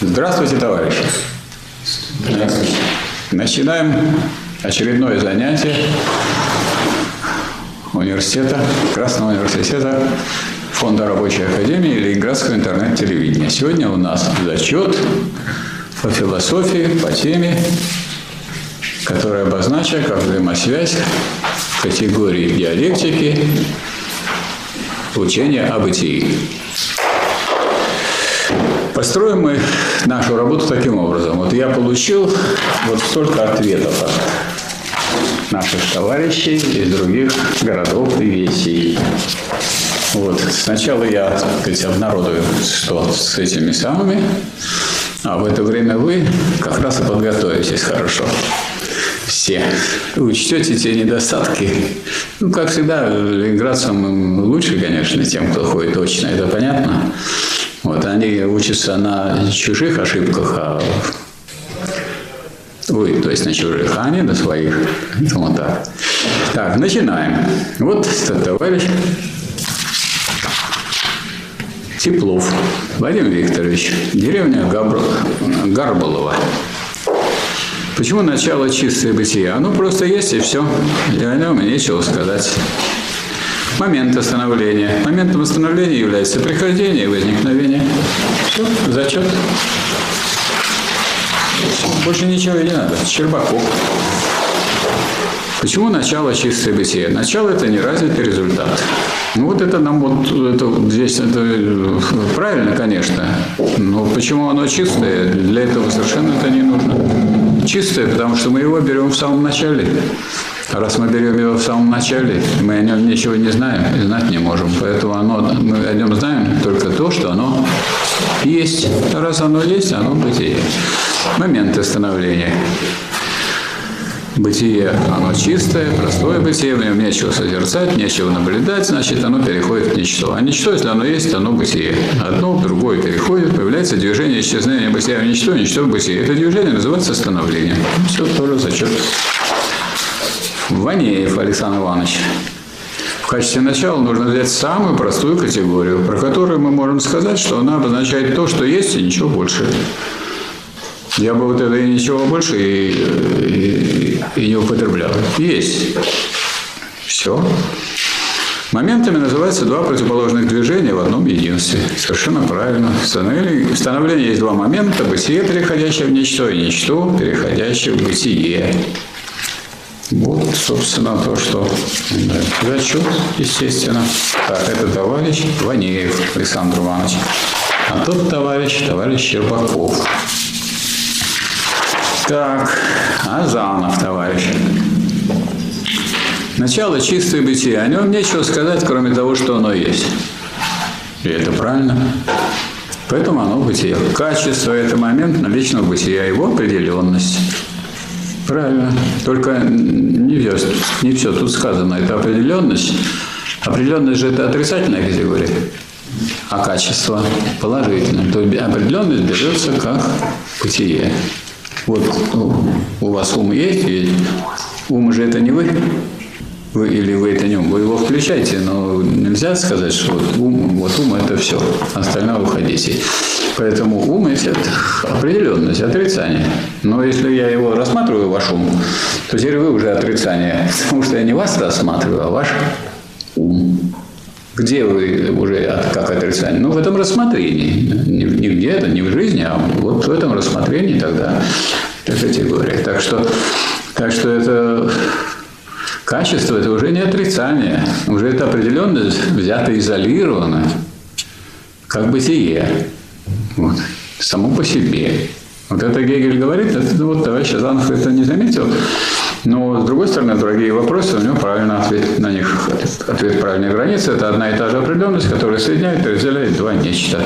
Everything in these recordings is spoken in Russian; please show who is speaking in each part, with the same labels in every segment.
Speaker 1: Здравствуйте, товарищи.
Speaker 2: Здравствуйте.
Speaker 1: Начинаем очередное занятие университета, Красного университета Фонда рабочей академии Ленинградского интернет-телевидения. Сегодня у нас зачет по философии, по теме, которая обозначена как взаимосвязь категории диалектики учения о бытии. Построим мы нашу работу таким образом. Вот я получил вот столько ответов от наших товарищей из других городов и весей. Вот. Сначала я, так сказать, обнародую, что с этими самыми, а в это время вы как раз и подготовитесь хорошо. Все. Учтете те недостатки. Ну, как всегда, ленинградцам лучше, конечно, тем, кто ходит точно, это понятно. Вот, они учатся на чужих ошибках, а Ой, то есть на чужих, а они на своих. Вот так. Так, начинаем. Вот товарищ Теплов Владимир Викторович, деревня Габр... Гарбалова. Почему начало чистое бытия? Ну, просто есть и все. И о нем нечего сказать. Момент остановления. Моментом остановления является прихождение и возникновение. Зачет. Больше ничего не надо. Щербаков. Почему начало чистое бытие? Начало – это неразвитый результат. Ну вот это нам вот это, здесь это правильно, конечно. Но почему оно чистое? Для этого совершенно это не нужно. Чистое, потому что мы его берем в самом начале. Раз мы берем его в самом начале, мы о нем ничего не знаем и знать не можем. Поэтому оно, мы о нем знаем только то, что оно есть. Раз оно есть, оно бытие. Момент становления. Бытие, оно чистое, простое бытие, в нем нечего созерцать, нечего наблюдать, значит, оно переходит в ничто. А ничто, если оно есть, оно бытие. Одно в другое переходит, появляется движение исчезновения бытия в ничто, ничто в бытие. Это движение называется становлением. Все, тоже зачет. Ванеев Александр Иванович. В качестве начала нужно взять самую простую категорию, про которую мы можем сказать, что она обозначает то, что есть, и ничего больше. Я бы вот это и ничего больше и, и, и не употреблял. Есть. Все. Моментами называются два противоположных движения в одном единстве. Совершенно правильно. В становлении есть два момента. Бытие, переходящее в ничто, и ничто, переходящее в бытие. Вот, собственно, то, что зачет, естественно. Так, это товарищ Ванеев Александр Иванович. А тот товарищ, товарищ Щербаков. Так, Азанов, товарищ. Начало чистое бытие. О нем нечего сказать, кроме того, что оно есть. И это правильно. Поэтому оно бытие. Качество – это момент наличного бытия, его определенность. Правильно. Только не все, не все тут сказано. Это определенность. Определенность же это отрицательная категория, а качество положительное. То есть определенность берется как бытие. Вот у вас ум есть, и ум же это не вы. Вы или вы это не ум, вы его включаете, но нельзя сказать, что вот ум, вот ум это все, остальное уходите. Поэтому ум – это определенность, отрицание. Но если я его рассматриваю, ваш ум, то теперь вы уже отрицание. Потому что я не вас рассматриваю, а ваш ум. Где вы уже как отрицание? Ну, в этом рассмотрении. Не, где-то, не в жизни, а вот в этом рассмотрении тогда эта категория. Так что, так что это качество – это уже не отрицание. Уже это определенность взято изолировано, как бытие. Вот. Само по себе. Вот это Гегель говорит, это, вот товарищ Азанов это не заметил. Но, с другой стороны, другие вопросы, у него правильно ответ на них, ответ правильной границы. Это одна и та же определенность, которая соединяет и разделяет два нечто.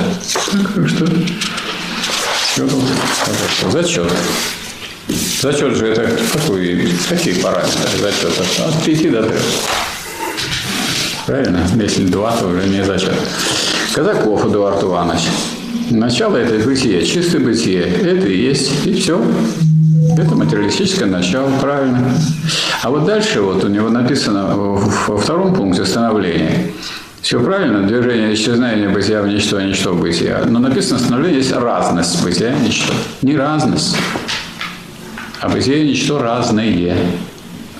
Speaker 1: Так что, все тут хорошо. Зачет. Зачет же это какой, какие параметры зачета? От 5 до 3. Правильно? Если 2, то уже не зачет. Казаков Эдуард Иванович. Начало – это бытие, чистое бытие. Это и есть, и все. Это материалистическое начало, правильно. А вот дальше вот у него написано во втором пункте становления. Все правильно, движение исчезновения бытия в ничто, ничто в бытия. Но написано становление есть разность бытия, ничто. Не разность, а бытие и ничто разные.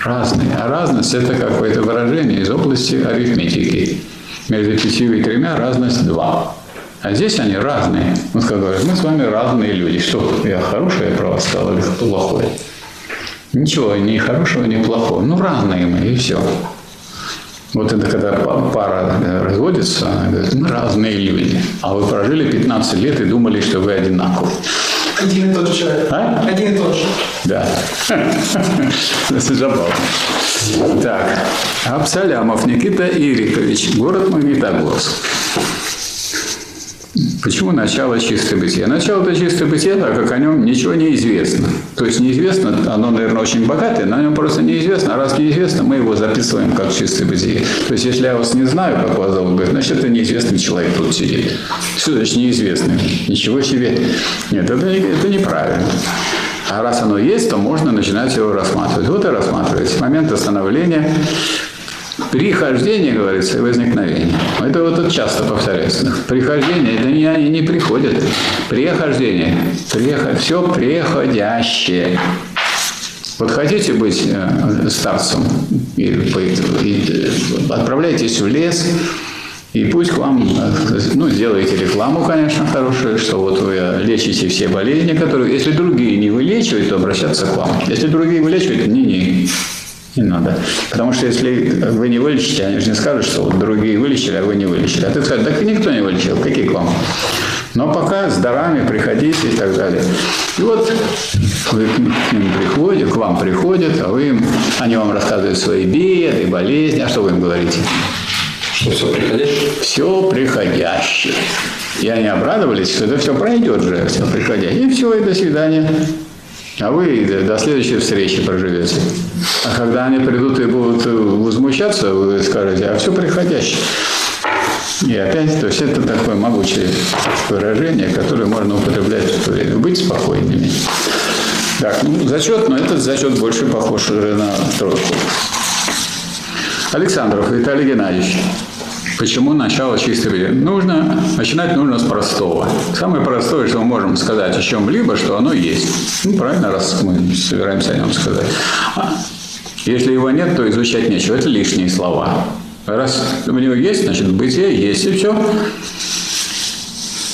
Speaker 1: Разные. А разность – это какое-то выражение из области арифметики. Между пятью и тремя разность два. А здесь они разные. Как говорят, мы с вами разные люди. Что, я хороший про вас сказал или плохой? Ничего, ни хорошего, ни плохого. Ну, разные мы, и все. Вот это когда пара э, разводится, она говорит, мы разные люди. А вы прожили 15 лет и думали, что вы одинаковы.
Speaker 3: Один и тот же человек.
Speaker 1: А?
Speaker 3: Один и тот же.
Speaker 1: Да. Это забавно. Так. Абсалямов Никита Ирикович, город Магнитогорск. Почему начало чистое бытие? Начало это чистое бытие, так как о нем ничего не известно. То есть неизвестно, оно, наверное, очень богатое, но о нем просто неизвестно. А раз неизвестно, мы его записываем как чистое бытие. То есть если я вас не знаю, как вас зовут, говорит, значит, это неизвестный человек тут сидит. Что значит неизвестный? Ничего себе. Нет, это, это неправильно. А раз оно есть, то можно начинать его рассматривать. Вот и рассматривать. Момент остановления Прихождение, говорится, и возникновение. Это вот часто повторяется. Прихождение, это не они не приходят. Прихождение. Приход, все приходящее. Вот хотите быть э, старцем, и, отправляйтесь в лес, и пусть к вам, э, ну, сделайте рекламу, конечно, хорошую, что вот вы лечите все болезни, которые, если другие не вылечивают, то обращаться к вам. Если другие вылечивают, не-не, не надо. Потому что если вы не вылечите, они же не скажут, что вот другие вылечили, а вы не вылечили. А ты скажешь, так никто не вылечил, какие к вам? Но пока с дарами приходите и так далее. И вот вы к ним приходите, к вам приходят, а вы им, они вам рассказывают свои беды, болезни. А что вы им говорите?
Speaker 2: Что все приходящее?
Speaker 1: Все приходящее. И они обрадовались, что это все пройдет же, все приходящее. И все, и до свидания. А вы до следующей встречи проживете. А когда они придут и будут возмущаться, вы скажете, а все приходящее. И опять, то есть это такое могучее выражение, которое можно употреблять в время. Быть спокойными. Так, ну, зачет, но этот зачет больше похож на тройку. Александров Виталий Геннадьевич. Почему начало чистой Нужно, начинать нужно с простого. Самое простое, что мы можем сказать о чем-либо, что оно есть. Ну, правильно, раз мы собираемся о нем сказать. А если его нет, то изучать нечего. Это лишние слова. Раз у него есть, значит, бытие есть, и все.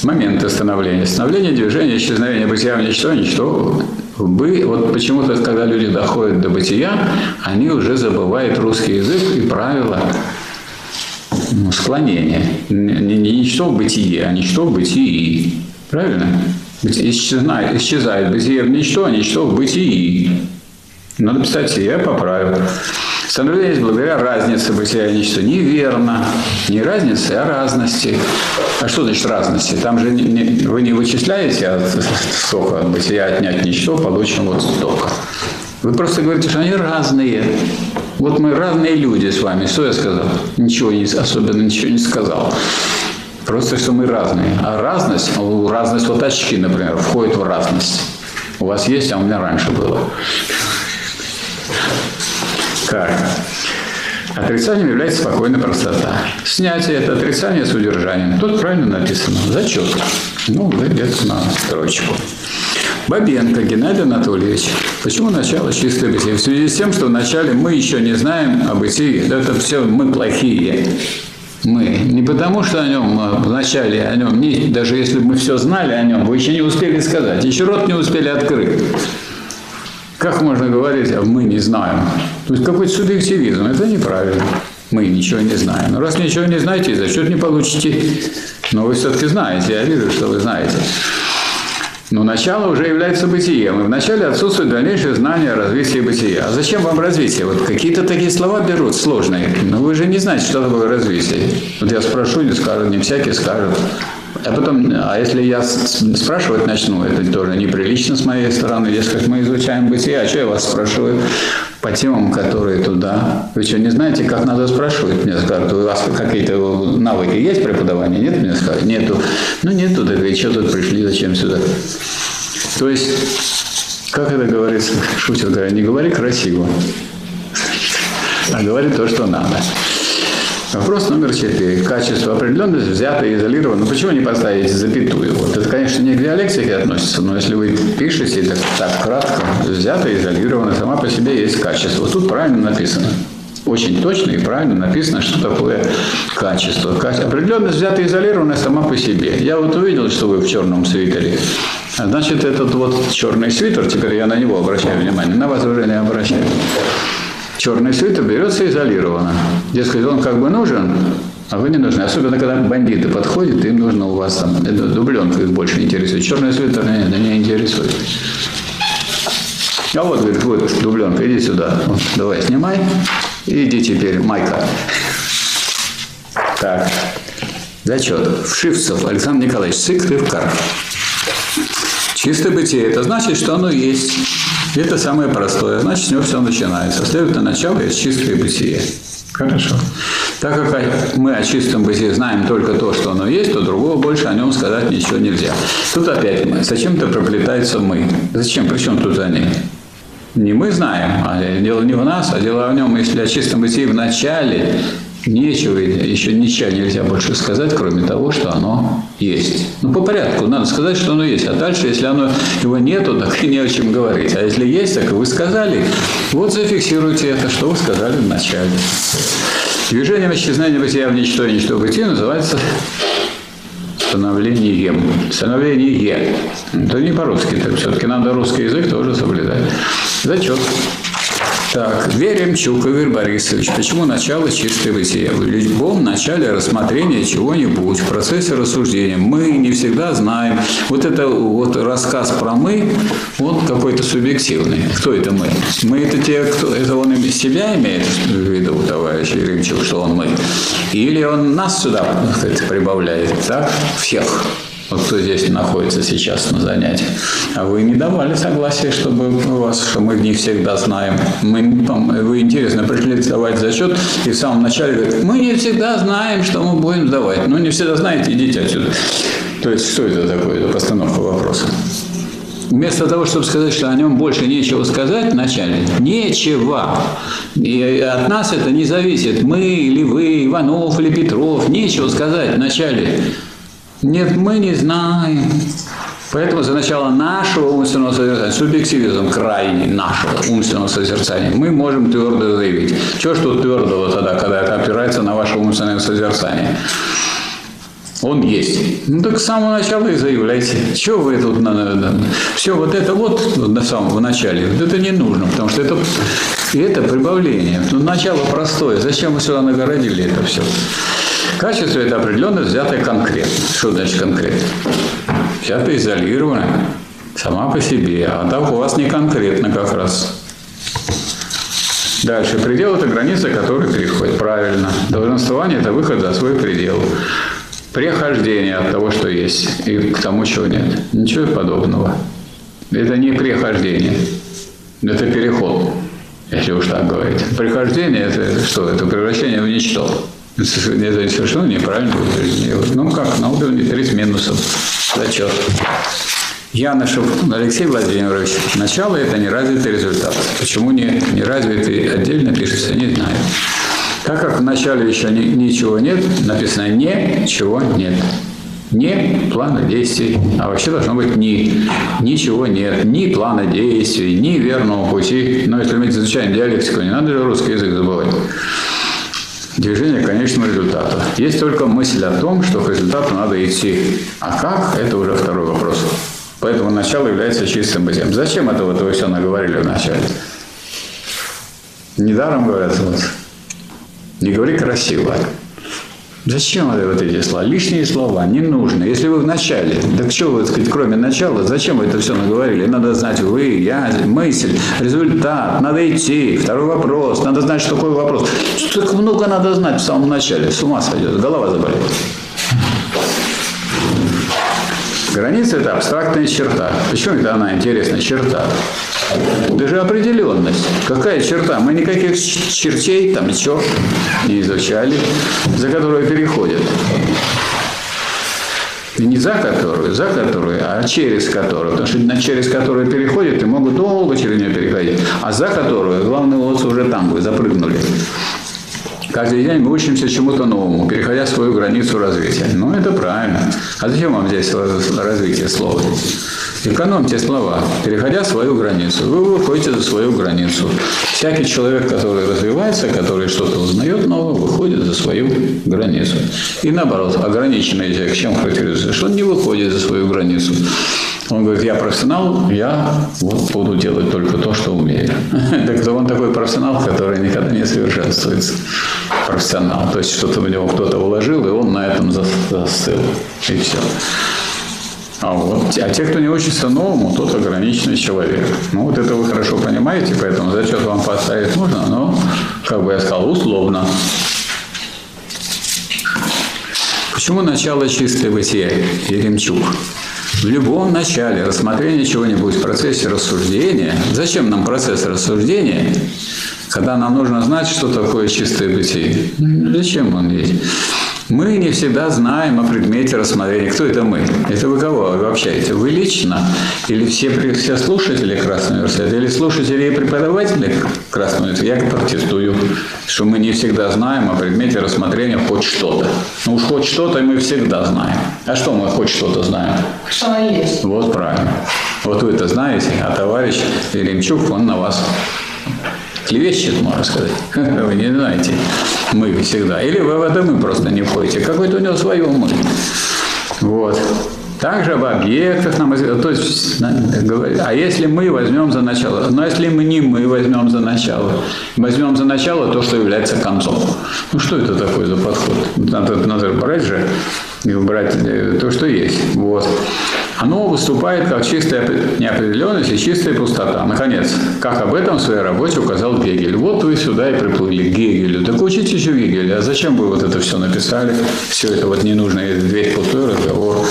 Speaker 1: Моменты становления. Становление, движение, исчезновение бытия в ничто, ничто. Бы, вот почему-то, когда люди доходят до бытия, они уже забывают русский язык и правила склонение. Не, не ничто в бытие, а ничто в бытии. Правильно? Исчезает, исчезает бытие в ничто, а ничто в бытии. Надо писать «я поправил». Становление благодаря разнице бытия и ничто. Неверно. Не разницы, а разности. А что значит разности? Там же не, не, вы не вычисляете от, столько от бытия отнять ничто, получим вот столько. Вы просто говорите, что они разные. Вот мы разные люди с вами. Что я сказал? Ничего не, особенно ничего не сказал. Просто, что мы разные. А разность, разность вот очки, например, входит в разность. У вас есть, а у меня раньше было. Как? Отрицанием является спокойная простота. Снятие – это отрицание с удержанием. Тут правильно написано. Зачет. Ну, где-то на строчку. Бабенко Геннадий Анатольевич. Почему начало чистое бытие? В связи с тем, что вначале мы еще не знаем о бытии. Это все мы плохие. Мы. Не потому, что о нем а вначале о нем, не, даже если бы мы все знали о нем, вы еще не успели сказать, еще рот не успели открыть. Как можно говорить, а мы не знаем? То есть какой-то субъективизм. Это неправильно. Мы ничего не знаем. Но раз ничего не знаете, зачет не получите. Но вы все-таки знаете. Я вижу, что вы знаете. Но начало уже является бытием. И вначале отсутствует дальнейшее знание о развитии бытия. А зачем вам развитие? Вот какие-то такие слова берут сложные. Но вы же не знаете, что такое развитие. Вот я спрошу, не скажут, не всякий скажет. А потом, а если я спрашивать начну, это тоже неприлично с моей стороны. Дескать, мы изучаем бытие, а что я вас спрашиваю по темам, которые туда? Вы что, не знаете, как надо спрашивать? Мне скажут, у вас какие-то навыки есть преподавания? Нет? Мне скажут, нету. Ну, нету, так и что тут пришли, зачем сюда? То есть, как это говорится, шутер говоря, не говори красиво, а говори то, что надо. Вопрос номер четыре. Качество определенность взято и изолировано. Ну, почему не поставить запятую? Вот это, конечно, не к диалектике относится, но если вы пишете так, так кратко, взято и изолировано, сама по себе есть качество. Вот тут правильно написано. Очень точно и правильно написано, что такое качество. Определенность взята и изолирована сама по себе. Я вот увидел, что вы в черном свитере. Значит, этот вот черный свитер, теперь я на него обращаю внимание, на вас уже не обращаю. Черный свитер берется изолированно. Дескать, он как бы нужен, а вы не нужны. Особенно, когда бандиты подходят, им нужно у вас там, это дубленка их больше интересует. Черный свитер не, не интересует. А вот, говорит, вот дубленка, иди сюда. Вот, давай, снимай. Иди теперь, Майка. Так. Зачет. Вшивцев Александр Николаевич. Сыктывкар. Чистое бытие – это значит, что оно есть. Это самое простое. Значит, с него все начинается. Следовательно, начало есть чистое бытие. Хорошо. Так как мы о чистом бытие знаем только то, что оно есть, то другого больше о нем сказать ничего нельзя. Тут опять мы. Зачем-то проплетается мы. Зачем? Причем тут они? Не мы знаем, а дело не в нас, а дело в нем. Если о чистом бытии в начале нечего, еще ничего нельзя больше сказать, кроме того, что оно есть. Ну, по порядку, надо сказать, что оно есть. А дальше, если оно, его нету, так и не о чем говорить. А если есть, так и вы сказали. Вот зафиксируйте это, что вы сказали в начале. Движение исчезновения бытия в ничто и ничто бытия называется становлением. Становление. Это не по-русски, так все-таки надо русский язык тоже соблюдать. Зачет. Так, верим, Игорь Борисович. Почему начало чистое бытие? В любом начале рассмотрения чего-нибудь, в процессе рассуждения, мы не всегда знаем. Вот это вот рассказ про мы, он какой-то субъективный. Кто это мы? Мы это те, кто это он себя имеет в виду, товарищ Еремчук, что он мы? Или он нас сюда сказать, прибавляет, так? Всех вот кто здесь находится сейчас на занятии. А вы не давали согласия, чтобы у вас, что мы не всегда знаем. Мы, вы интересно пришли сдавать зачет, и в самом начале говорят, мы не всегда знаем, что мы будем сдавать. Ну, не всегда знаете, идите отсюда. То есть, что это такое? Это постановка вопроса. Вместо того, чтобы сказать, что о нем больше нечего сказать вначале, нечего. И от нас это не зависит. Мы или вы, Иванов или Петров, нечего сказать вначале. Нет, мы не знаем. Поэтому за начало нашего умственного созерцания, субъективизм крайний нашего умственного созерцания, мы можем твердо заявить. Что ж тут твердого тогда, когда это опирается на ваше умственное созерцание? Он есть. Ну так с самого начала и заявляйте. Чего вы тут надо? Все вот это вот на самом начале, вот это не нужно, потому что это, это прибавление. Ну, начало простое. Зачем вы сюда нагородили это все? Качество – это определенность, взятая конкретно. Что значит конкретно? Взятая изолированная, сама по себе. А так у вас не конкретно как раз. Дальше. Предел – это граница, которую переходит. Правильно. Долженствование – это выход за свой предел. Прехождение от того, что есть, и к тому, чего нет. Ничего подобного. Это не прехождение. Это переход, если уж так говорить. Прихождение – это что? Это превращение в ничто. Это совершенно неправильно утверждение. Ну как, на уровне 30 минусов. Зачет. Янышев Алексей Владимирович. Начало – это неразвитый результат. Почему не неразвитый отдельно пишется, не знаю. Так как в начале еще ни, ничего нет, написано «ничего нет». Не плана действий, а вообще должно быть ни. Ничего нет, ни плана действий, ни верного пути. Но если мы изучаем диалектику, не надо же русский язык забывать движение к конечному результату. Есть только мысль о том, что к результату надо идти. А как, это уже второй вопрос. Поэтому начало является чистым бытием. Зачем это вот вы все наговорили в начале? Недаром говорят, вот, не говори красиво. Зачем вот эти слова? Лишние слова не нужны. Если вы в начале, так что вы, сказать, кроме начала, зачем вы это все наговорили? Надо знать вы, я, мысль, результат, надо идти. Второй вопрос, надо знать, что такое вопрос. Так много надо знать в самом начале. С ума сойдет, голова заболит. Граница – это абстрактная черта. Почему это она интересная черта? Это же определенность. Какая черта? Мы никаких чертей там ничего не изучали, за которую переходят. Не за которую, за которую, а через которую. Потому что через которую переходят и могут долго через нее переходить. А за которую, главный вот уже там, вы запрыгнули. Каждый день мы учимся чему-то новому, переходя свою границу развития. Ну, это правильно. А зачем вам здесь развитие слова? Экономьте слова. Переходя свою границу, вы выходите за свою границу. Всякий человек, который развивается, который что-то узнает новое, выходит за свою границу. И наоборот, ограниченный человек чем характеризуется? Что он не выходит за свою границу. Он говорит, я профессионал, я вот буду делать только то, что умею. Так он такой профессионал, который никогда не совершенствуется. Профессионал. То есть что-то в него кто-то уложил, и он на этом застыл. И все. А, вот, а те, кто не учится новому, тот ограниченный человек. Ну, вот это вы хорошо понимаете, поэтому зачет вам поставить можно, но, как бы я сказал, условно. Почему начало чистое бытие? Еремчук. В любом начале рассмотрения чего-нибудь в процессе рассуждения, зачем нам процесс рассуждения, когда нам нужно знать, что такое чистое бытие? Зачем он есть? Мы не всегда знаем о предмете рассмотрения. Кто это мы? Это вы кого вы общаете? Вы лично? Или все, все слушатели Красного университета? Или слушатели и преподаватели Красного университета? Я протестую, что мы не всегда знаем о предмете рассмотрения хоть что-то. Ну уж хоть что-то мы всегда знаем. А что мы хоть что-то знаем?
Speaker 4: Что она есть.
Speaker 1: Вот правильно. Вот вы это знаете, а товарищ Еремчук, он на вас клевещет, можно сказать. Вы не знаете. Мы всегда. Или вы в это мы просто не входите. Какой-то у него свое мы. Вот. Также об объектах нам то есть, а если мы возьмем за начало, но если мы не мы возьмем за начало, возьмем за начало то, что является концом. Ну что это такое за подход? Надо, надо брать же, брать э, то, что есть. Вот оно выступает как чистая неопределенность и чистая пустота. Наконец, как об этом в своей работе указал Гегель. Вот вы сюда и приплыли к Гегелю. Так учитесь у Гегеля. А зачем вы вот это все написали? Все это вот ненужное, весь пустой разговор.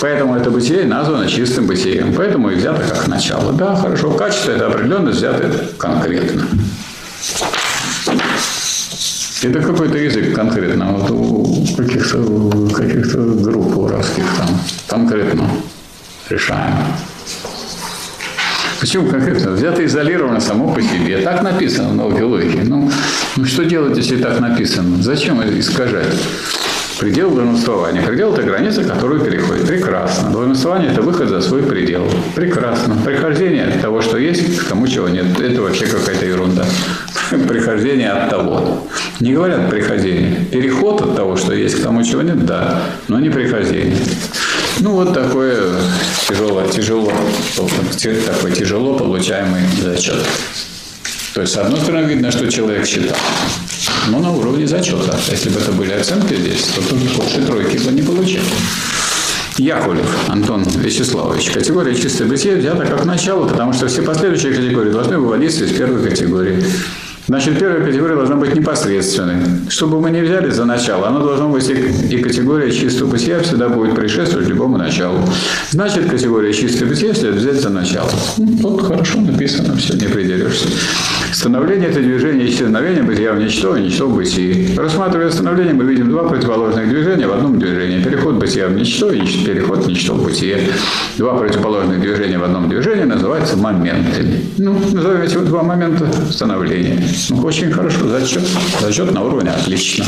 Speaker 1: Поэтому это бытие названо чистым бытием. Поэтому и взято как начало. Да, хорошо. Качество – это определенность, взято конкретно. Это какой-то язык конкретно, вот у каких-то каких групп уральских там, конкретно решаем. Почему конкретно? Взято изолировано само по себе. Так написано в науке логики. Ну, ну что делать, если так написано? Зачем искажать? Предел долженствования. Предел – это граница, которую переходит. Прекрасно. Долженствование – это выход за свой предел. Прекрасно. Прихождение от того, что есть, к тому, чего нет. Это вообще какая-то ерунда. Прихождение от того. Не говорят прихождение. Переход от того, что есть, к тому, чего нет, да, но не прихождение. Ну, вот такое тяжело, тяжело, такой тяжело получаемый зачет. То есть, с одной стороны, видно, что человек считал, но на уровне зачета. Если бы это были оценки здесь, то тут больше тройки бы не получил. Яковлев Антон Вячеславович. Категория чистое бытие взята как начало, потому что все последующие категории должны выводиться из первой категории. Значит, первая категория должна быть непосредственной. Чтобы мы не взяли за начало, оно должно быть и категория чистого бытия всегда будет предшествовать любому началу. Значит, категория чистого бытия следует взять за начало. Ну, тут хорошо написано, все, не придерешься. Становление – это движение исчезновения бытия в ничто и ничто в бытии. Рассматривая становление, мы видим два противоположных движения в одном движении. Переход бытия в ничто и переход в ничто в бытие. Два противоположных движения в одном движении называются моментами. Ну, назовем эти два момента становления. Очень хорошо, зачет. Зачет на уровне отлично.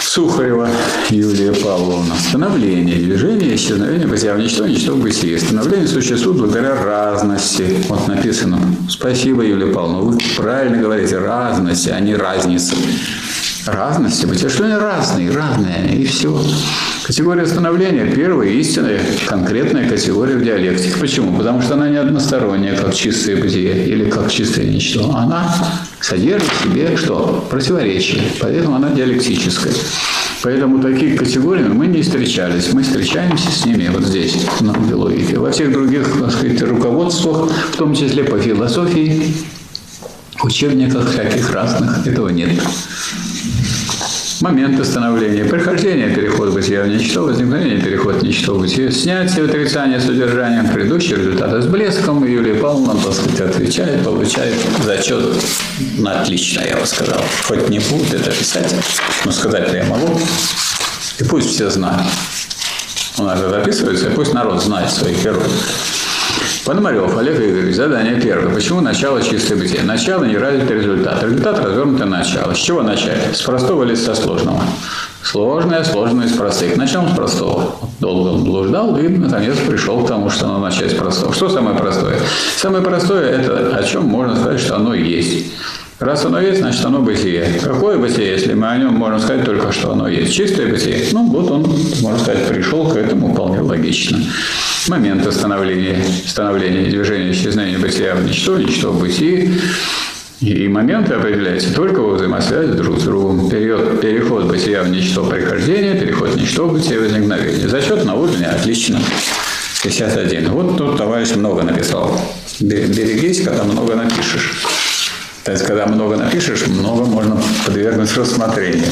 Speaker 1: Сухарева Юлия Павловна. Становление, движение, исчезновение бытия в ничто, ничто в бытие. Становление существует благодаря разности. Вот написано. Спасибо, Юлия Павловна. Вы правильно говорите, разности, а не разницы. Разности, бытия, что они разные, разные, и все. Категория становления – первая истинная конкретная категория в диалектике. Почему? Потому что она не односторонняя, как чистое бытие или как чистое ничто. Она содержит в себе что? Противоречие. Поэтому она диалектическая. Поэтому таких категорий мы не встречались. Мы встречаемся с ними вот здесь, в науке логики. Во всех других, так сказать, руководствах, в том числе по философии, учебниках всяких разных, этого нет моменты становления, прихождение, переход в бытие в ничто, возникновение, переход в ничто в бытие, снятие, отрицание содержания, предыдущие результаты с блеском. Юлия Павловна, так сказать, отвечает, получает зачет на отлично, я бы сказал. Хоть не будет это писать, но сказать-то я могу. И пусть все знают. У нас же записывается, и пусть народ знает своих героев. Пономарев Олег Игоревич, задание первое. Почему начало чистое бытие? Начало не развитый результат. Результат развернутое начало. С чего начать? С простого или со сложного? Сложное, сложное из простых. Начнем с простого. Долго блуждал и, наконец, пришел к тому, что надо начать с простого. Что самое простое? Самое простое – это о чем можно сказать, что оно есть. Раз оно есть, значит оно бытие. Какое бытие, если мы о нем можем сказать только, что оно есть? Чистое бытие. Ну, вот он, можно сказать, пришел к этому вполне логично. Момент становления, становления движения, исчезновения бытия в ничто, ничто в бытии. И моменты определяются только во взаимосвязи друг с другом. Период, переход бытия в ничто прихождения, переход в ничто бытия возникновения. Зачет на уровне отлично. 51. Вот тут товарищ много написал. Берегись, когда много напишешь. То есть, когда много напишешь, много можно подвергнуть рассмотрению.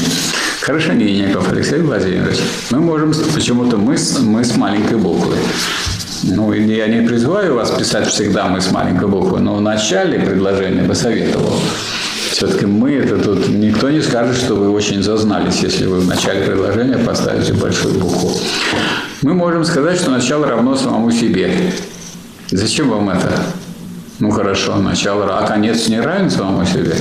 Speaker 1: Хорошенинников Алексей Владимирович. Мы можем, почему-то мы, мы с маленькой буквы. Ну, я не призываю вас писать всегда мы с маленькой буквы, но в начале предложения бы советовал. Все-таки мы это тут никто не скажет, что вы очень зазнались, если вы в начале предложения поставите большую букву. Мы можем сказать, что начало равно самому себе. Зачем вам это? Ну хорошо, начало, а конец не равен самому себе,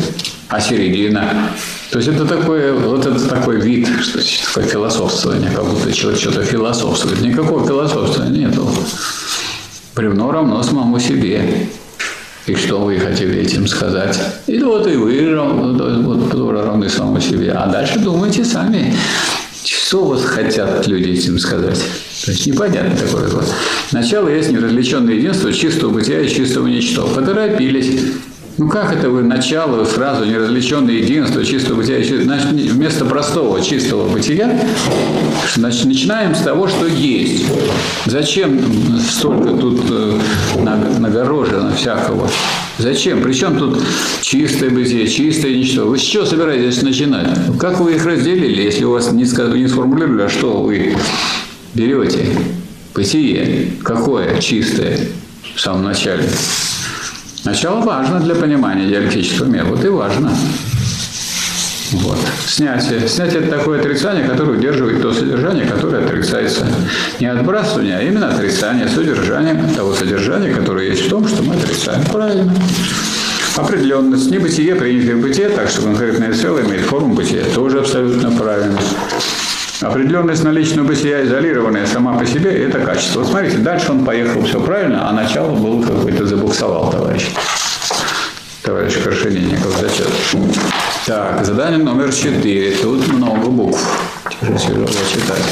Speaker 1: а середина. То есть это такой, вот это такой вид, что такое философствование, как будто человек что-то философствует. Никакого философствования нету. Бревно равно самому себе. И что вы хотели этим сказать? И вот и вы вот, тоже равны самому себе. А дальше думайте сами, что вот хотят люди этим сказать. То есть непонятно такое вот. Начало есть неразличенное единство чистого бытия и чистого ничто. Поторопились. Ну как это вы начало сразу неразличенное единство чистого бытия? Значит, вместо простого чистого бытия значит, начинаем с того, что есть. Зачем столько тут э, нагорожено всякого? Зачем? Причем тут чистое бытие, чистое ничто? Вы с чего собираетесь начинать? Как вы их разделили, если у вас не, не сформулировали, а что вы берете бытие, какое чистое в самом начале. Начало важно для понимания диалектического мира. Вот и важно. Вот. Снятие. Снятие – это такое отрицание, которое удерживает то содержание, которое отрицается. Не отбрасывание, а именно отрицание содержания, того содержания, которое есть в том, что мы отрицаем. Правильно. Определенность. Небытие принятое в бытие, так что конкретное целое имеет форму бытия. Тоже абсолютно правильно. Определенность наличного бытия, изолированная сама по себе, это качество. Вот смотрите, дальше он поехал все правильно, а начало было какой-то забуксовал товарищ. Товарищ Крашенинников, зачет. Так, задание номер четыре. Тут много букв. Тяжело читать.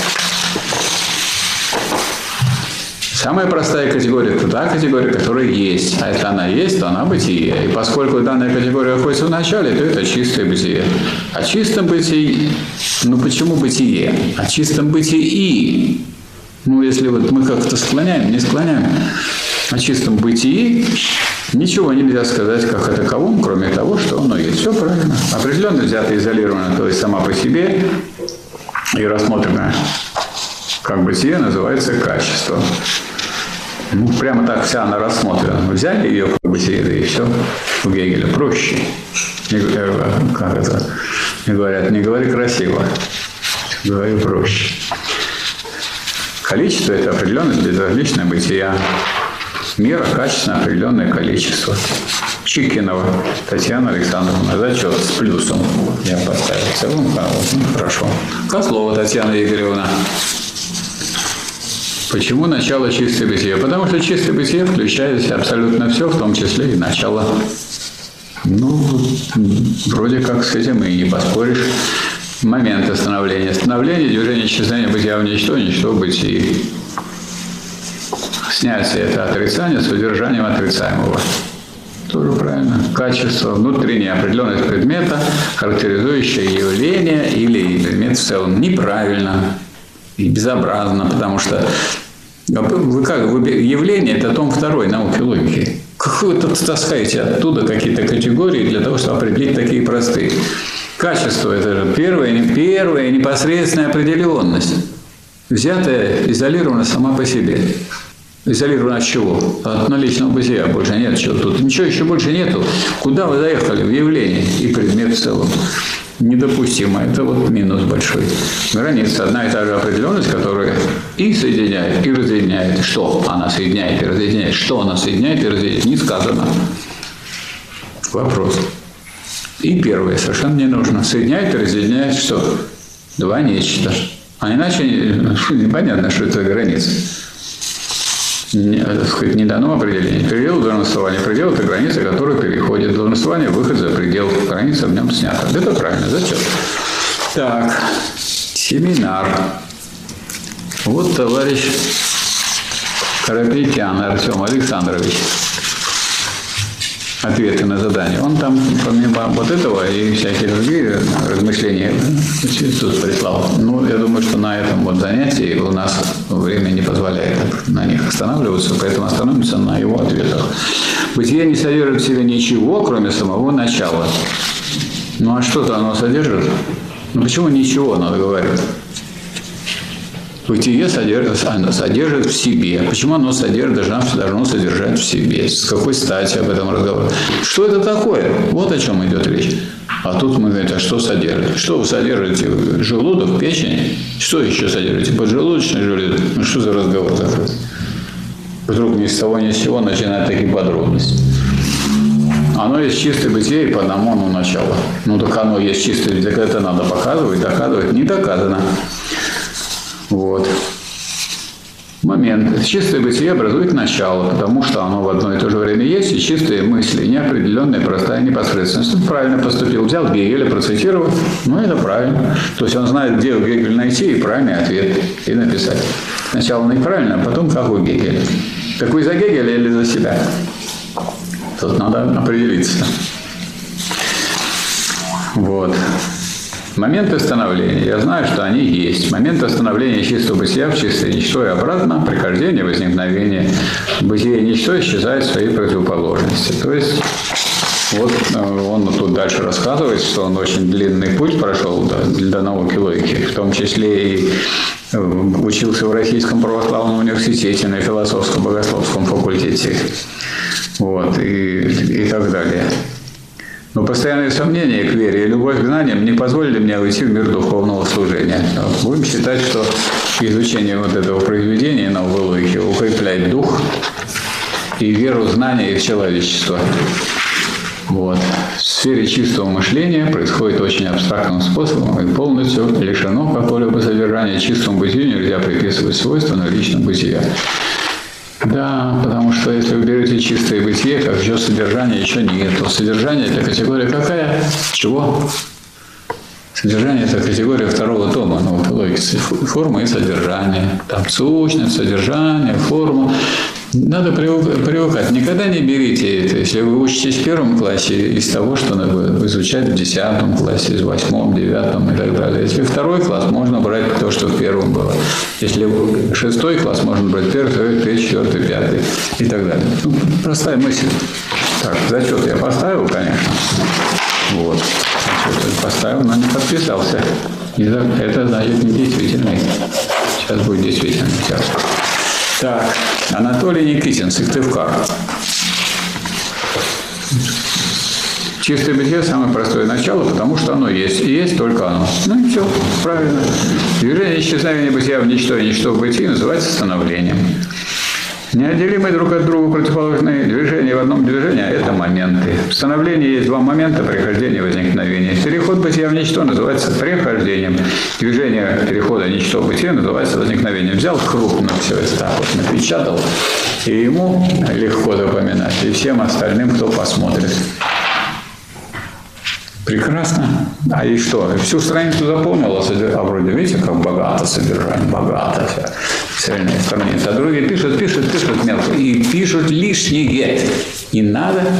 Speaker 1: Самая простая категория – это та категория, которая есть. А если она есть, то она бытие. И поскольку данная категория находится в начале, то это чистое бытие. О чистом бытии, ну почему бытие? О чистом бытии. Ну, если вот мы как-то склоняем, не склоняем. О чистом бытии ничего нельзя сказать как о таковом, кроме того, что оно есть. Все правильно. Определенно взято изолировано, то есть сама по себе и рассмотренное как бытие называется качество. Ну, прямо так вся она рассмотрена. Взяли ее как бы себе, и все. У Гегеля проще. Не, как это? Мне говорят, не говори красиво, говори проще. Количество – это определенность безразличное бытия. Мера – качественно определенное количество. Чикинова Татьяна Александровна. Зачет с плюсом. Я поставил в целом. Ну, хорошо. Козлова Татьяна Игоревна. Почему начало чистое бытие? Потому что чистое бытие включает абсолютно все, в том числе и начало. Ну, вроде как с этим и не поспоришь. Момент становления. Становление, движение, исчезновение бытия в ничто, ничто в бытии. Снятие – это отрицание с удержанием отрицаемого. Тоже правильно. Качество, внутренняя определенность предмета, характеризующее явление или предмет в целом. Неправильно и безобразно, потому что вы как, вы, явление – это том второй науки логики. Как вы тут таскаете оттуда какие-то категории для того, чтобы определить такие простые? Качество – это же первая, первая непосредственная определенность, взятая, изолирована сама по себе. Изолирована от чего? От наличного бытия. Больше нет чего тут. Ничего еще больше нету. Куда вы заехали? В явление и предмет в целом. недопустимо. Это вот минус большой. Граница одна и та же определенность, которая и соединяет, и разъединяет. Что она соединяет и разъединяет? Что она соединяет и разъединяет? Не сказано. Вопрос. И первое совершенно не нужно. Соединяет и разъединяет что? Два нечто. А иначе непонятно, что это граница. Не, сказать, не дано определение. Предел долженствования. Предел – это граница, которая переходит. Долженствование – выход за предел. Граница в нем снята. Это правильно. Зачем? Так, семинар. Вот товарищ Карапетян Артем Александрович ответы на задание. Он там, помимо вот этого и всякие другие размышления, тут прислал. Ну, я думаю, что на этом вот занятии у нас время не позволяет на них останавливаться, поэтому остановимся на его ответах. Бытие не содержит в себе ничего, кроме самого начала. Ну, а что-то оно содержит? Ну, почему ничего, надо говорить? Бытие содержит, оно содержит в себе. Почему оно содержит, должно, должно содержать в себе? С какой стати об этом разговор? Что это такое? Вот о чем идет речь. А тут мы говорим, а что содержит? Что вы содержите? Желудок, печень? Что еще содержите? Поджелудочный желудок? Ну что за разговор такой? Вдруг ни с того ни с сего начинают такие подробности. Оно есть чистое бытие и по одному оно начало. Ну так оно есть чистое, так это надо показывать, доказывать. Не доказано. Вот. Момент. Чистое бытие образует начало, потому что оно в одно и то же время есть, и чистые мысли, неопределенная, простая непосредственность. Он правильно поступил. Взял Гегеля, процитировал, ну это правильно. То есть он знает, где у Гегеля найти и правильный ответ, и написать. Сначала неправильно, а потом как у Гегеля. Так вы за Гегеля или за себя? Тут надо определиться. Вот. Моменты становления. Я знаю, что они есть. Момент становления чистого бытия в чистое ничто и обратно, прихождение, возникновение. Бытие и ничто исчезает в своей противоположности. То есть вот э, он тут дальше рассказывает, что он очень длинный путь прошел до, до науки логики, в том числе и э, учился в Российском православном университете на философском богословском факультете. Вот, и, и так далее. Но постоянные сомнения к вере и любовь к знаниям не позволили мне уйти в мир духовного служения. Будем считать, что изучение вот этого произведения новой логики укрепляет дух и веру, знания и в человечество. Вот. В сфере чистого мышления происходит очень абстрактным способом и полностью лишено какого-либо содержания. Чистому бытию нельзя приписывать свойства на личном бытия. Да, потому что если вы берете чистое бытие, как еще содержания еще нет. То содержание – это категория какая? Чего? Содержание – это категория второго тома новой логики. Форма и содержание. Там сущность, содержание, форма. Надо привыкать. Никогда не берите это, если вы учитесь в первом классе, из того, что надо изучать в десятом классе, в восьмом, девятом и так далее. Если второй класс, можно брать то, что в первом было. Если шестой класс, можно брать первый, второй, третий, четвертый, пятый и так далее. Ну, простая мысль. Так, зачет я поставил, конечно. Вот. Зачет поставил, но не подписался. Это значит не действительный. Сейчас будет действительный. Сейчас. Так, Анатолий Никитин, Сыктывкар. Чистое бытие – самое простое начало, потому что оно есть. И есть только оно. Ну и все, правильно. Движение исчезновения бытия в ничто и ничто в бытии называется становлением. Неотделимые друг от друга противоположные движения в одном движении – это моменты. В становлении есть два момента – прихождения и возникновения. Переход бытия в ничто называется прихождением. Движение перехода ничто в бытие называется возникновением. Взял крупно все это так вот напечатал, и ему легко запоминать, и всем остальным, кто посмотрит. Прекрасно. А и что? Всю страницу заполнила, а вроде, видите, как богато содержание, богато все. Цельная страница. А другие пишут, пишут, пишут мелко. И пишут лишнее. Не надо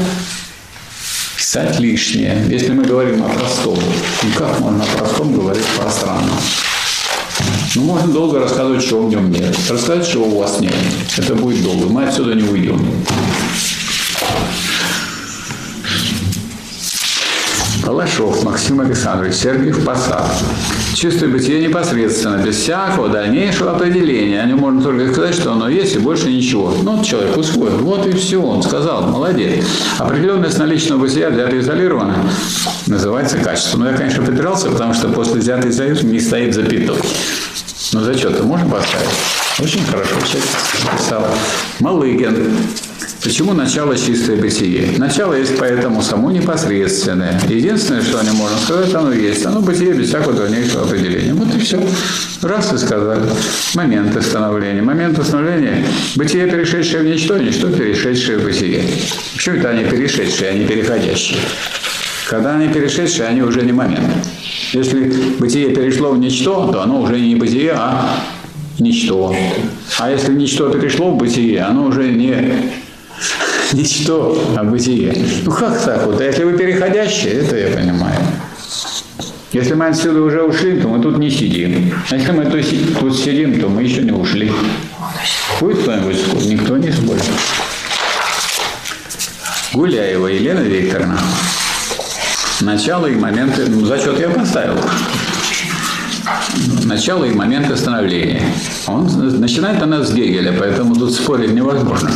Speaker 1: писать лишнее. Если мы говорим о простом, ну как можно о простом говорить пространно? Ну, можно долго рассказывать, чего в нем нет. Рассказать, чего у вас нет. Это будет долго. Мы отсюда не уйдем. Балашов Максим Александрович, Сергиев Посад. Чистое бытие непосредственно, без всякого дальнейшего определения. О нем можно только сказать, что оно есть и больше ничего. Ну, человек усвоил. Вот и все, он сказал, молодец. Определенность наличного бытия, взятое изолированно, называется качество. Но я, конечно, подрался, потому что после взятой изолированно не стоит запятой. Но зачет-то можно поставить? Очень хорошо человек написал. Малыгин. Почему начало чистое бытие? Начало есть поэтому само непосредственное. Единственное, что о можно сказать, оно есть. Оно бытие без всякого дальнейшего определения. Вот и все. Раз и сказали. Момент становления. Момент становления – бытие, перешедшее в ничто, ничто, перешедшее в бытие. Почему это они перешедшие, а не переходящие? Когда они перешедшие, они уже не момент. Если бытие перешло в ничто, то оно уже не бытие, а ничто. А если ничто перешло в бытие, оно уже не ничто, а бытие. Ну как так вот? А если вы переходящие, это я понимаю. Если мы отсюда уже ушли, то мы тут не сидим. А если мы тут, сидим, то мы еще не ушли. Будет кто-нибудь? Никто не спорит. Гуляева Елена Викторовна. Начало и моменты... Ну, зачет я поставил. Начало и моменты становления. Он начинает она с Гегеля, поэтому тут спорить невозможно.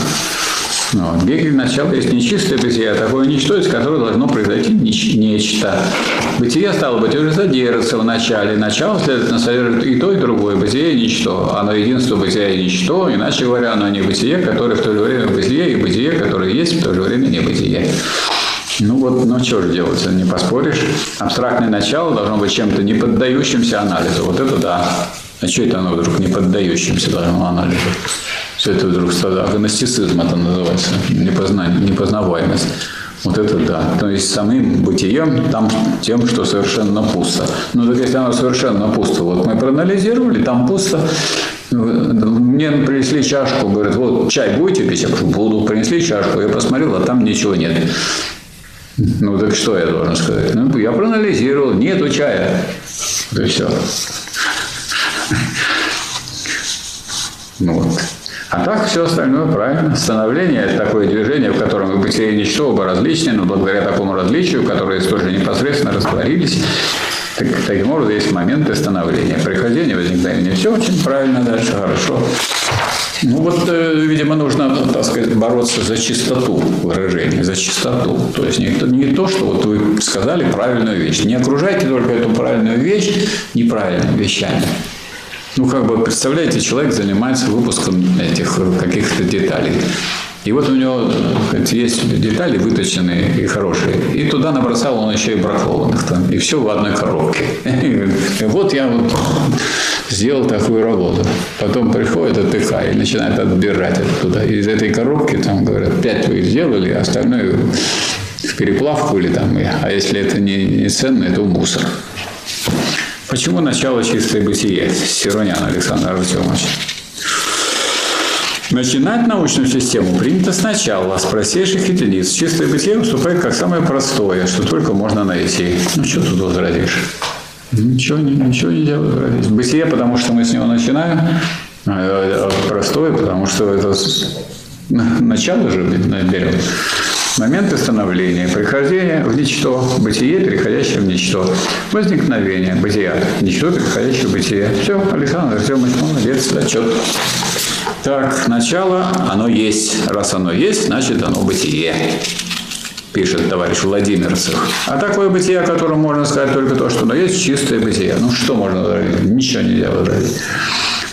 Speaker 1: Но Гегель начало есть нечистое бытие, а такое ничто, из которого должно произойти нечто. Бытие, стало быть, уже содержится в начале. Начало, следовательно, содержит и то, и другое. Бытие и ничто. Оно единство бытия и ничто. Иначе говоря, оно не бытие, которое в то же время бытие, и бытие, которое есть в то же время не бытие. Ну вот, ну что же делать, не поспоришь. Абстрактное начало должно быть чем-то не поддающимся анализу. Вот это да. А что это оно вдруг не поддающимся должно анализу? Все это вдруг стало агностицизм это называется, непознание, непознаваемость. Вот это да. То есть самим бытием, там тем, что совершенно пусто. Ну так если оно совершенно пусто, вот мы проанализировали, там пусто. Мне принесли чашку, говорят, вот чай будете пить? Я говорю, буду. Принесли чашку, я посмотрел, а там ничего нет. Ну так что я должен сказать? Ну, я проанализировал, нету чая. И все. Ну вот. А так все остальное правильно. Становление – это такое движение, в котором и бытие и ничто оба различны, но благодаря такому различию, которые тоже непосредственно растворились, так, таким образом есть моменты становления. Прихождение, возникновение. Все очень правильно, дальше хорошо. Ну вот, э, видимо, нужно, так сказать, бороться за чистоту выражения, за чистоту. То есть не, не то, что вот вы сказали правильную вещь. Не окружайте только эту правильную вещь неправильными вещами. Ну, как бы, представляете, человек занимается выпуском этих каких-то деталей. И вот у него есть детали выточенные и хорошие. И туда набросал он еще и бракованных там. И все в одной коробке. Вот я вот сделал такую работу. Потом приходит АТХ и начинает отбирать оттуда. Из этой коробки, там, говорят, пять вы сделали, а остальное в переплавку или там. А если это не, не ценно, это мусор. Почему начало чистое бытие? Сиронян Александр Артемович. Начинать научную систему принято сначала, с простейших единиц. Чистое бытие выступает как самое простое, что только можно найти. Ну, что тут возразишь? Ничего, ничего не делаю. Бытие, потому что мы с него начинаем. А, простое, потому что это начало же берем. Моменты становления, прихождения в ничто, бытие, переходящее в ничто, возникновение, бытия, ничто, переходящее в бытие. Все, Александр Артемович, молодец, отчет. Так, начало, оно есть. Раз оно есть, значит оно бытие пишет товарищ Владимирцев. А такое бытие, о котором можно сказать только то, что оно есть чистое бытие. Ну, что можно возразить? Ничего нельзя возразить.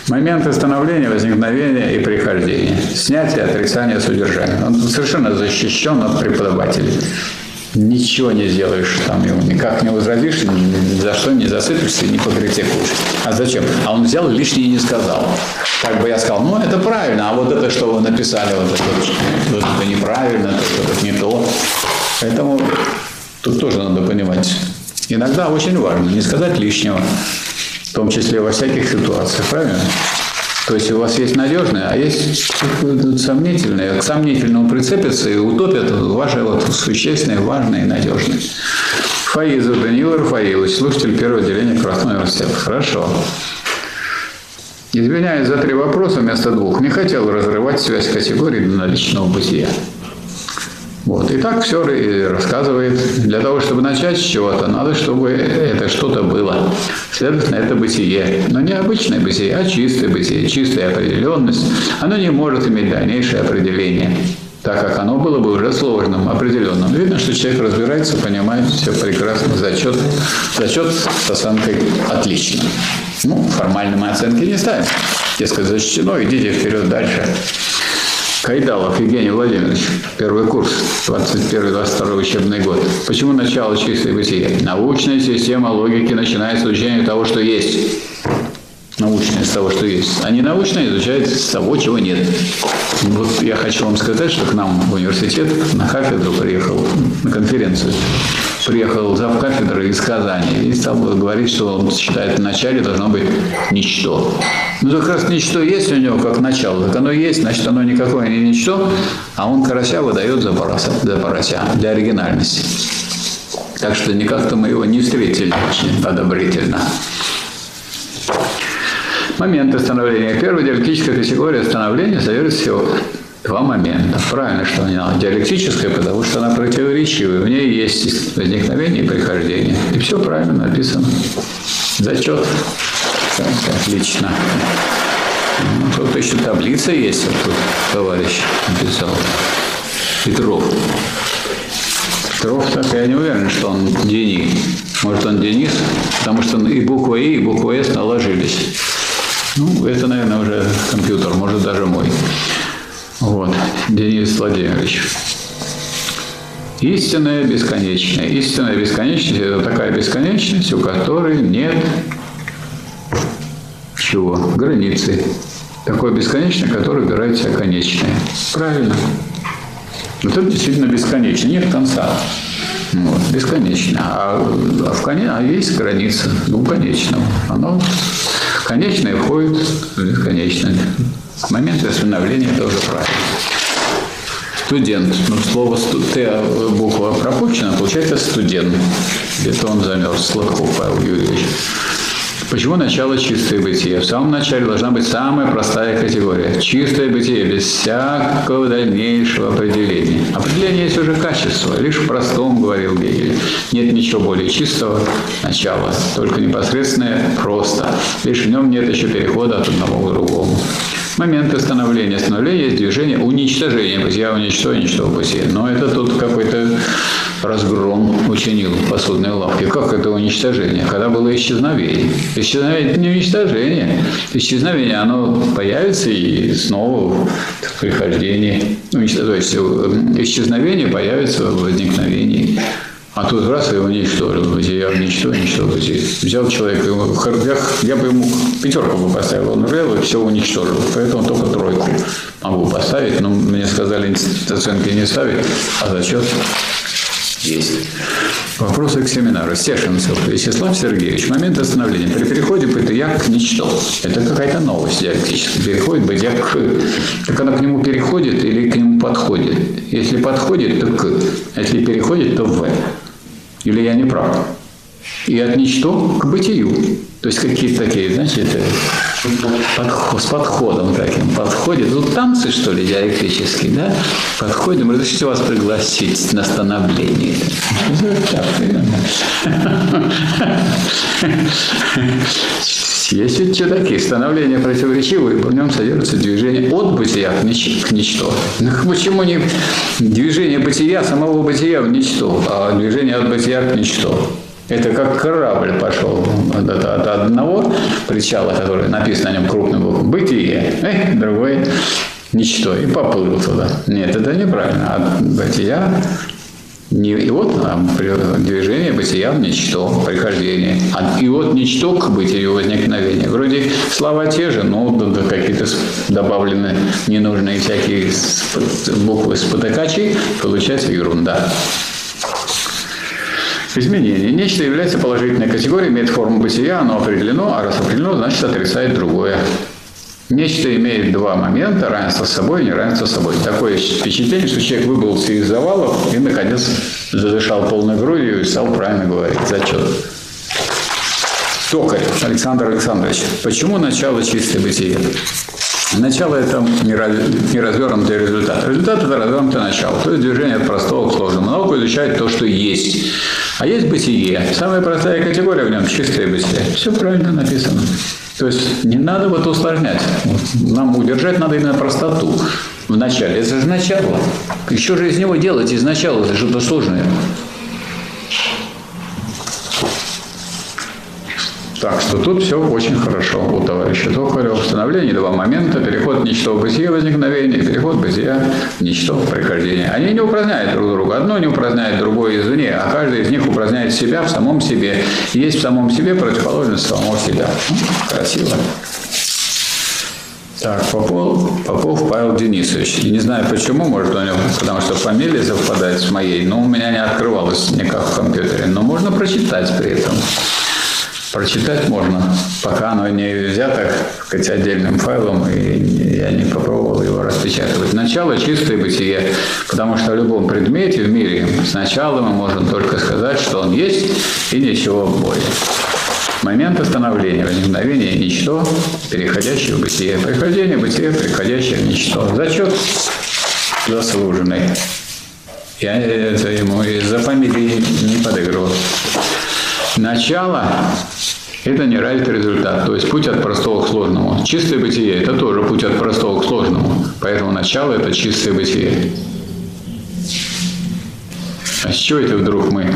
Speaker 1: Моменты становления, возникновения и прихождения. Снятие, отрицание, содержания. Он совершенно защищен от преподавателей. Ничего не сделаешь там ему, никак не возразишь, ни за что не засыпешься, не покритикуешь. А зачем? А он взял и лишнее не сказал. Как бы я сказал, ну это правильно, а вот это, что вы написали, вот это, вот это неправильно, это, это не то. Поэтому тут тоже надо понимать. Иногда очень важно не сказать лишнего в том числе во всяких ситуациях, правильно? То есть у вас есть надежное, а есть сомнительное. К сомнительному прицепятся и утопят ваше вот существенное, важное и надежное. Фаизов Даниил Рафаилович, слушатель первого отделения Красного университета. Хорошо. Извиняюсь за три вопроса вместо двух. Не хотел разрывать связь категорий до наличного бытия. Вот. И так все рассказывает. Для того, чтобы начать с чего-то, надо, чтобы это что-то было. Следовательно, это бытие. Но не обычное бытие, а чистое бытие, чистая определенность. Оно не может иметь дальнейшее определение так как оно было бы уже сложным, определенным. Видно, что человек разбирается, понимает все прекрасно, зачет, зачет с оценкой отлично. Ну, формально мы оценки не ставим. Дескать, зачтено, идите вперед дальше. Кайдалов Евгений Владимирович, первый курс, 21-22 учебный год. Почему начало чистой бытия? Научная система логики начинает с изучения того, что есть. Научная с того, что есть. А не научная изучает с того, чего нет. Вот я хочу вам сказать, что к нам в университет на кафедру приехал, на конференцию, приехал зав кафедры из Казани и стал говорить, что он считает, в начале должно быть ничто. Ну, как раз ничто есть у него как начало, так оно есть, значит, оно никакое не ничто, а он карася выдает за порося, за порося для оригинальности. Так что никак-то мы его не встретили очень одобрительно. Момент становления. Первая диалектическая категория становления содержит всего два момента. Правильно, что она диалектическая, потому что она противоречивая. В ней есть возникновение и прихождение. И все правильно написано. Зачет. Отлично. Ну, тут еще таблица есть, вот тут товарищ написал. Петров. Петров, так я не уверен, что он Денис. Может, он Денис, потому что и буква И, и буква С наложились. Ну, это, наверное, уже компьютер, может, даже мой. Вот, Денис Владимирович. Истинная бесконечная. Истинная бесконечность – это такая бесконечность, у которой нет чего? Границы. Такое бесконечное, которое убирает себя конечное. Правильно. Вот это действительно бесконечно. Нет конца. Вот, бесконечно. А, а, в коне, а есть граница двуконечного. Оно конечное входит в бесконечное. Момент восстановления тоже правильно. Студент. Ну, слово Т а буква пропущена, получается студент. Где-то он замерз. Сладков Павел Юрьевич. Почему начало чистое бытие? В самом начале должна быть самая простая категория. Чистое бытие, без всякого дальнейшего определения. Определение есть уже качество, лишь в простом, говорил Гегель. Нет ничего более чистого начала, только непосредственное просто. Лишь в нем нет еще перехода от одного к другому. Моменты становления. Становление есть движение уничтожения. Бытия уничтожил, уничтожил бытие. Но это тут какой-то разгром учинил в посудной лавке. Как это уничтожение? Когда было исчезновение. Исчезновение – это не уничтожение. Исчезновение, оно появится и снова в прихождении. То есть исчезновение появится в возникновении. А тут раз его уничтожил. Я уничтожил, уничтожил. Взял человека, я, бы ему пятерку бы поставил, он взял и все уничтожил. Поэтому только тройку могу поставить. Но мне сказали оценки не ставить, а зачет есть. Вопросы к семинару. Стешинцев Вячеслав Сергеевич. Момент остановления. При переходе бытия к ничто. Это какая-то новость диалектическая. Переходит бытия к... Так она к нему переходит или к нему подходит? Если подходит, то к. Если переходит, то в. Или я не прав? И от ничто к бытию. То есть какие-то такие, знаете, подход, с подходом таким. Подходит. Тут танцы, что ли, диалектические, да? Подходим, разрешите вас пригласить на становление. Есть ведь что такие, становление противоречивое, в нем содержится движение от бытия к, нич- к ничто. Ну, почему не движение бытия, самого бытия в ничто, а движение от бытия к ничто? Это как корабль пошел от, от одного причала, который написано на нем крупным буквам, бытие, э, другой ничто, и поплыл туда. Нет, это неправильно. От бытия не, и вот а, движение бытия в ничто, прихождение. А, и вот ничто к бытию возникновения. Вроде слова те же, но да, какие-то добавлены ненужные всякие буквы спотыкачи, получается ерунда. Изменение. Нечто является положительной категорией, имеет форму бытия, оно определено, а раз определено, значит отрицает другое. Нечто имеет два момента, равенство собой и неравенство собой. Такое впечатление, что человек выбрался из завалов и, наконец, задышал полной грудью и стал правильно говорить. Зачет. Токарь Александр Александрович. Почему начало чистое бытие? Начало – это неразвернутый результат. Результат – это развернутое начало, то есть движение от простого к сложному. Наука изучает то, что есть. А есть бытие. Самая простая категория в нем – чистое бытие. Все правильно написано. То есть не надо вот усложнять. Нам удержать надо именно простоту в начале. Это же начало. Еще же из него делать из начала, это что-то сложное. Так что тут все очень хорошо у товарища Токарева. Установление два момента, переход ничто в бытие возникновения, переход бытия в ничто в прихождение. Они не упраздняют друг друга. Одно не упраздняет другое извне, а каждый из них упраздняет себя в самом себе. Есть в самом себе противоположность самого себя. Красиво. Так, Попов, Попов Павел Денисович. Не знаю почему, может у него, потому что фамилия совпадает с моей, но у меня не открывалась никак в компьютере. Но можно прочитать при этом. Прочитать можно, пока оно не взято хоть отдельным файлом, и я не попробовал его распечатывать. Начало – чистое бытие, потому что в любом предмете в мире сначала мы можем только сказать, что он есть, и ничего более. Момент остановления, возникновения – ничто, переходящее в бытие. Прихождение – бытие, приходящее в ничто. Зачет заслуженный. Я это ему из-за фамилии не подыгрывал. Начало – это не равит результат, то есть путь от простого к сложному. Чистое бытие – это тоже путь от простого к сложному, поэтому начало – это чистое бытие. А с чего это вдруг мы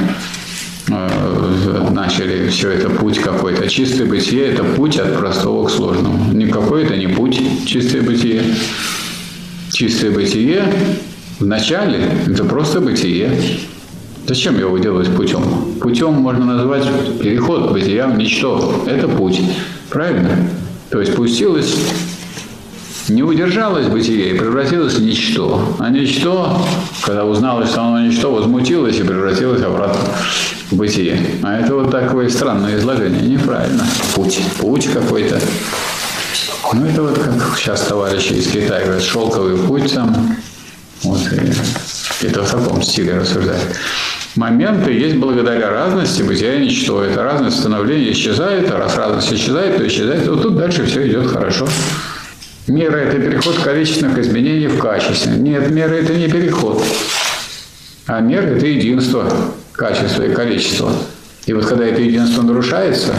Speaker 1: э, начали все это путь какой-то? Чистое бытие – это путь от простого к сложному. Никакой это не путь, чистое бытие. Чистое бытие в начале – это просто бытие. Зачем его делать путем? Путем можно назвать переход бытия в ничто. Это путь. Правильно? То есть пустилось, не удержалось бытие и превратилось в ничто. А ничто, когда узналось, что оно ничто, возмутилось и превратилось обратно в бытие. А это вот такое странное изложение. Неправильно. Путь. Путь какой-то. Ну, это вот как сейчас товарищи из Китая говорят, шелковый путь там. Вот, и это в таком стиле рассуждать моменты есть благодаря разности бытия и ничто. Это разность становления исчезает, а раз разность исчезает, то исчезает. Вот тут дальше все идет хорошо. Мера – это переход количественных изменений в качестве. Нет, мера – это не переход. А мера – это единство качества и количества. И вот когда это единство нарушается,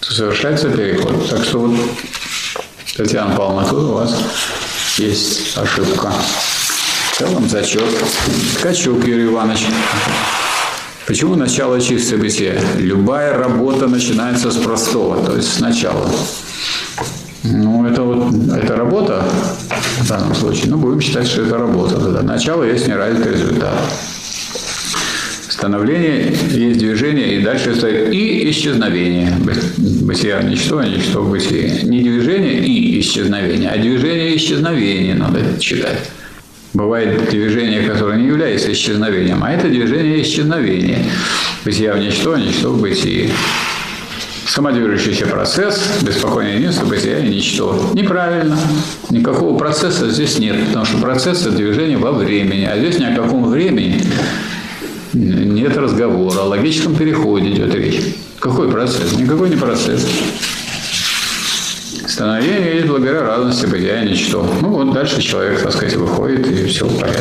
Speaker 1: то совершается переход. Так что вот, Татьяна Павловна, тут у вас есть ошибка. В целом зачет. Ткачук Юрий Иванович. Почему начало чистое бытие? Любая работа начинается с простого, то есть сначала. Ну, это вот, это работа в данном случае. Ну, будем считать, что это работа. Тогда. Начало есть неравенный результат. Становление есть движение, и дальше стоит и исчезновение. Бытия – ничто, а ничто в бытие. Не движение и исчезновение, а движение и исчезновение надо читать. Бывает движение, которое не является исчезновением, а это движение исчезновения. Бытия в ничто, ничто в бытии. Самодвижущийся процесс, беспокойное единство, бытия и ничто. Неправильно. Никакого процесса здесь нет, потому что процесс – это движение во времени, а здесь ни о каком времени нет разговора. О логическом переходе идет речь. Какой процесс? Никакой не процесс. Становление есть благодаря разности бытия ничто. Ну вот дальше человек, так сказать, выходит, и все в порядке.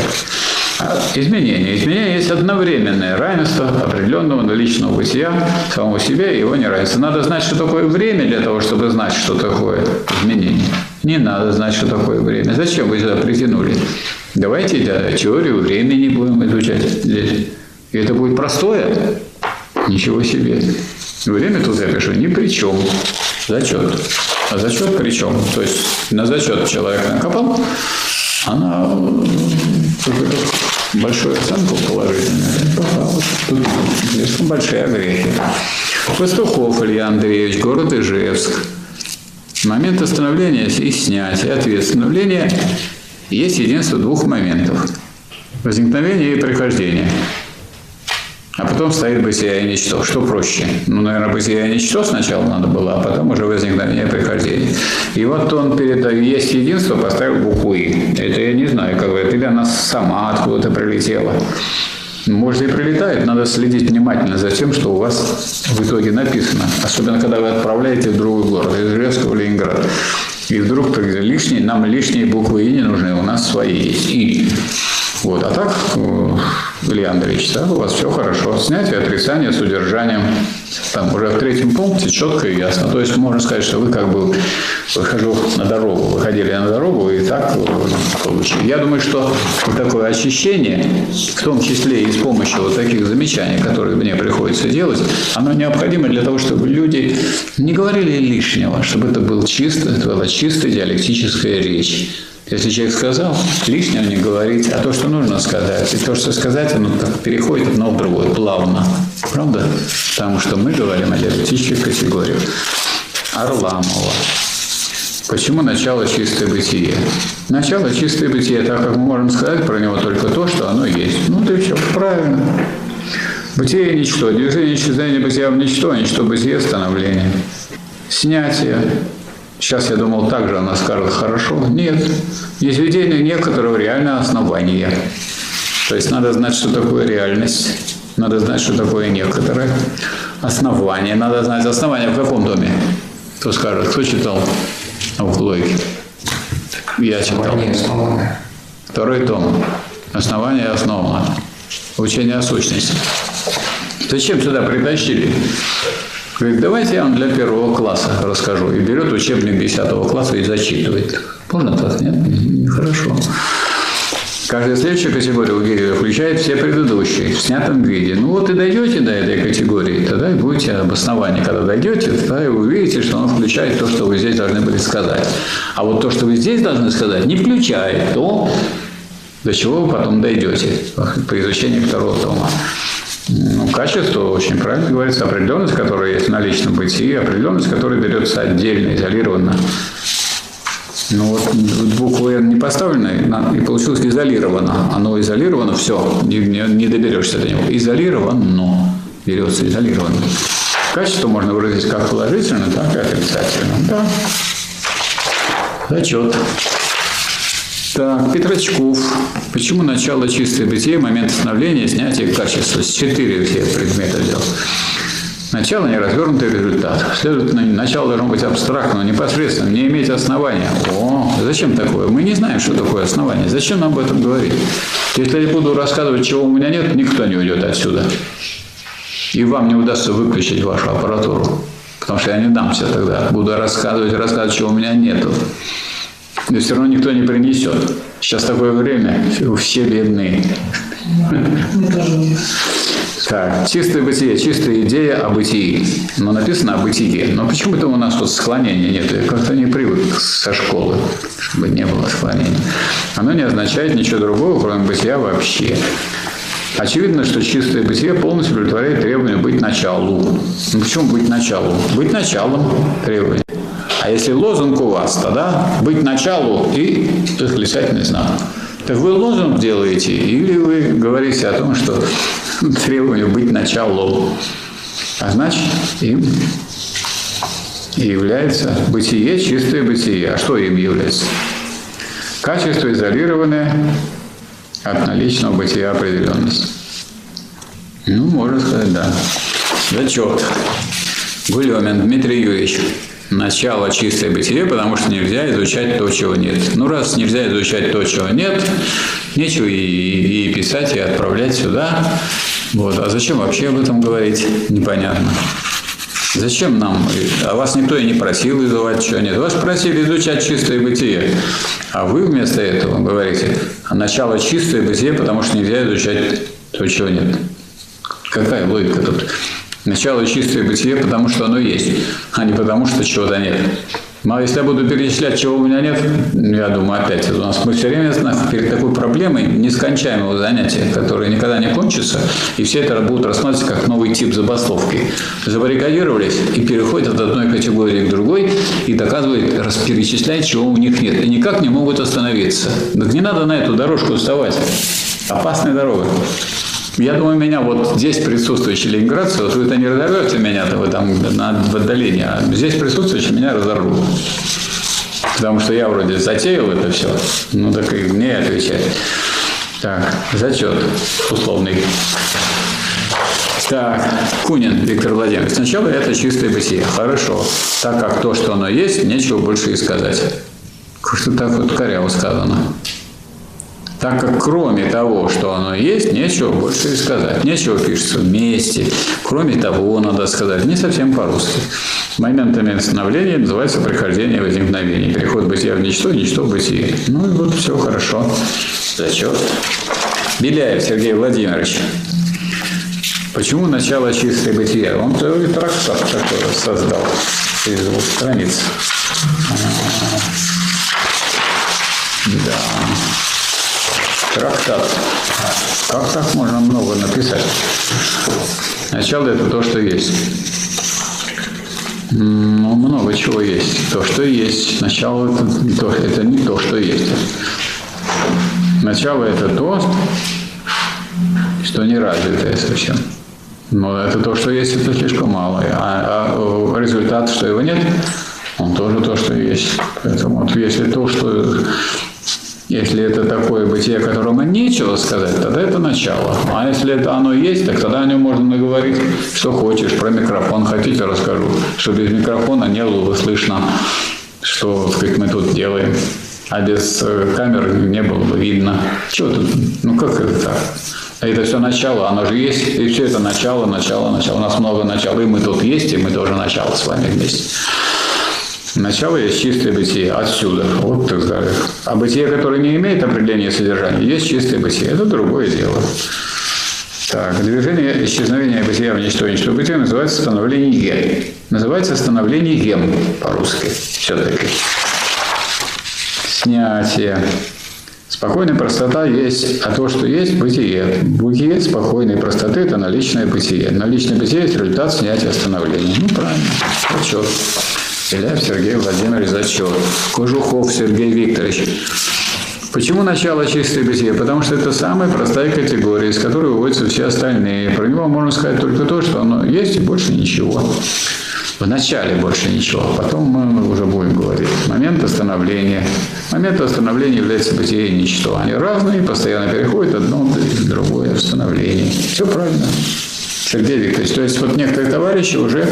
Speaker 1: А изменение. Изменение есть одновременное равенство определенного наличного бытия самого себе и его неравенства. Надо знать, что такое время для того, чтобы знать, что такое изменение. Не надо знать, что такое время. Зачем вы сюда притянули? Давайте да, теорию времени будем изучать здесь. И это будет простое? Ничего себе. Время тут я пишу ни при чем. Зачет. А зачет при чем? То есть на зачет человек накопал, она большую оценку положительную попала. Тут слишком большие огрехи. Пастухов Илья Андреевич, город Ижевск. Момент остановления и снятия, ответственного есть единство двух моментов. Возникновение и прихождение. А потом стоит бытие и ничто. Что проще? Ну, наверное, бытие и ничто сначала надо было, а потом уже возникновение прихождения. И вот он перед «есть единство» поставил букву «и». Это я не знаю, как это. Или она сама откуда-то прилетела. Может и прилетает, надо следить внимательно за тем, что у вас в итоге написано. Особенно, когда вы отправляете в другой город, из Ижевска в Ленинград. И вдруг лишние, нам лишние буквы «и» не нужны, у нас свои есть. «И». Вот. А так, э, Илья Андреевич, да, у вас все хорошо. Снятие отрицания с удержанием. Там уже в третьем пункте четко и ясно. То есть можно сказать, что вы как бы выхожу на дорогу, выходили на дорогу и так получили. Я думаю, что такое очищение, в том числе и с помощью вот таких замечаний, которые мне приходится делать, оно необходимо для того, чтобы люди не говорили лишнего, чтобы это был чисто, это была чистая диалектическая речь. Если человек сказал, лишнего не говорить, а то, что нужно сказать, и то, что сказать, оно так переходит одно в другое, плавно. Правда? Потому что мы говорим о диалектических категориях. Орламова. Почему начало чистое бытие? Начало чистое бытие, так как мы можем сказать про него только то, что оно есть. Ну, ты все, правильно. Бытие – ничто, движение, исчезновение бытия в ничто, ничто бытие – становление. Снятие, Сейчас я думал, так же она скажет хорошо. Нет. Есть введение некоторого реального основания. То есть надо знать, что такое реальность. Надо знать, что такое некоторое основание. Надо знать основание в каком доме. Кто скажет, кто читал науку логики? Я читал. Второй том. Основание основано. Учение о сущности. Зачем сюда притащили? Говорит, давайте я вам для первого класса расскажу. И берет учебник 10 класса и зачитывает. Можно так? Нет? Хорошо. Каждая следующая категория у Гегеля включает все предыдущие в снятом виде. Ну вот и дойдете до этой категории, тогда и будете обоснование. Когда дойдете, тогда и увидите, что он включает то, что вы здесь должны были сказать. А вот то, что вы здесь должны сказать, не включает то, до чего вы потом дойдете по изучению второго тома. Ну, качество, очень правильно говорится, определенность, которая есть в наличном бытии, определенность, которая берется отдельно, изолированно. Ну вот буква «Н» не поставлена, и получилось изолировано. Оно изолировано, все, не, не, не доберешься до него. Изолировано, берется изолированно. Качество можно выразить как положительно, так и отрицательно. Да. Зачет. Так, Петрочков. Почему начало чистое бытие, момент становления, снятия качества? Четыре все предмета взял. Начало – неразвернутый результат. Следовательно, начало должно быть абстрактным, непосредственно, не иметь основания. О, зачем такое? Мы не знаем, что такое основание. Зачем нам об этом говорить? Если я буду рассказывать, чего у меня нет, никто не уйдет отсюда. И вам не удастся выключить вашу аппаратуру. Потому что я не дамся тогда. Буду рассказывать, рассказывать, чего у меня нету но все равно никто не принесет. Сейчас такое время, все бедные. Так, чистое бытие, чистая идея о бытии. Но написано о бытие. Но почему-то у нас тут склонения нет. Я как-то не привык со школы, чтобы не было склонения. Оно не означает ничего другого, кроме бытия вообще. Очевидно, что чистое бытие полностью удовлетворяет требование быть началу. Ну почему быть началу? Быть началом требования. А если лозунг у вас, тогда быть началу и восклицательный знак. Так вы лозунг делаете или вы говорите о том, что требование быть началу, а значит им является бытие, чистое бытие. А что им является? Качество изолированное от наличного бытия определенности. Ну, можно сказать, да. Зачет. Гулемин Дмитрий Юрьевич начало чистое бытие, потому что нельзя изучать то, чего нет. Ну, раз нельзя изучать то, чего нет, нечего и, и писать, и отправлять сюда. Вот. А зачем вообще об этом говорить? Непонятно. Зачем нам? А вас никто и не просил изучать, чего нет. Вас просили изучать чистое бытие. А вы вместо этого говорите, начало чистое бытие, потому что нельзя изучать то, чего нет. Какая логика тут? Начало чистое бытие, потому что оно есть, а не потому что чего-то нет. Но если я буду перечислять, чего у меня нет, я думаю, опять у нас мы все время перед такой проблемой нескончаемого занятия, которое никогда не кончится, и все это будут рассматривать как новый тип забастовки. Забаррикадировались и переходят от одной категории к другой и доказывают, перечисляют, чего у них нет. И никак не могут остановиться. Так не надо на эту дорожку вставать. Опасная дорога. Я думаю, меня вот здесь присутствующие ленинградцы, вот вы это не разорвете меня-то вы там на, в отдалении, а здесь присутствующие меня разорвут. Потому что я вроде затеял это все, ну так и мне отвечать. Так, зачет условный. Так, Кунин Виктор Владимирович. Сначала это чистое бытие. Хорошо. Так как то, что оно есть, нечего больше и сказать. Что так вот коряво сказано. Так как кроме того, что оно есть, нечего больше и сказать. Нечего пишется вместе. Кроме того, надо сказать. Не совсем по-русски. Моментами становления называется прихождение возникновения. Переход бытия в ничто, ничто в бытие. Ну и вот все хорошо. Зачет. Беляев Сергей Владимирович. Почему начало чистое бытие? Он целый трактат такой создал из двух страниц. Да. Трактат. Как так можно много написать? Начало это то, что есть. Ну, много чего есть. То, что есть. Начало это, то, это не то, что есть. Начало это то, что не развитое совсем. Но это то, что есть, это слишком мало. А, а результат, что его нет, он тоже то, что есть. Поэтому вот если то, что если это такое бытие, которому нечего сказать, тогда это начало. А если это оно есть, так тогда о нем можно наговорить, что хочешь. Про микрофон хотите, расскажу. Что без микрофона не было бы слышно, что сказать, мы тут делаем. А без э, камеры не было бы видно. Чего тут? Ну как это так? А это все начало, оно же есть, и все это начало, начало, начало. У нас много начала, и мы тут есть, и мы тоже начало с вами вместе. Начало есть чистое бытие отсюда. Вот так сказать. А бытие, которое не имеет определения содержания, есть чистое бытие. Это другое дело. Так, движение исчезновения бытия в ничто, ничто бытие называется становление. Называется становление ген по-русски все-таки. Снятие. Спокойная простота есть, а то, что есть, бытие. Бытие спокойной простоты – это наличное бытие. Наличное бытие – есть результат снятия становления. Ну, правильно. Отчет. Беляев Сергей Владимирович Зачет. Кожухов Сергей Викторович. Почему начало чистое бытие? Потому что это самая простая категория, из которой выводятся все остальные. Про него можно сказать только то, что оно есть и больше ничего. В начале больше ничего, потом мы уже будем говорить. Момент остановления. Момент остановления является бытие и ничто. Они разные, постоянно переходят одно в другое остановление. Все правильно. Сергей Викторович, то есть вот некоторые товарищи уже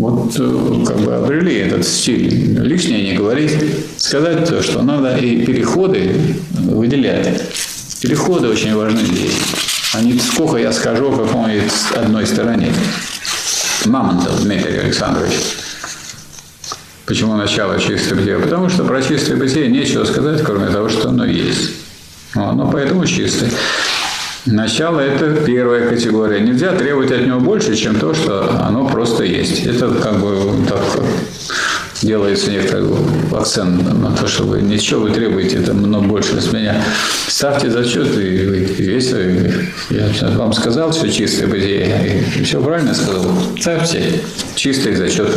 Speaker 1: вот э, как бы обрели этот стиль. Лишнее не говорить. Сказать то, что надо и переходы выделять. Переходы очень важны здесь. А не сколько я скажу о какой одной стороне. Мамонтов Дмитрий Александрович. Почему начало чистое бытие? Потому что про чистое бытие нечего сказать, кроме того, что оно есть. Оно поэтому чистое. Начало – это первая категория. Нельзя требовать от него больше, чем то, что оно просто есть. Это как бы так делается некоторый акцент на то, что вы ничего вы требуете, это много больше с меня. Ставьте зачет, и весь, я вам сказал, все чистое бытие, и все правильно сказал. Ставьте чистый зачет.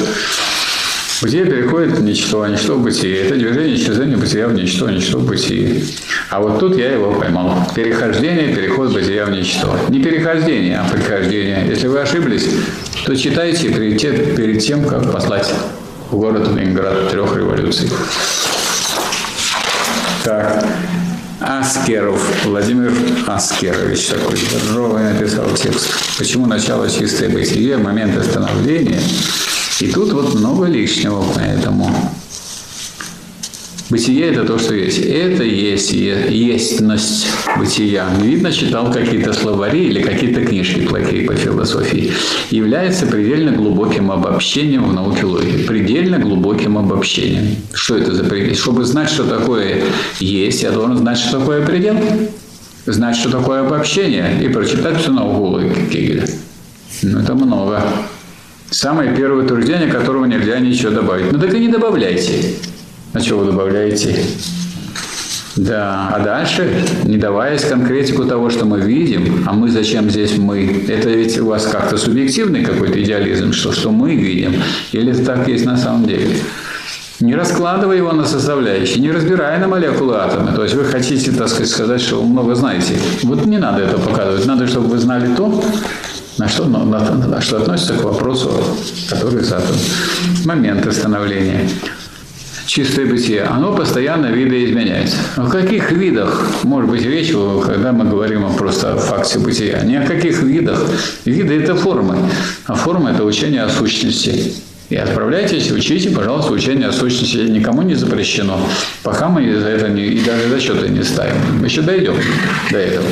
Speaker 1: Бытие переходит в ничто, а ничто в бытие. Это движение исчезновения бытия в ничто, ничто в бытие. А вот тут я его поймал. Перехождение, переход бытия в ничто. Не перехождение, а прихождение. Если вы ошиблись, то читайте перед, перед тем, как послать в город Ленинград трех революций. Так. Аскеров, Владимир Аскерович такой здоровый написал текст. Почему начало чистое бытие, момент остановления – и тут вот много лишнего, поэтому Бытие – это то, что есть. Это есть естьность бытия. Видно, читал какие-то словари или какие-то книжки плохие по философии. Является предельно глубоким обобщением в науке логики. Предельно глубоким обобщением. Что это за предел? Чтобы знать, что такое есть, я должен знать, что такое предел. Знать, что такое обобщение. И прочитать всю науку логики Кегеля. Ну, это много. Самое первое утверждение, которого нельзя ничего добавить. Ну так и не добавляйте. А что вы добавляете? Да, а дальше, не даваясь конкретику того, что мы видим, а мы зачем здесь мы? Это ведь у вас как-то субъективный какой-то идеализм, что, что мы видим, или это так есть на самом деле? Не раскладывая его на составляющие, не разбирая на молекулы атомы. То есть вы хотите, так сказать, сказать, что вы много знаете. Вот не надо это показывать. Надо, чтобы вы знали то, на что, на, на, что относится к вопросу, который задан. Момент становления. чистое бытие, оно постоянно видоизменяется. О каких видах может быть речь, когда мы говорим просто о факте бытия? Ни о каких видах. Виды – это формы, а форма – это учение о сущности. И отправляйтесь, учите, пожалуйста, учение о сущности. Никому не запрещено. Пока мы за это не, и даже зачеты не ставим. Мы еще дойдем до этого.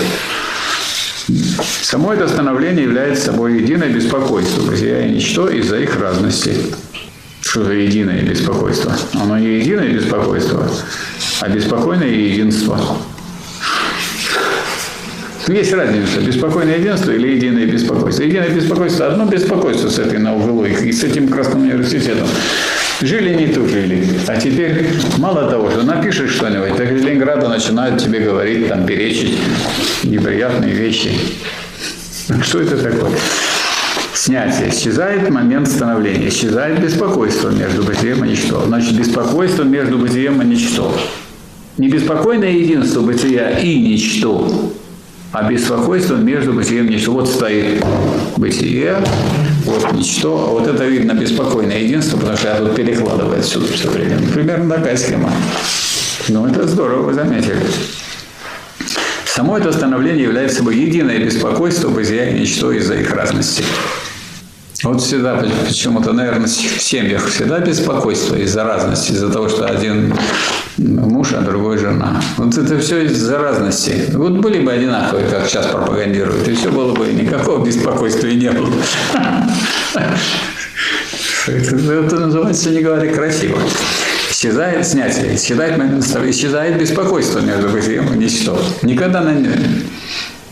Speaker 1: Само это становление является собой единое беспокойство, бытия и ничто из-за их разности. Что за единое беспокойство? Оно не единое беспокойство, а беспокойное единство. Есть разница, беспокойное единство или единое беспокойство. Единое беспокойство – одно беспокойство с этой на углу и с этим красным университетом. Жили не тужили. А теперь мало того, что напишешь что-нибудь, так из Ленинграда начинают тебе говорить, там, перечить неприятные вещи. Что это такое? Снятие. Исчезает момент становления. Исчезает беспокойство между бытием и ничто. Значит, беспокойство между бытием и ничто. Не беспокойное единство бытия и ничто, а беспокойство между бытием и ничто. Вот стоит бытие, вот ничто. Вот это видно беспокойное единство, потому что я тут перекладываю отсюда все время. Примерно такая схема. Ну, это здорово, вы заметили. Само это становление является собой единое беспокойство, бытия и ничто из-за их разности. Вот всегда, почему-то, наверное, в семьях всегда беспокойство из-за разности, из-за того, что один муж, а другой жена. Вот это все из-за разности. Вот были бы одинаковые, как сейчас пропагандируют, и все было бы, никакого беспокойства не было. Это, это называется, не говоря красиво. Исчезает снятие, исчезает исчезает беспокойство между и ничто. Никогда на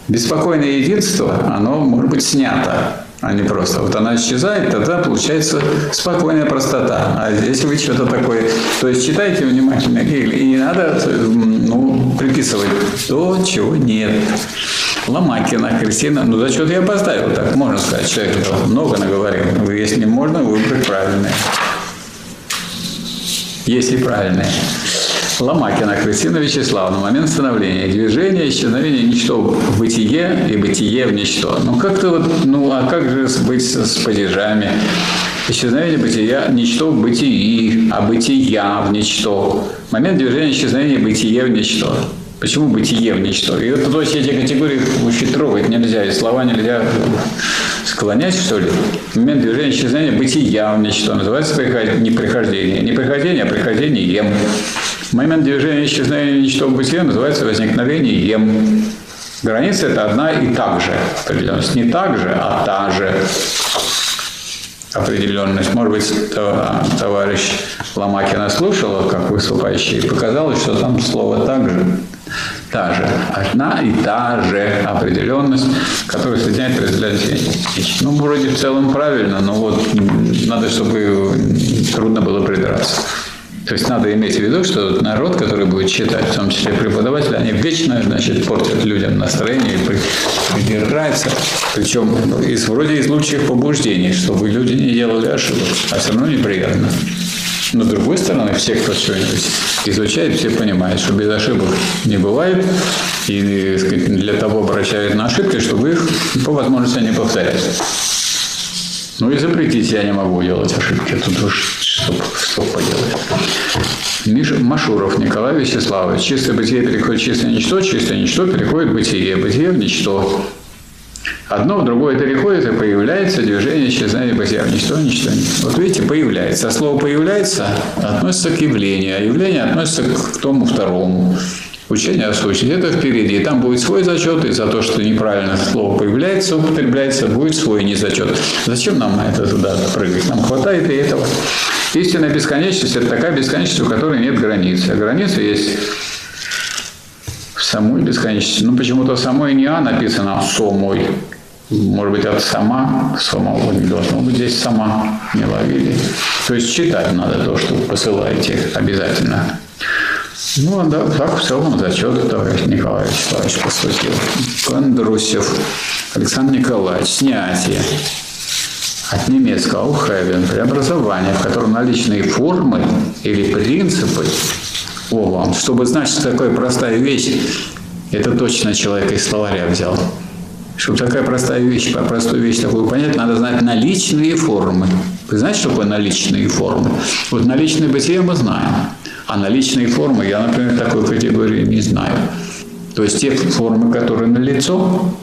Speaker 1: беспокойное единство, оно может быть снято а не просто. Вот она исчезает, тогда получается спокойная простота. А если вы что-то такое... То есть читайте внимательно, и не надо ну, приписывать то, чего нет. Ломакина, Кристина, ну за что-то я поставил, так можно сказать. Человек много наговорил. Если можно, выбрать правильное. Если правильное. Ломакина Кристина Вячеславовна. Момент становления. Движение, исчезновение, ничто в бытие и бытие в ничто. Ну как-то вот, ну а как же быть с падежами? Исчезновение бытия, ничто в бытии, а бытия в ничто. Момент движения, исчезновения, бытие в ничто. Почему бытие в ничто? И вот то есть эти категории вообще трогать нельзя, и слова нельзя склонять, что ли. Момент движения исчезновения бытия в ничто. Называется не прихождение. Не прихождение, а прихождение. Момент движения исчезновения ничто в бытие называется возникновением. Граница – это одна и так же определенность. Не так же, а та же определенность. Может быть, товарищ Ломакина слушал, как выступающий, и показалось, что там слово «так же». Та же. Одна и та же определенность, которая соединяет разделяющие Ну, вроде в целом правильно, но вот надо, чтобы трудно было придраться. То есть надо иметь в виду, что народ, который будет читать, в том числе преподаватели, они вечно значит, портят людям настроение и придираются. Причем из, вроде из лучших побуждений, чтобы люди не делали ошибок. А все равно неприятно. Но с другой стороны, все, кто что-нибудь изучает, все понимают, что без ошибок не бывает. И сказать, для того обращают на ошибки, чтобы их по возможности не повторять. Ну и запретить я не могу делать ошибки. Тут уж что, поделать. Миша Машуров Николай Вячеславович. Чистое бытие переходит в чистое ничто, чистое ничто переходит в бытие, бытие в ничто. Одно в другое переходит и появляется движение исчезновения бытия в ничто, ничто. Вот видите, появляется. А слово «появляется» относится к явлению, а явление относится к тому второму. Учение о сущности. Это впереди. Там будет свой зачет, и за то, что неправильно слово появляется, употребляется, будет свой незачет. Зачем нам на это туда прыгать? Нам хватает и этого. Истинная бесконечность – это такая бесконечность, у которой нет границы. А граница есть в самой бесконечности. Ну, почему-то самой не «а» написано, а «сомой». Может быть, от «сама», «самого» не должно быть здесь «сама», не ловили. То есть читать надо то, что вы посылаете обязательно. Ну, да, так в целом зачет товарищ Николай Вячеславович посвятил. Кондрусев Александр Николаевич, снятие от немецкого «aufheben» – преобразование, в котором наличные формы или принципы, о чтобы знать, что такое простая вещь, это точно человек из словаря взял. Чтобы такая простая вещь, простую вещь такую понять, надо знать наличные формы. Вы знаете, что такое наличные формы? Вот наличные бытие мы знаем. А наличные формы, я, например, такой категории не знаю. То есть те формы, которые на лицо,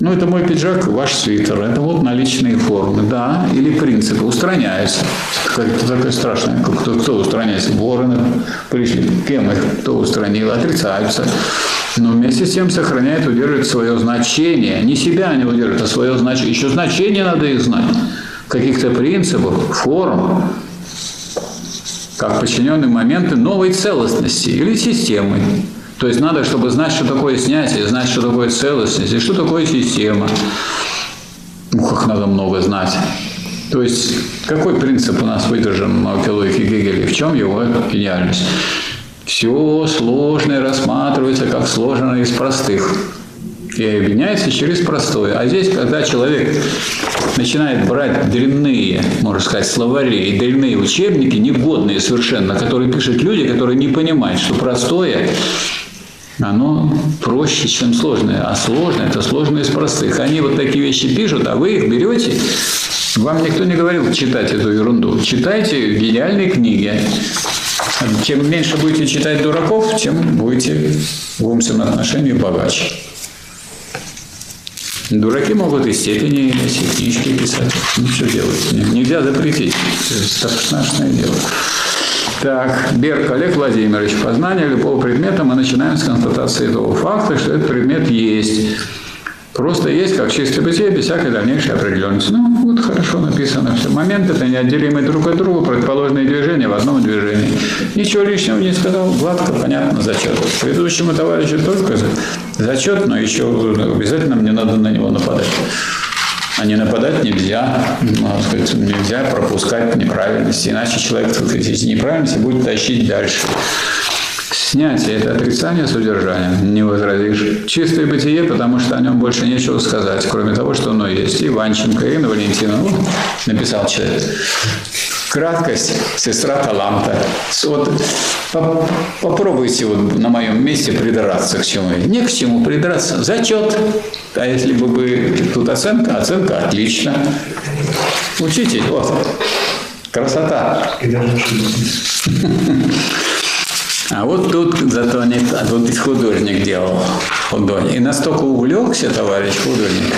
Speaker 1: ну, это мой пиджак, ваш свитер. Это вот наличные формы, да, или принципы. Устраняются. Как-то такое страшное. Кто, кто устраняется? Вороны пришли. Кем их? Кто устранил? Отрицаются. Но вместе с тем сохраняет, удерживает свое значение. Не себя они удерживают, а свое значение. Еще значение надо их знать. Каких-то принципов, форм, как подчиненные моменты новой целостности или системы. То есть надо, чтобы знать, что такое снятие, знать, что такое целостность и что такое система. Ну, как надо много знать. То есть какой принцип у нас выдержан в логике Гегеля? В чем его гениальность? Все сложное рассматривается как сложное из простых и объединяется через простое. А здесь, когда человек начинает брать дрянные, можно сказать, словари и дрянные учебники, негодные совершенно, которые пишут люди, которые не понимают, что простое оно проще, чем сложное. А сложное – это сложное из простых. Они вот такие вещи пишут, а вы их берете. Вам никто не говорил читать эту ерунду. Читайте гениальные книги. Чем меньше будете читать дураков, тем будете в умственном отношении богаче. Дураки могут и степени иметь, и книжки писать. Ну, делать? Нельзя запретить. Это страшное дело. Так, Берг Олег Владимирович. Познание любого предмета мы начинаем с констатации того факта, что этот предмет есть. Просто есть как чистое бытие, без всякой дальнейшей определенности. Ну, вот хорошо написано все. Моменты это неотделимые друг от друга, противоположные движения в одном движении. Ничего лишнего не сказал, гладко, понятно, зачет. Предыдущему товарищу только зачет, но еще обязательно мне надо на него нападать. А не нападать нельзя, можно сказать, нельзя пропускать неправильности, иначе человек эти неправильности будет тащить дальше. Снятие – это отрицание содержания, не возразишь. Чистое бытие, потому что о нем больше нечего сказать, кроме того, что оно есть. Иванченко, Ирина Валентиновна, ну, написал человек. Краткость – сестра таланта. Вот попробуйте вот на моем месте придраться к чему. Не к чему придраться. Зачет. А если бы вы тут оценка, оценка отлично. Учитесь, вот. Красота. А вот тут зато не так. Вот художник делал художник. И настолько увлекся товарищ художник,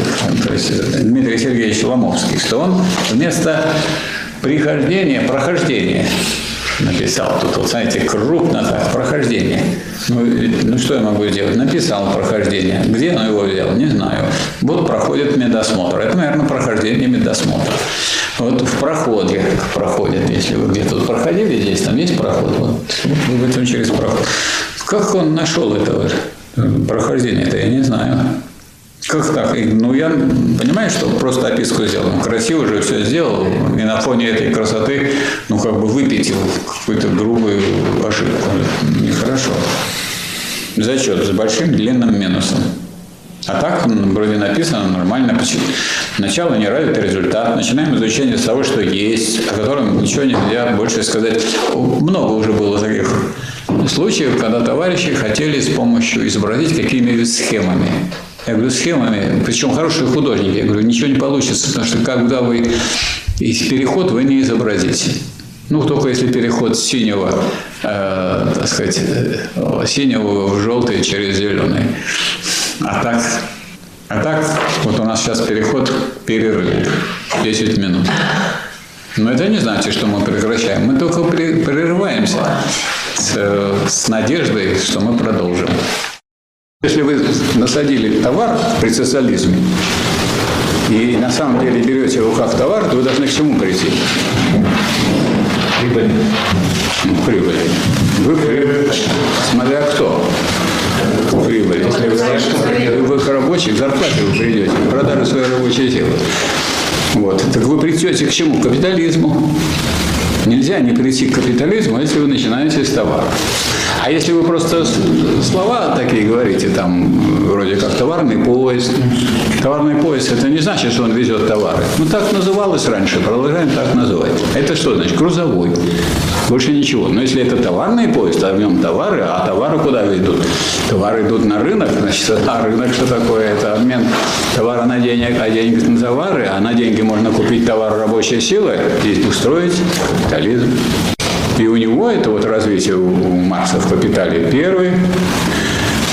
Speaker 1: то есть Дмитрий Сергеевич Ломовский, что он вместо прихождения, прохождения написал. Тут, вот, знаете, крупно так, прохождение. Ну, ну, что я могу сделать? Написал прохождение. Где он его взял? Не знаю. Вот проходит медосмотр. Это, наверное, прохождение медосмотра. Вот в проходе проходит, если вы где-то проходили здесь, там есть проход. Вот, вот в этом через проход. Как он нашел этого прохождения-то, я не знаю. Как так? Ну, я понимаю, что просто описку сделал. Красиво же все сделал. И на фоне этой красоты, ну, как бы выпятил какую-то грубую ошибку. Нехорошо. Зачет с большим длинным минусом. А так вроде написано нормально. Начало не равит результат. Начинаем изучение с того, что есть, о котором ничего нельзя больше сказать. Много уже было таких случаев, когда товарищи хотели с помощью изобразить какими-нибудь схемами. Я говорю, схемами, причем хорошие художники. Я говорю, ничего не получится, потому что когда вы из переход вы не изобразите. Ну, только если переход синего, э, так сказать, э, синего в желтый через зеленый. А так, а так, вот у нас сейчас переход, перерыв, 10 минут. Но это не значит, что мы прекращаем. Мы только прерываемся с, с надеждой, что мы продолжим. Если вы насадили товар при социализме, и на самом деле берете в руках товар, то вы должны к чему прийти? Прибыль. Прибыль. Вы, смотря кто прибыль. Если вы, рабочий, к зарплате вы придете, продажи своей рабочей силы. Вот. Так вы придете к чему? К капитализму. Нельзя не прийти к капитализму, если вы начинаете с товара. А если вы просто слова такие говорите, там, вроде как товарный поезд. Товарный поезд – это не значит, что он везет товары. Ну, так называлось раньше, продолжаем так называть. Это что значит? Грузовой. Больше ничего. Но если это товарный поезд, а в нем товары, а товары куда ведут? Товары идут на рынок, значит, а рынок что такое? Это обмен товара на денег, а денег на товары, а на деньги можно купить товар рабочей силы и устроить капитализм. И у него это вот развитие у Маркса в «Капитале» первый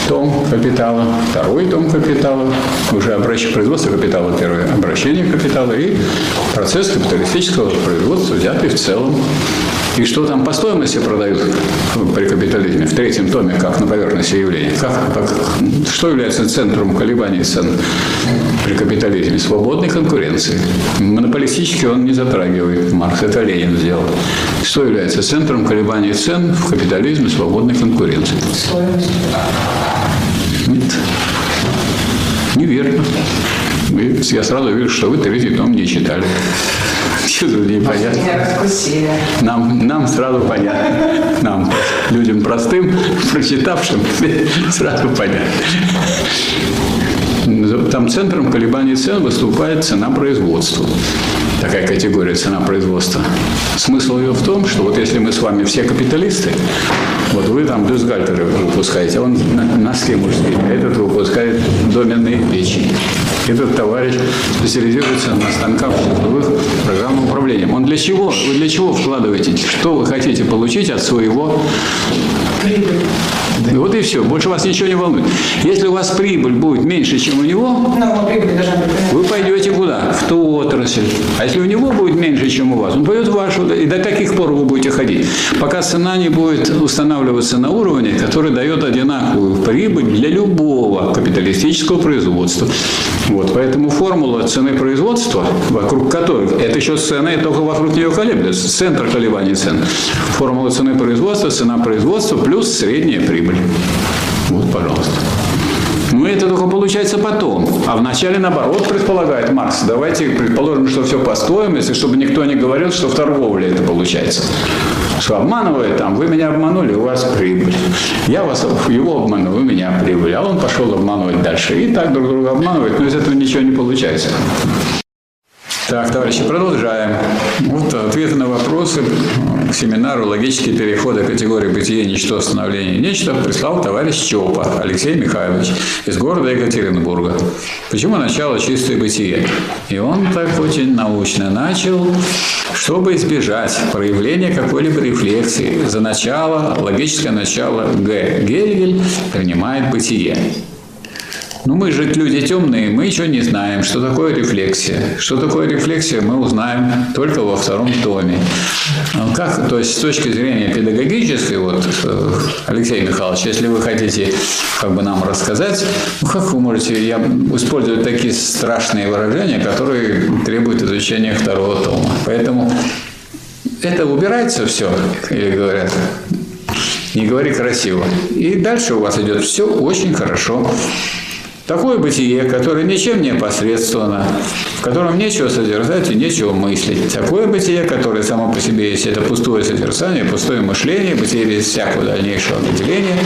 Speaker 1: том капитала, второй том капитала, уже обращение производства капитала, первое обращение капитала и процесс капиталистического производства взятый в целом. И что там по стоимости продают при капитализме в третьем томе, как на поверхности явления? Как, как, что является центром колебаний цен при капитализме? Свободной конкуренции. Монополистически он не затрагивает. Маркс это Ленин сделал. Что является центром колебаний цен в капитализме свободной конкуренции? Стоимость. Нет. Неверно. Я сразу вижу, что вы третий том не читали. Тут непонятно? Нам, нам сразу понятно. Нам, людям простым, прочитавшим, сразу понятно. Там центром колебаний цен выступает цена производства. Такая категория цена производства. Смысл ее в том, что вот если мы с вами все капиталисты, вот вы там бюстгальтеры выпускаете, он носки мужские, этот выпускает доменные печи. Этот товарищ специализируется на станках часовых программным управлением. Он для чего? Вы для чего вкладываете? Что вы хотите получить от своего прибыль? Вот и все. Больше вас ничего не волнует. Если у вас прибыль будет меньше, чем у него, вы пойдете куда? В ту отрасль. А если у него будет меньше, чем у вас, он пойдет в вашу. И до каких пор вы будете ходить? Пока цена не будет устанавливаться на уровне, который дает одинаковую прибыль для любого капиталистического производства. Вот, поэтому формула цены производства, вокруг которой, это еще цены, только вокруг нее колеблется, центр колебаний цен. Формула цены производства, цена производства плюс средняя прибыль. Вот, пожалуйста. Но это только получается потом. А вначале, наоборот, предполагает Маркс. Давайте предположим, что все по стоимости, чтобы никто не говорил, что в торговле это получается. Что обманывает там, вы меня обманули, у вас прибыль. Я вас, его обманул, вы меня прибыль. А он пошел обманывать дальше. И так друг друга обманывает, но из этого ничего не получается. Так, товарищи, продолжаем. Вот ответы на вопросы к семинару «Логические переходы категории бытия, ничто, становление, нечто» прислал товарищ Чопа Алексей Михайлович из города Екатеринбурга. Почему начало чистое бытие? И он так очень научно начал, чтобы избежать проявления какой-либо рефлексии. За начало, логическое начало Г. Гегель принимает бытие. Ну, мы же люди темные, мы еще не знаем, что такое рефлексия. Что такое рефлексия, мы узнаем только во втором томе. Ну, как, то есть с точки зрения педагогической, вот, э, Алексей Михайлович, если вы хотите как бы нам рассказать, ну, как вы можете я, использовать такие страшные выражения, которые требуют изучения второго тома. Поэтому это убирается все, или говорят, не говори красиво. И дальше у вас идет все очень хорошо. Такое бытие, которое ничем не посредственно, в котором нечего содержать и нечего мыслить. Такое бытие, которое само по себе есть это пустое содержание, пустое мышление, бытие без всякого дальнейшего определения,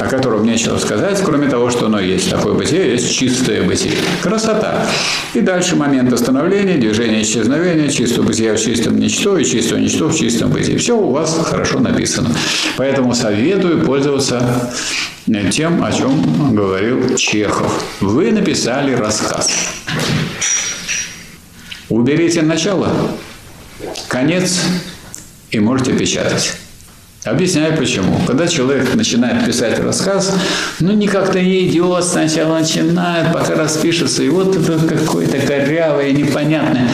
Speaker 1: о котором нечего сказать, кроме того, что оно есть. Такое бытие есть чистое бытие. Красота. И дальше момент остановления, движение исчезновения, чистое бытие в чистом ничто и чистое ничто в чистом бытии. Все у вас хорошо написано. Поэтому советую пользоваться тем, о чем говорил Чехов. Вы написали рассказ. Уберите начало, конец и можете печатать. Объясняю почему. Когда человек начинает писать рассказ, ну никак-то не идет, сначала начинает, пока распишется, и вот это какое-то корявое, непонятное.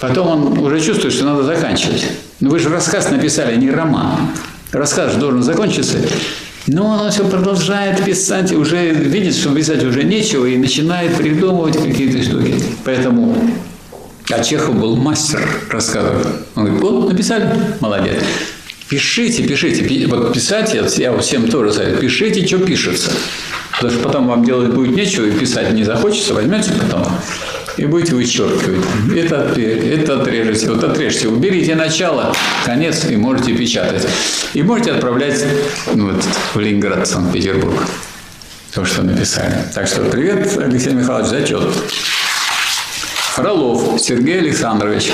Speaker 1: Потом он уже чувствует, что надо заканчивать. Но вы же рассказ написали, не роман. Рассказ должен закончиться, но он все продолжает писать, уже видит, что писать уже нечего, и начинает придумывать какие-то штуки. Поэтому а Чехов был мастер рассказов. Он говорит, вот, написали, молодец. Пишите, пишите. Вот писать, я всем тоже советую, пишите, что пишется. Потому что потом вам делать будет нечего, и писать не захочется, возьмете потом и будете вычеркивать. Это, это отрежете, вот отрежьте. Уберите начало, конец и можете печатать. И можете отправлять ну, вот, в Ленинград, Санкт-Петербург. То, что написали. Так что привет, Алексей Михайлович, зачет. Фролов Сергей Александрович.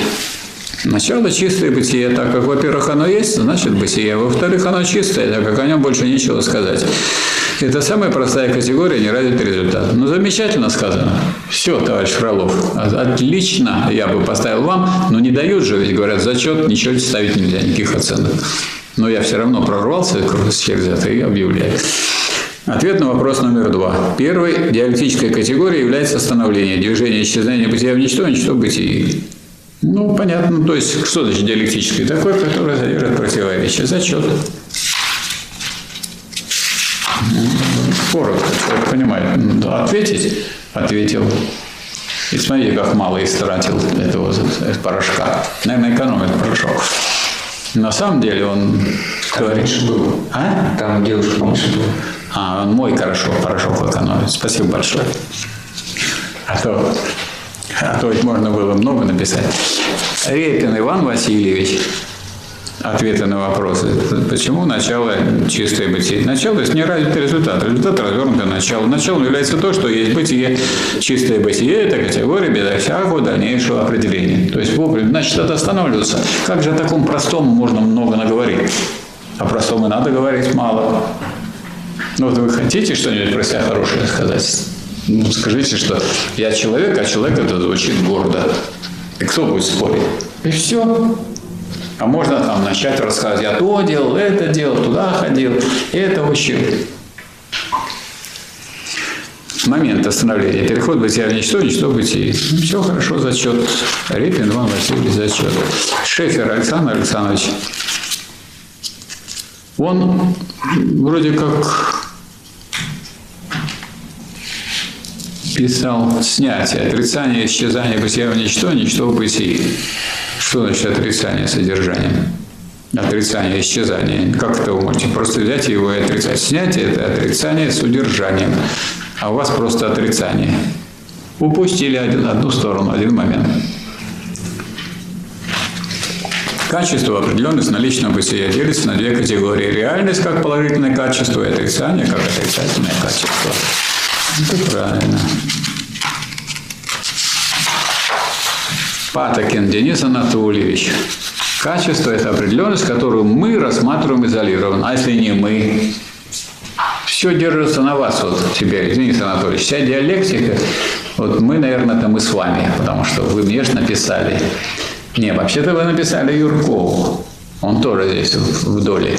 Speaker 1: Начало чистое бытие, так как, во-первых, оно есть, значит бытие. Во-вторых, оно чистое, так как о нем больше нечего сказать. Это самая простая категория неразвитый результат. Ну, замечательно сказано. Все, товарищ Фролов. Отлично, я бы поставил вам, но не дают же, ведь говорят, зачет, ничего ставить нельзя, никаких оценок. Но я все равно прорвался через это и объявляю. Ответ на вопрос номер два. Первой диалектической категорией является становление, движение, исчезновение бытия в ничто, ничто в бытии. Ну, понятно. То есть, что значит диалектический? Такой, который содержит противоречие. Зачет. Коротко, человек понимает. Ответить? Ответил. И смотрите, как мало истратил этого, этого порошка. Наверное, экономит порошок. На самом деле он
Speaker 2: Там
Speaker 1: говорит...
Speaker 2: меньше было.
Speaker 1: А?
Speaker 2: Там девушка меньше было.
Speaker 1: А, он мой хорошо, порошок экономит. Спасибо большое. А то, а то ведь можно было много написать. Репин Иван Васильевич. Ответы на вопросы. Почему начало чистое бытие? Начало – это не развитый результат. Результат развернутое начало. Началом является то, что есть бытие. Чистое бытие – это категория безо всякого дальнейшего определения. То есть вовремя. Значит, это останавливаться. Как же о таком простом можно много наговорить? О простом и надо говорить мало. Ну, вот вы хотите что-нибудь про себя хорошее сказать? Ну, скажите, что я человек, а человек это звучит гордо. И кто будет спорить? И все. А можно там начать рассказывать, я то делал, это делал, туда ходил, это учил. Момент остановления. Переход бытия в ничто, ничто в бытие. Ну, все хорошо, зачет. Репин Иван Васильевич, зачет. Шефер Александр Александрович. Он вроде как писал снятие, отрицание, исчезание бытия в ничто, ничто в бытии. Что значит отрицание содержания? Отрицание, исчезание. Как это вы можете? Просто взять его и отрицать. Снятие – это отрицание с удержанием. А у вас просто отрицание. Упустили один, одну сторону, один момент. Качество определенность наличного бытия делится на две категории. Реальность как положительное качество и отрицание как отрицательное качество. Это правильно. Патокин Денис Анатольевич. Качество – это определенность, которую мы рассматриваем изолированно. А если не мы? Все держится на вас вот теперь, Денис Анатольевич. Вся диалектика, вот мы, наверное, там и с вами, потому что вы мне же написали. Не, вообще-то вы написали Юркову. Он тоже здесь в доле.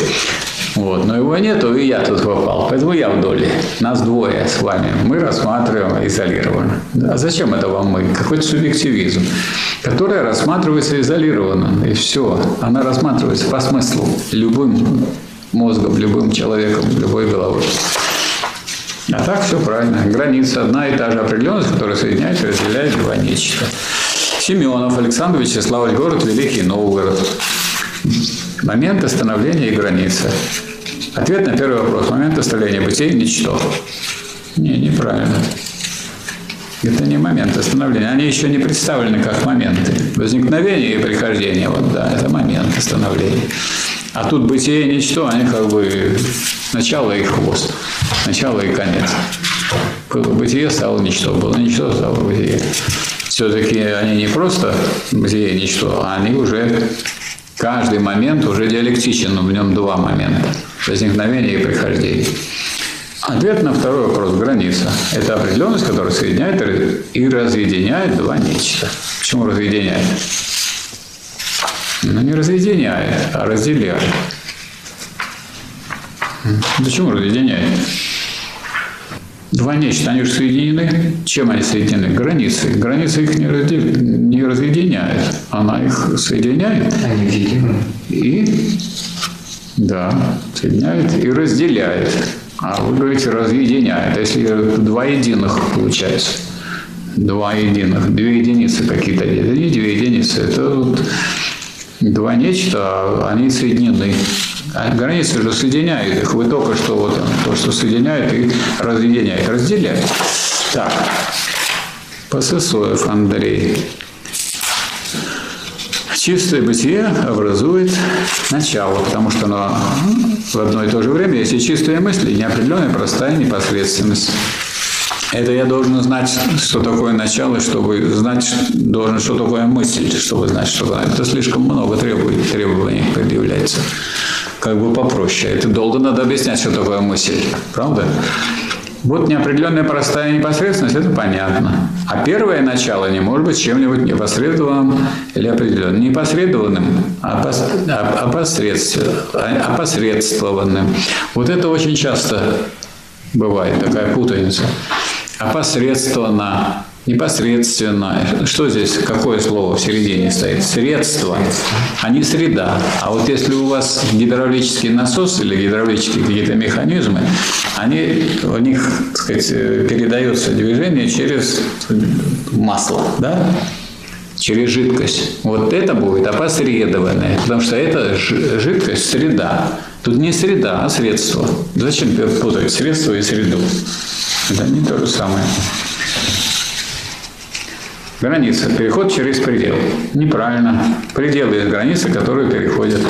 Speaker 1: Вот. Но его нету, и я тут попал. Поэтому я в доле. Нас двое с вами. Мы рассматриваем изолированно. А зачем это вам мы? Какой-то субъективизм, который рассматривается изолированно. И все. Она рассматривается по смыслу любым мозгом, любым человеком, любой головой. А так все правильно. Граница одна и та же определенность, которая соединяет и разделяет два нечто. Семенов Александр Вячеславович, город Великий Новгород. Момент остановления и граница. Ответ на первый вопрос. Момент остановления бытия – ничто. Не, неправильно. Это не момент остановления. Они еще не представлены как моменты. Возникновение и прихождение, вот да, это момент остановления. А тут бытие и ничто, они как бы начало и хвост, начало и конец. Было бытие, стало ничто, было ничто, стало бытие. Все-таки они не просто бытие и ничто, а они уже Каждый момент уже диалектичен, но в нем два момента – возникновение и прихождение. Ответ на второй вопрос – граница. Это определенность, которая соединяет и разъединяет два нечто. Почему разъединяет? Ну, не разъединяет, а разделяет. Почему разъединяет? Два нечто, они же соединены. Чем они соединены? Границей. Граница их не, раздел... не разъединяет. Она их соединяет.
Speaker 2: Они едины.
Speaker 1: И, да, соединяет и разделяет. А вы говорите разъединяет. Если два единых получается. Два единых. Две единицы какие-то. Это не две единицы. Это вот два нечто, а они соединены. А границы же соединяют их. Вы только что вот то, что соединяет и разъединяет. Разделяет. Так. Посысоев Андрей. Чистое бытие образует начало, потому что оно в одно и то же время есть и чистая мысль, и неопределенная простая непосредственность. Это я должен знать, что такое начало, чтобы знать, должен, что такое мысль, чтобы знать, что такое. Это слишком много требует, требований предъявляется. Как бы попроще. Это долго надо объяснять, что такое мысль. Правда? Вот неопределенная простая непосредственность, это понятно. А первое начало не может быть чем-нибудь непосредственным или определенным. Непосредованным, а, пос, а, а опосредствованным. Вот это очень часто бывает, такая путаница. Опосредствованно непосредственно. Что здесь, какое слово в середине стоит? Средство, а не среда. А вот если у вас гидравлический насос или гидравлические какие-то механизмы, они, у них, так сказать, передается движение через масло, да? через жидкость. Вот это будет опосредованное, потому что это жидкость, среда. Тут не среда, а средство. Зачем путать средство и среду? Это не то же самое. Граница. Переход через предел. Неправильно. Предел есть границы, которые переходят.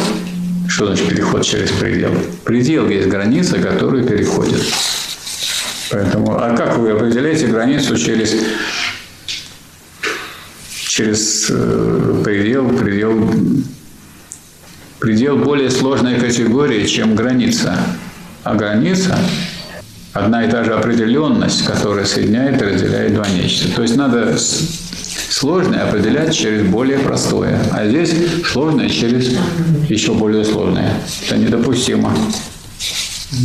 Speaker 1: Что значит переход через предел? Предел есть граница, которую переходит. Поэтому, а как вы определяете границу через, через э, предел, предел, предел более сложной категории, чем граница. А граница одна и та же определенность, которая соединяет и разделяет два нечто. То есть надо сложное определять через более простое, а здесь сложное через еще более сложное. Это недопустимо.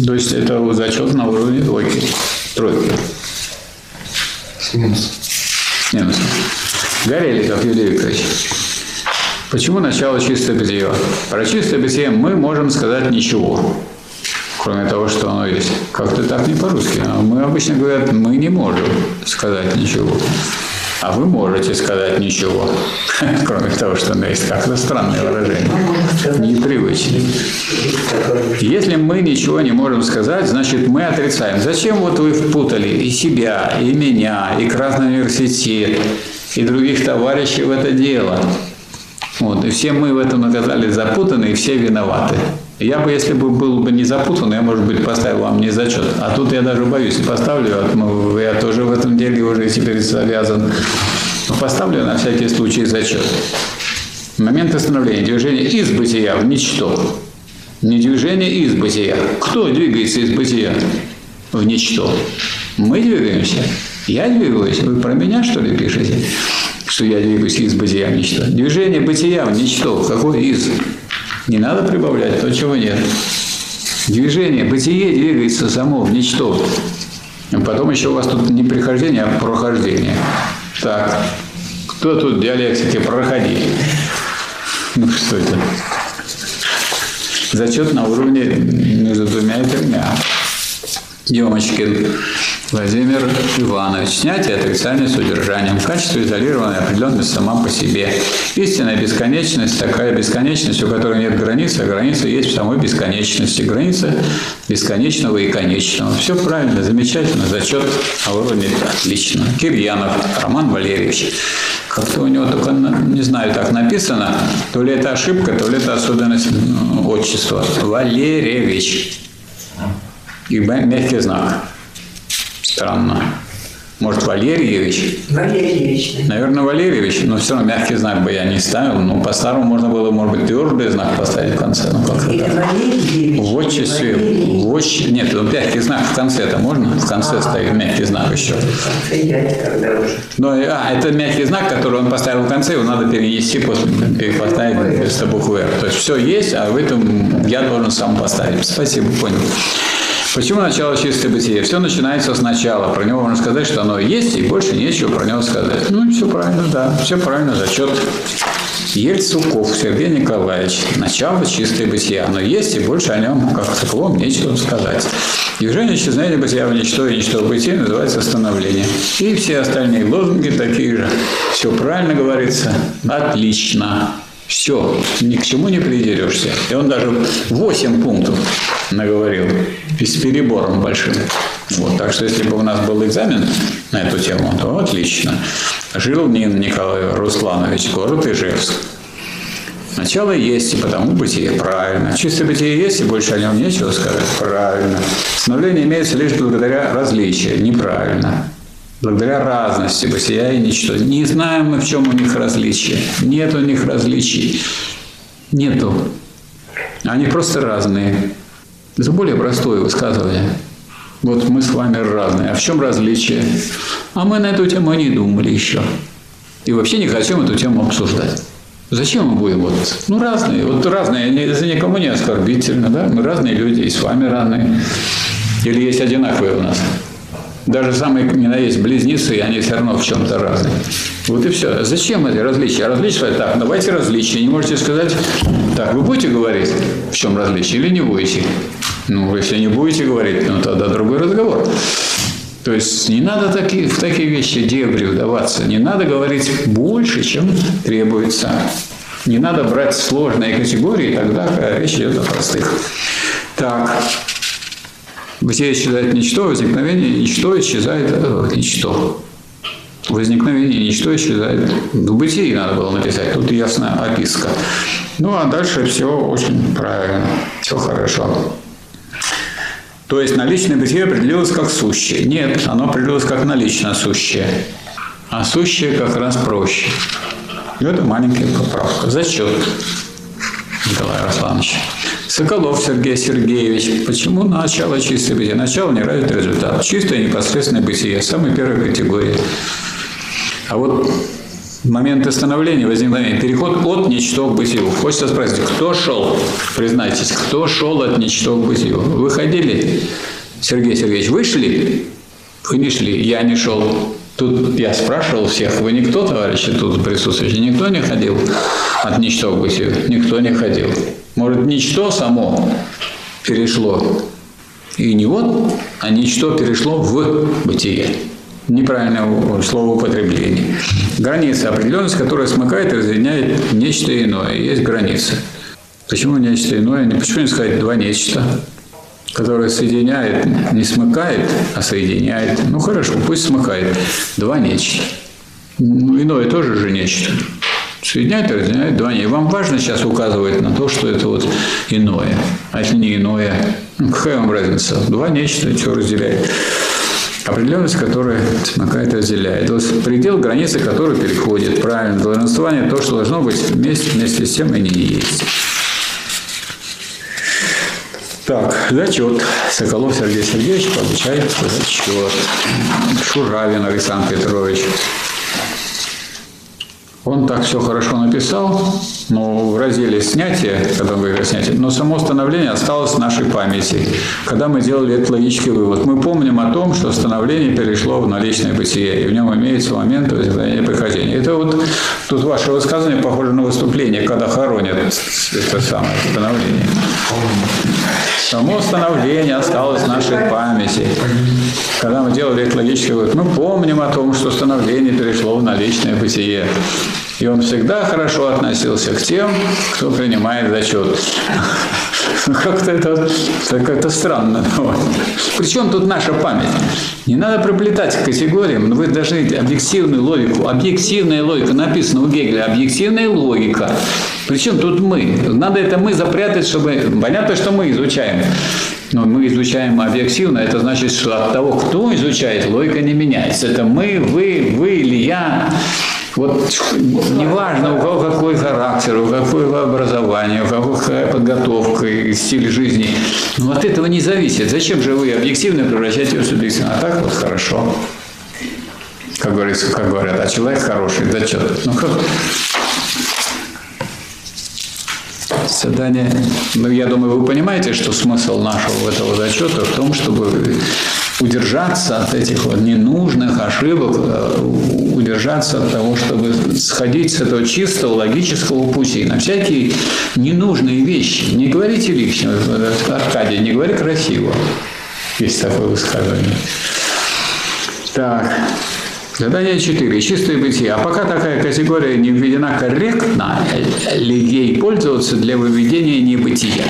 Speaker 1: То есть это зачет на уровне двойки, тройки.
Speaker 2: С минусом.
Speaker 1: С минусом. Гореликов Юрий Викторович. Почему начало чистое бытие? Про чистое бытие мы можем сказать ничего кроме того, что оно есть. Как-то так не по-русски. А мы обычно говорят, мы не можем сказать ничего. А вы можете сказать ничего, кроме того, что оно есть. Как-то странное выражение. Непривычное. Если мы ничего не можем сказать, значит, мы отрицаем. Зачем вот вы впутали и себя, и меня, и Красный университет, и других товарищей в это дело? Вот, и все мы в этом оказались запутаны, и все виноваты. Я бы, если бы был бы не запутан, я, может быть, поставил вам не зачет. А тут я даже боюсь, поставлю, а я тоже в этом деле уже теперь завязан. Поставлю на всякий случай зачет. Момент остановления, движение из бытия в ничто. Не движение из бытия. Кто двигается из бытия в ничто? Мы двигаемся. Я двигаюсь. Вы про меня, что ли, пишете? Что я двигаюсь из бытия в ничто. Движение бытия в ничто. Какой из? Не надо прибавлять то, чего нет. Движение, бытие двигается само в ничто. Потом еще у вас тут не прихождение, а прохождение. Так, кто тут диалектики проходи? Ну что это? Зачет на уровне между двумя и тремя. Демочкин. Владимир Иванович. Снятие отрицания с удержанием. Качество изолированной определенность сама по себе. Истинная бесконечность, такая бесконечность, у которой нет границы, а граница есть в самой бесконечности. Граница бесконечного и конечного. Все правильно, замечательно, зачет на уровне отлично. Кирьянов Роман Валерьевич. Как-то у него только, не знаю, так написано, то ли это ошибка, то ли это особенность ну, отчества. Валерьевич. И мягкий знак. Странно. Может, Валерьевич?
Speaker 4: Валерьевич.
Speaker 1: Наверное, Валерьевич, но все равно мягкий знак бы я не ставил. Ну, по-старому можно было, может быть, твердый знак поставить в конце. Ну, как
Speaker 4: это Валерьевич.
Speaker 1: В отчестве, в отч... Нет, вот мягкий знак в конце это можно? В конце а, стоит мягкий знак еще.
Speaker 4: Уже.
Speaker 1: Ну, а, это мягкий знак, который он поставил в конце, его надо перенести, после, поставить вместо буквы «Р». То есть все есть, а в этом я должен сам поставить. Спасибо, понял. Почему начало чистое бытие? Все начинается сначала. Про него можно сказать, что оно есть, и больше нечего про него сказать. Ну, все правильно, да. Все правильно, зачет. Ельцуков Сергей Николаевич. Начало чистое бытие. Оно есть, и больше о нем, как таковом, нечего сказать. Движение исчезновения бытия в ничто и ничто в бытие называется становление. И все остальные лозунги такие же. Все правильно говорится. Отлично. Все, ни к чему не придерешься. И он даже 8 пунктов наговорил, с перебором большим. Вот, так что если бы у нас был экзамен на эту тему, то отлично. Жил Нин Николай Русланович, город Ижевск. Начало есть, и потому бытие. Правильно. Чистое бытие есть, и больше о нем нечего сказать. Правильно. Становление имеется лишь благодаря различию. Неправильно. Благодаря разности бытия и ничто. Не знаем мы, в чем у них различие. Нет у них различий. Нету. Они просто разные. Это более простое высказывание. Вот мы с вами разные. А в чем различие? А мы на эту тему не думали еще. И вообще не хотим эту тему обсуждать. Зачем мы будем вот, ну, разные, вот разные, это никому не оскорбительно, да, мы разные люди, и с вами разные. Или есть одинаковые у нас? Даже самые не на есть близнецы, они все равно в чем-то разные. Вот и все. Зачем эти различия? Различия, так, давайте различия. Не можете сказать, так, вы будете говорить, в чем различие, или не будете? Ну, если не будете говорить, ну, тогда другой разговор. То есть не надо такие, в такие вещи дебри вдаваться. Не надо говорить больше, чем требуется. Не надо брать сложные категории, тогда речь идет о простых. Так, Бытие исчезает ничто, возникновение ничто исчезает э, ничто. Возникновение ничто исчезает. В бытии надо было написать, тут ясная описка. Ну а дальше все очень правильно, все хорошо. То есть наличное бытие определилось как сущее. Нет, оно определилось как налично сущее. А сущее как раз проще. И это маленькая поправка. Зачет. Николай Русланович. Соколов Сергей Сергеевич. Почему начало чистое бытие? Начало не равен результат. Чистое непосредственное бытие. Самой первой категории. А вот момент становления, возникновения, переход от ничто к бытию. Хочется спросить, кто шел? Признайтесь, кто шел от ничто к бытию? Вы ходили? Сергей Сергеевич, вы шли? Вы не шли, я не шел. Тут я спрашивал всех, вы никто, товарищи, тут присутствующие, никто не ходил от ничто к бытию? Никто не ходил. Может, ничто само перешло и не вот, а ничто перешло в бытие неправильное слово употребления. Граница – определенность, которая смыкает и разъединяет нечто иное. Есть граница. Почему нечто иное? Почему не сказать два нечто? Которое соединяет, не смыкает, а соединяет. Ну хорошо, пусть смыкает. Два нечто. Ну, иное тоже же нечто. Соединяет и разъединяет два нечто. Вам важно сейчас указывать на то, что это вот иное. А если не иное, ну, какая вам разница? Два нечто, что разделяет? Определенность, которая и разделяет. Есть предел границы, который переходит. Правильно. Долженствование – то, что должно быть вместе, вместе с тем и не есть. Так, зачет. Соколов Сергей Сергеевич получает зачет. Шуравин Александр Петрович. Он так все хорошо написал, но в разделе снятия, когда мы говорили снятие, но само становление осталось в нашей памяти. Когда мы делали этот логический вывод, мы помним о том, что становление перешло в наличное бытие, и в нем имеется момент возникновения прихождения. Это вот тут ваше высказывание похоже на выступление, когда хоронят это самое становление. Само становление осталось в нашей памяти. Когда мы делали этот логический вывод, мы помним о том, что становление перешло в наличное бытие. И он всегда хорошо относился к тем, кто принимает зачет. Как-то это как-то странно. Причем тут наша память? Не надо приплетать к категориям, но вы должны объективную логику. Объективная логика написана у Гегеля. Объективная логика. Причем тут мы. Надо это мы запрятать, чтобы... Понятно, что мы изучаем. Но мы изучаем объективно, это значит, что от того, кто изучает, логика не меняется. Это мы, вы, вы или я. Вот неважно, у кого какой характер, у какое образование, у кого какая подготовка и стиль жизни. Но от этого не зависит. Зачем же вы объективно превращаете в субъективно? А так вот хорошо. Как, говорится, как говорят, а человек хороший, да что? Ну как? Задание. Ну, я думаю, вы понимаете, что смысл нашего этого зачета в том, чтобы удержаться от этих вот ненужных ошибок, э, удержаться от того, чтобы сходить с этого чистого логического пути на всякие ненужные вещи. Не говорите лишнего, Аркадий, не говори красиво. Есть такое высказывание. Так, Задание 4. Чистое бытие. А пока такая категория не введена корректно, ли ей пользоваться для выведения небытия?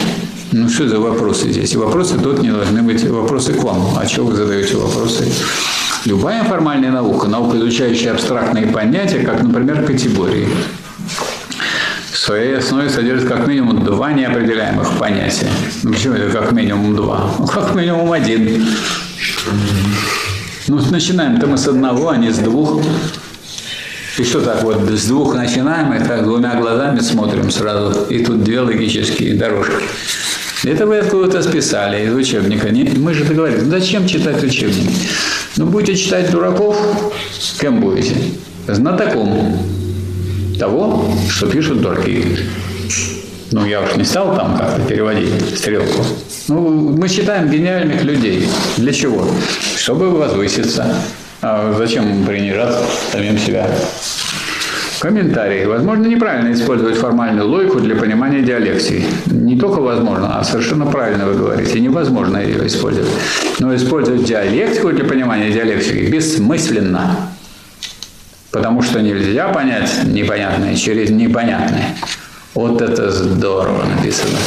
Speaker 1: Ну, что за вопросы здесь? Вопросы тут не должны быть вопросы к вам. А чего вы задаете вопросы? Любая формальная наука, наука, изучающая абстрактные понятия, как, например, категории, в своей основе содержит как минимум два неопределяемых понятия. Ну, почему это как минимум два? Ну, как минимум один. Ну, начинаем-то мы с одного, а не с двух. И что так вот, с двух начинаем, и так двумя глазами смотрим сразу, и тут две логические дорожки. Это вы откуда-то списали из учебника. Мы же договорились, ну зачем читать учебник? Ну, будете читать дураков, кем будете? Знатоком того, что пишут дураки. Ну, я уж не стал там как-то переводить стрелку. Ну, мы читаем гениальных людей. Для чего? Чтобы возвыситься. А зачем принижать самим себя? Комментарии. Возможно, неправильно использовать формальную логику для понимания диалектики. Не только возможно, а совершенно правильно вы говорите. Невозможно ее использовать. Но использовать диалектику для понимания диалектики бессмысленно. Потому что нельзя понять непонятное через непонятное. Вот это здорово написано.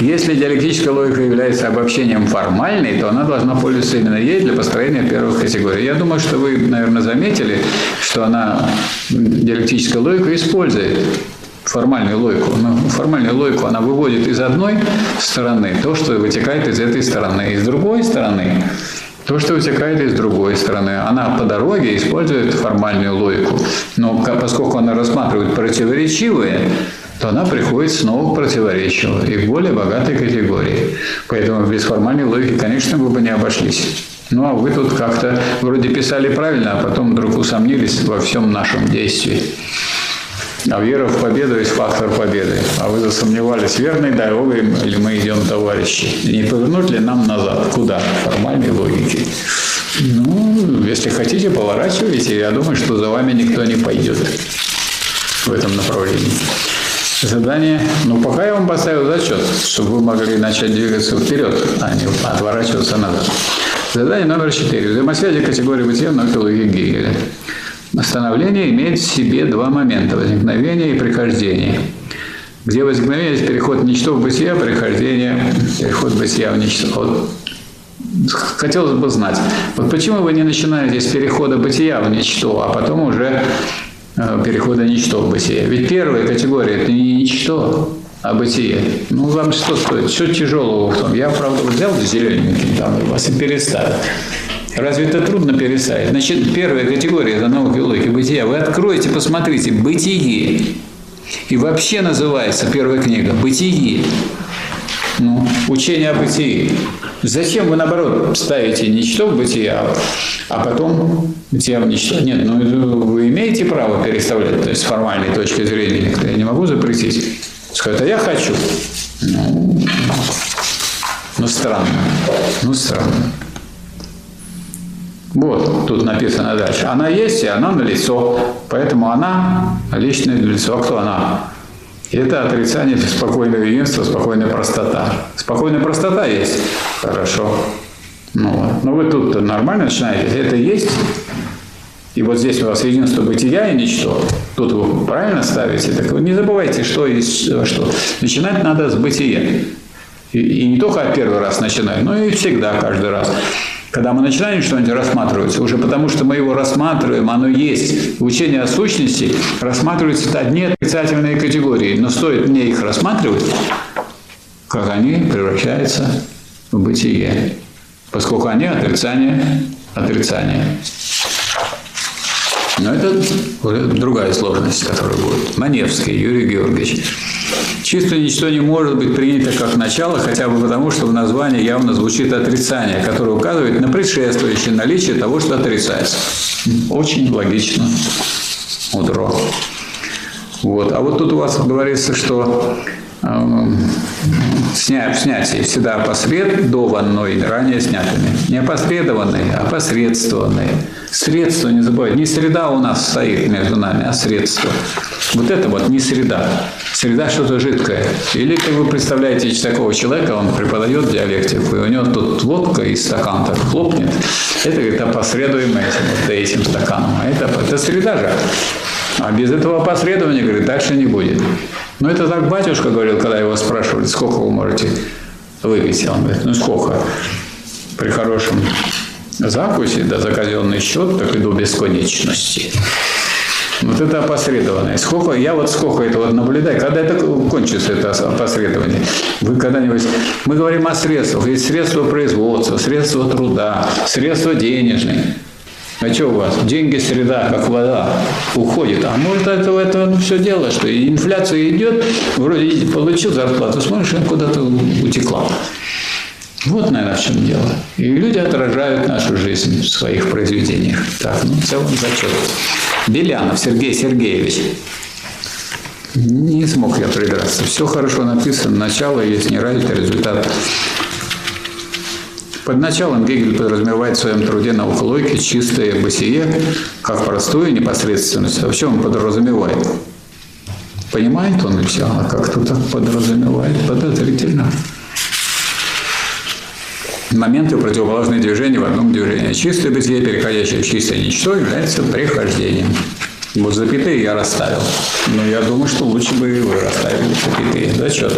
Speaker 1: Если диалектическая логика является обобщением формальной, то она должна пользоваться именно ей для построения первых категорий. Я думаю, что вы, наверное, заметили, что она диалектическая логика использует формальную логику. Но формальную логику она выводит из одной стороны то, что вытекает из этой стороны. Из другой стороны то, что вытекает из другой стороны. Она по дороге использует формальную логику. Но поскольку она рассматривает противоречивые, то она приходит снова к противоречию и к более богатой категории. Поэтому без формальной логики, конечно, вы бы не обошлись. Ну, а вы тут как-то вроде писали правильно, а потом вдруг усомнились во всем нашем действии. А вера в победу есть фактор победы. А вы засомневались, верной дорогой или мы идем, товарищи? Не повернуть ли нам назад? Куда? Формальной логики. Ну, если хотите, поворачивайте. Я думаю, что за вами никто не пойдет в этом направлении задание. Но пока я вам поставил зачет, чтобы вы могли начать двигаться вперед, а не отворачиваться назад. Задание номер четыре. Взаимосвязи категории бытия логики Гегеля. Становление имеет в себе два момента – возникновение и прихождение. Где возникновение – есть переход ничто в бытие, а прихождение – переход бытия в ничто. Вот. Хотелось бы знать, вот почему вы не начинаете с перехода бытия в ничто, а потом уже перехода ничто в бытие. Ведь первая категория – это не ничто, а бытие. Ну, вам что стоит? Что тяжелого в том? Я, правда, взял зелененький там и вас и переставил. Разве это трудно переставить? Значит, первая категория – это наука и логика бытия. Вы откроете, посмотрите, бытие. И вообще называется первая книга «Бытие». Ну, учение о бытии. Зачем вы, наоборот, ставите ничто в бытие, а, а потом бытие в ничто? Нет, ну вы имеете право переставлять, то есть с формальной точки зрения никто. Я не могу запретить. Сказать, а я хочу. Ну, ну странно. Ну странно. Вот, тут написано дальше. Она есть, и она на лицо. Поэтому она личное лицо. А кто она? Это отрицание спокойного единства, спокойная простота. Спокойная простота есть. Хорошо. Ну, вот. Но вы тут нормально начинаете. Это есть. И вот здесь у вас единство бытия и ничто. Тут вы правильно ставите. Так вы не забывайте, что есть что. Начинать надо с бытия. И, и не только первый раз начинать, но и всегда, каждый раз. Когда мы начинаем что-нибудь рассматривать, уже потому что мы его рассматриваем, оно есть. Учение о сущности рассматривается одни отрицательные категории, но стоит мне их рассматривать, как они превращаются в бытие, поскольку они отрицание отрицания. Но это другая сложность, которая будет. Маневский Юрий Георгиевич. Чисто ничто не может быть принято как начало, хотя бы потому, что в названии явно звучит отрицание, которое указывает на предшествующее наличие того, что отрицается. Очень логично, мудро. Вот. А вот тут у вас говорится, что э, сня, снятие всегда посредованной, ранее снятыми. Не опосредованные, а посредствованные. Средство, не забывайте, не среда у нас стоит между нами, а средство. Вот это вот не среда. Среда что-то жидкое. Или как вы представляете такого человека, он преподает диалектику, и у него тут водка и стакан так хлопнет. Это, говорит, опосредуемо этим, вот этим стаканом. А это, это среда же. А без этого опосредования, говорит, дальше не будет. Ну, это так батюшка говорил, когда его спрашивали, сколько вы можете выпить. Он говорит, ну, сколько? При хорошем закусе, да за казенный счет, так и до бесконечности. Вот это опосредованное. Сколько, я вот сколько это вот наблюдаю, когда это кончится, это опосредование. Вы когда-нибудь... Мы говорим о средствах. Есть средства производства, средства труда, средства денежные. А что у вас? Деньги, среда, как вода, уходит. А может, это, это ну, все дело, что инфляция идет, вроде получил зарплату, смотришь, она куда-то утекла. Вот, наверное, в чем дело. И люди отражают нашу жизнь в своих произведениях. Так, ну, в целом зачет. Белянов Сергей Сергеевич. Не смог я придраться. Все хорошо написано. Начало есть, не ради результат. Под началом Гегель подразумевает в своем труде наука логики чистое бытие, как простую непосредственность. А в чем он подразумевает? Понимает он все, а как-то так подразумевает подозрительно. Моменты противоположные движения в одном движении. Чистое бытие, переходящее в чистое ничто, является прихождением. Вот запятые я расставил. Но я думаю, что лучше бы вы расставили запятые. Зачет.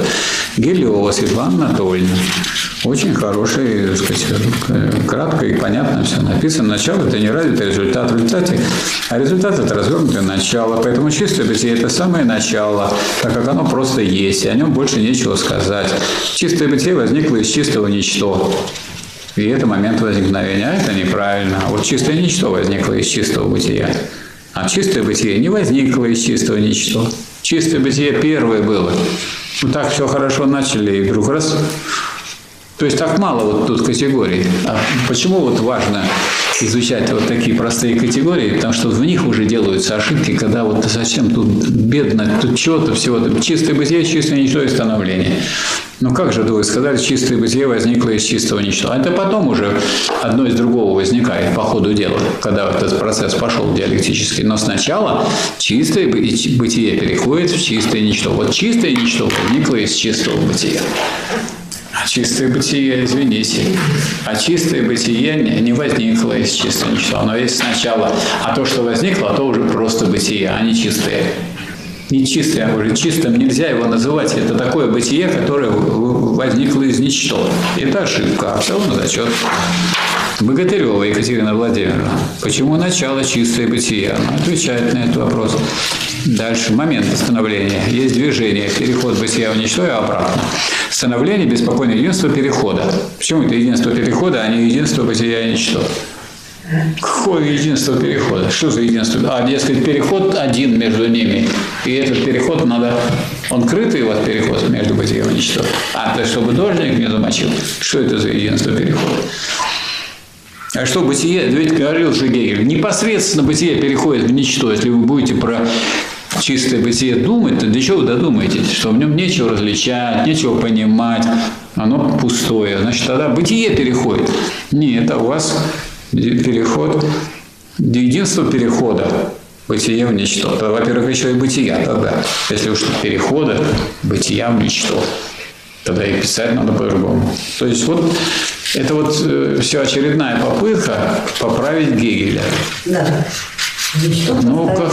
Speaker 1: Гелева Светлана Анатольевна. Очень хороший, так сказать, кратко и понятно все написано. Начало – это не развитый результат в результате, а результат – это развернутое начало. Поэтому чистое бытие – это самое начало, так как оно просто есть, и о нем больше нечего сказать. Чистое бытие возникло из чистого ничто. И это момент возникновения. А это неправильно. Вот чистое ничто возникло из чистого бытия. А чистое бытие не возникло из чистого ничто. Чистое бытие первое было. Вот так все хорошо начали, и вдруг раз то есть так мало вот тут категорий. А почему вот важно изучать вот такие простые категории? Потому что в них уже делаются ошибки, когда вот зачем тут бедно, тут чего-то, всего-то. Чистое бытие, чистое ничто и становление. Ну как же вы сказали, чистое бытие возникло из чистого ничто. А это потом уже одно из другого возникает по ходу дела, когда этот процесс пошел диалектически. Но сначала чистое бытие переходит в чистое ничто. Вот чистое ничто возникло из чистого бытия. А чистое бытие, извините, а чистое бытие не возникло из чистого ничего. Оно есть сначала, а то, что возникло, то уже просто бытие, а не чистое. Не чистое, а уже чистым нельзя его называть. Это такое бытие, которое возникло из ничто. Это ошибка, а в целом зачет. Богатырева Екатерина Владимировна. Почему начало чистое бытие? Она отвечает на этот вопрос. Дальше. Момент становления. Есть движение. Переход бытия в ничто и обратно. Становление, беспокойное единство перехода. Почему это единство перехода, а не единство бытия и ничто? Какое единство перехода? Что за единство? А, дескать, переход один между ними. И этот переход надо... Он крытый вас переход между бытием и ничто. А, то чтобы дождик не замочил. Что это за единство перехода? А что бытие, ведь говорил же Гегель, непосредственно бытие переходит в ничто. Если вы будете про чистое бытие думать, то для чего вы додумаетесь? Что в нем нечего различать, нечего понимать, оно пустое. Значит, тогда бытие переходит. Нет, а у вас переход, единство перехода бытие в ничто. То, во-первых, еще и бытия тогда. Если уж перехода, бытия в ничто. Тогда и писать надо по-другому. То есть вот это вот э, все очередная попытка поправить Гегеля.
Speaker 4: Да.
Speaker 1: Ну, как,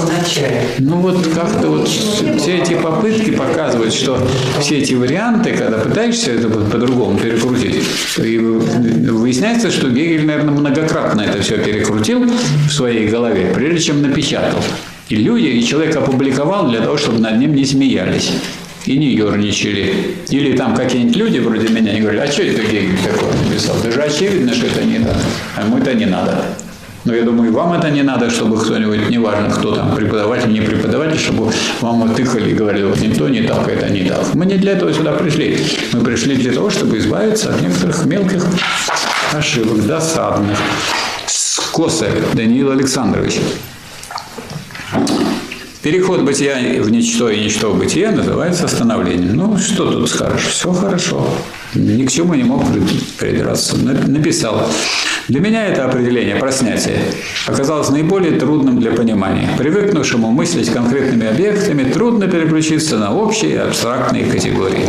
Speaker 1: ну вот как-то вот все эти попытки показывают, что все эти варианты, когда пытаешься это по-другому перекрутить, и выясняется, что Гегель, наверное, многократно это все перекрутил в своей голове, прежде чем напечатал. И люди, и человек опубликовал для того, чтобы над ним не смеялись и не ерничали. Или там какие-нибудь люди вроде меня, они говорят, а что это Гегель такое написал? Это же очевидно, что это не так. А ему это не надо. Но я думаю, вам это не надо, чтобы кто-нибудь, неважно кто там, преподаватель, не преподаватель, чтобы вам вот тыкали и говорили, вот не то, не так, это не так. Мы не для этого сюда пришли. Мы пришли для того, чтобы избавиться от некоторых мелких ошибок, досадных. Косарь Даниил Александрович. Переход бытия в ничто и ничто в бытие называется становлением. Ну, что тут скажешь? Все хорошо. Ни к чему не мог придраться. Написал. Для меня это определение про снятие оказалось наиболее трудным для понимания. Привыкнувшему мыслить конкретными объектами трудно переключиться на общие абстрактные категории.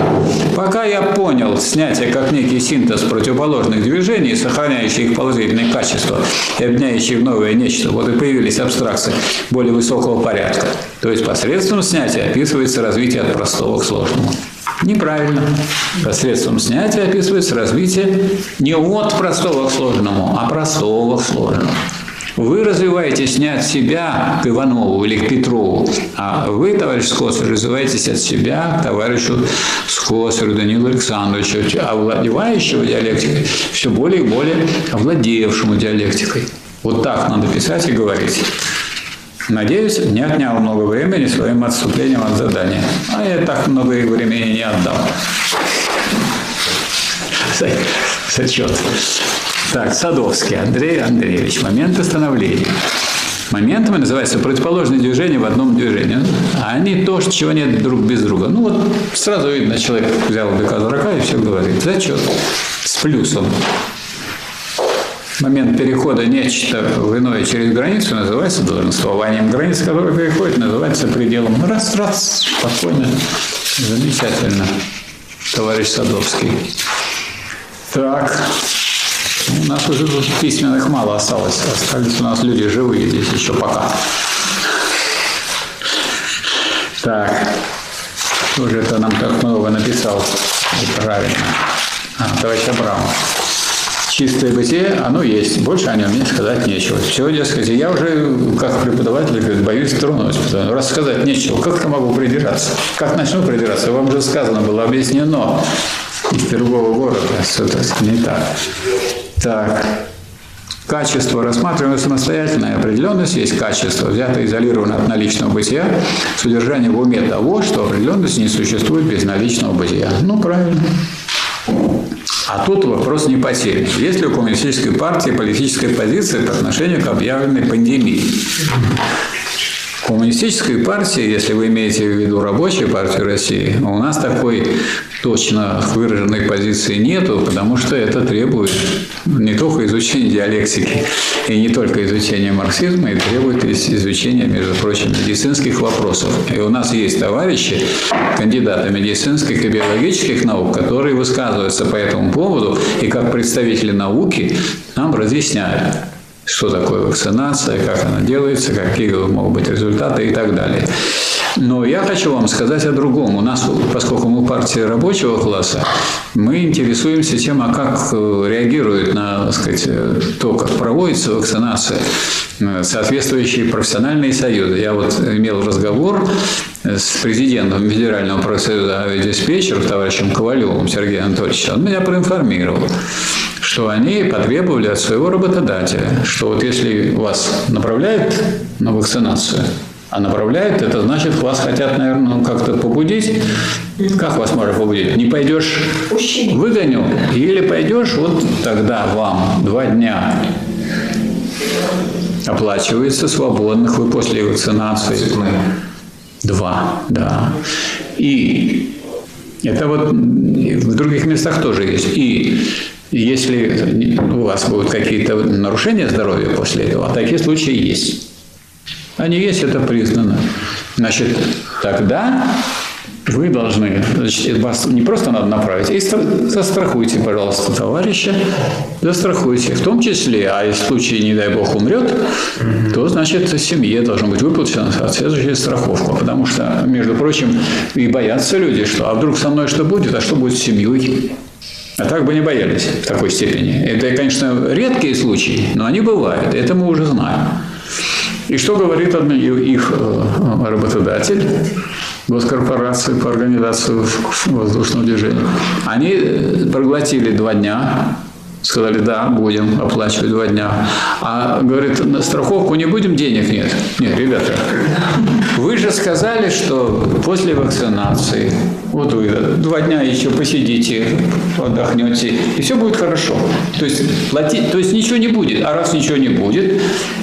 Speaker 1: Пока я понял снятие как некий синтез противоположных движений, сохраняющий их положительные качества и объединяющий в новое нечто, вот и появились абстракции более высокого порядка. То есть посредством снятия описывается развитие от простого к сложному. Неправильно. Посредством снятия описывается развитие не от простого к сложному, а простого к сложному. Вы развиваете снять себя к Иванову или к Петрову, а вы, товарищ Скосарь, развиваетесь от себя к товарищу Скосарю Данилу Александровичу, овладевающего диалектикой, все более и более овладевшему диалектикой. Вот так надо писать и говорить. Надеюсь, не отнял много времени своим отступлением от задания. А я так много времени не отдал. Зачет. Так, Садовский Андрей Андреевич. Момент остановления. Моментами называется противоположное движение в одном движении. А они то, чего нет друг без друга. Ну вот сразу видно, человек взял быка дурака и все говорит. Зачет. С плюсом. Момент перехода нечто в иное через границу называется долженствованием. Граница, которая переходит, называется пределом. Раз, раз, спокойно, замечательно, товарищ Садовский. Так, у нас уже тут письменных мало осталось. Остались у нас люди живые здесь еще пока. Так, уже это нам так много написал. И правильно. А, товарищ Абрамов чистое бытие, оно есть. Больше о нем мне сказать нечего. Все, дескать, я уже, как преподаватель, говорит, боюсь тронуть. Потому, раз сказать нечего, как я могу придираться? Как начну придираться? Вам же сказано было, объяснено из другого города. Что-то не так. Так. Качество рассматриваем самостоятельно, определенность есть качество, взято изолировано от наличного бытия, содержание в уме того, что определенность не существует без наличного бытия. Ну, правильно. А тут вопрос не потерян. Есть ли у коммунистической партии политическая позиция по отношению к объявленной пандемии? Коммунистической партии, если вы имеете в виду рабочую партию России, у нас такой точно выраженной позиции нету, потому что это требует не только изучения диалектики и не только изучения марксизма, и требует изучения, между прочим, медицинских вопросов. И у нас есть товарищи, кандидаты медицинских и биологических наук, которые высказываются по этому поводу и как представители науки нам разъясняют что такое вакцинация, как она делается, какие могут быть результаты и так далее. Но я хочу вам сказать о другом. У нас, поскольку мы партия рабочего класса, мы интересуемся тем, а как э, реагирует на так сказать, то, как проводится вакцинация э, соответствующие профессиональные союзы. Я вот имел разговор с президентом Федерального профсоюза авиадиспетчеров, товарищем Ковалевым Сергеем Анатольевичем. Он меня проинформировал что они потребовали от своего работодателя, что вот если вас направляют на вакцинацию, а направляют, это значит, вас хотят, наверное, ну, как-то побудить. Как вас можно побудить? Не пойдешь, выгоню, или пойдешь, вот тогда вам два дня оплачивается свободных, вы после вакцинации. Два, да. И это вот в других местах тоже есть. И если у вас будут какие-то нарушения здоровья после этого, а такие случаи есть. Они есть, это признано. Значит, тогда вы должны, значит, вас не просто надо направить, и застрахуйте, пожалуйста, товарища, застрахуйте. В том числе, а если в случае, не дай бог, умрет, то, значит, семье должна быть выплачена соответствующая страховка. Потому что, между прочим, и боятся люди, что а вдруг со мной что будет, а что будет с семьей? А так бы не боялись в такой степени. Это, конечно, редкие случаи, но они бывают. Это мы уже знаем. И что говорит их э, работодатель, госкорпорации по организации воздушного движения? Они э, проглотили два дня Сказали, да, будем оплачивать два дня. А, говорит, на страховку не будем, денег нет. Нет, ребята, вы же сказали, что после вакцинации, вот вы два дня еще посидите, отдохнете, и все будет хорошо. То есть, платить, то есть ничего не будет. А раз ничего не будет,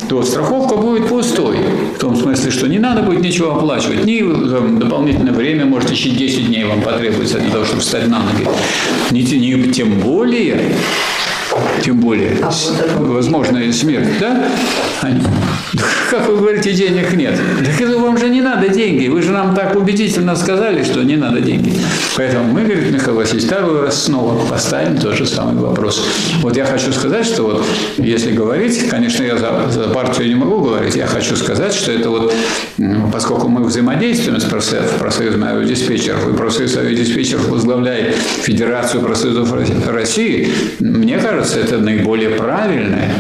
Speaker 1: то страховка будет пустой. В том смысле, что не надо будет ничего оплачивать. Ни там, дополнительное время, может, еще 10 дней вам потребуется для того, чтобы встать на ноги. Не, не, тем более тем более
Speaker 4: А вот
Speaker 1: возможная смерть, да? Как вы говорите, денег нет. Так это вам же не надо деньги. Вы же нам так убедительно сказали, что не надо деньги. Поэтому мы, говорит Михаил Васильевич, второй раз снова поставим тот же самый вопрос. Вот я хочу сказать, что вот если говорить, конечно, я за, за партию не могу говорить, я хочу сказать, что это вот, поскольку мы взаимодействуем с профсоюз- профсоюзом авиадиспетчеров, и профсоюз авиадиспетчеров возглавляет Федерацию профсоюзов России, мне кажется, это наиболее правильная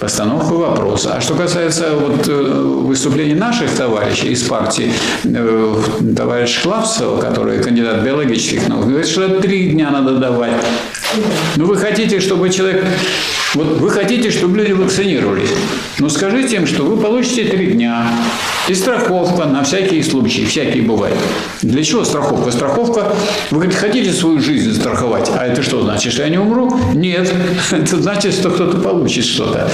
Speaker 1: постановка вопроса. А что касается вот э, выступлений наших товарищей из партии, э, товарищ Клапсова, который кандидат биологических наук, говорит, что три дня надо давать. Ну, вы хотите, чтобы человек... Вот вы хотите, чтобы люди вакцинировались. Ну, скажите им, что вы получите три дня. И страховка на всякие случаи. Всякие бывают. Для чего страховка? Страховка... Вы говорите, хотите свою жизнь страховать? А это что значит, что я не умру? Нет. Это значит, что кто-то получит что-то.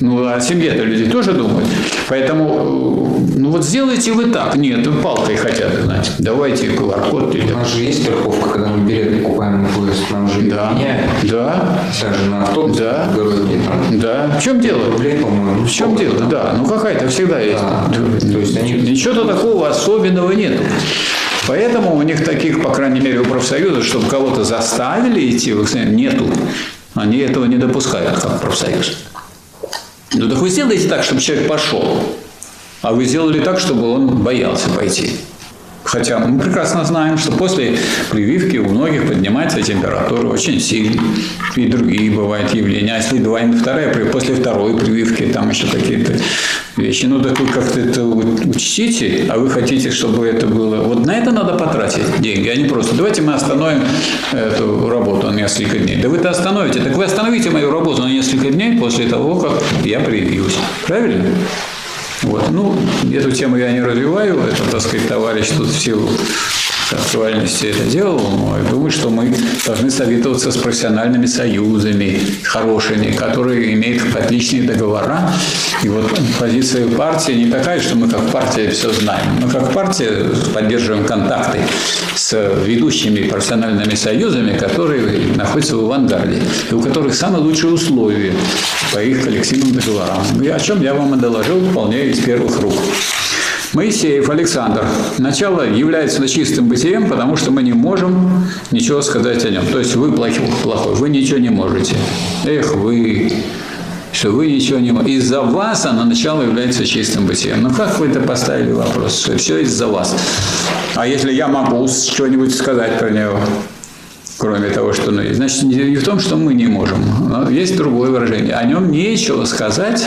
Speaker 1: Ну, о семье-то люди тоже думают. Поэтому, э, ну вот сделайте вы так. Нет, вы палкой хотят, знаете. Давайте QR-код или...
Speaker 2: У нас же есть страховка, когда мы билет покупаем на поезд, нам же
Speaker 1: Да,
Speaker 2: меняют.
Speaker 1: да,
Speaker 2: Даже на автобус
Speaker 1: Да.
Speaker 2: в городе там
Speaker 1: да. В чем дело?
Speaker 2: рублей, по-моему.
Speaker 1: В чем дело? Да, ну какая-то всегда есть.
Speaker 2: То есть они-
Speaker 1: Ничего такого особенного нет. Поэтому у них таких, по крайней мере, у профсоюза, чтобы кого-то заставили идти в нету. Они этого не допускают, как профсоюз. Ну так вы сделаете так, чтобы человек пошел. А вы сделали так, чтобы он боялся пойти. Хотя мы прекрасно знаем, что после прививки у многих поднимается температура очень сильно. И другие бывают явления. А если двойная, вторая, при- после второй прививки, там еще какие-то вещи. Ну, так вы как-то это учтите, а вы хотите, чтобы это было... Вот на это надо потратить деньги, а не просто. Давайте мы остановим эту работу на несколько дней. Да вы-то остановите. Так вы остановите мою работу на несколько дней после того, как я привьюсь. Правильно? Вот. Ну, эту тему я не развиваю. Это, так сказать, товарищ тут в силу актуальности это делал. Но я думаю, что мы должны советоваться с профессиональными союзами хорошими, которые имеют отличные договора. И вот позиция партии не такая, что мы как партия все знаем. Мы как партия поддерживаем контакты с ведущими профессиональными союзами, которые находятся в авангарде, и у которых самые лучшие условия по их коллективным договорам. И о чем я вам и доложил вполне из первых рук. Моисеев Александр. Начало является чистым бытием, потому что мы не можем ничего сказать о нем. То есть вы плохой, плохой вы ничего не можете. Эх, вы, что вы ничего не можете. Из-за вас оно начало является чистым бытием. Ну как вы это поставили вопрос? Все из-за вас. А если я могу что-нибудь сказать про него? Кроме того, что есть. Значит, не в том, что мы не можем. Но есть другое выражение. О нем нечего сказать,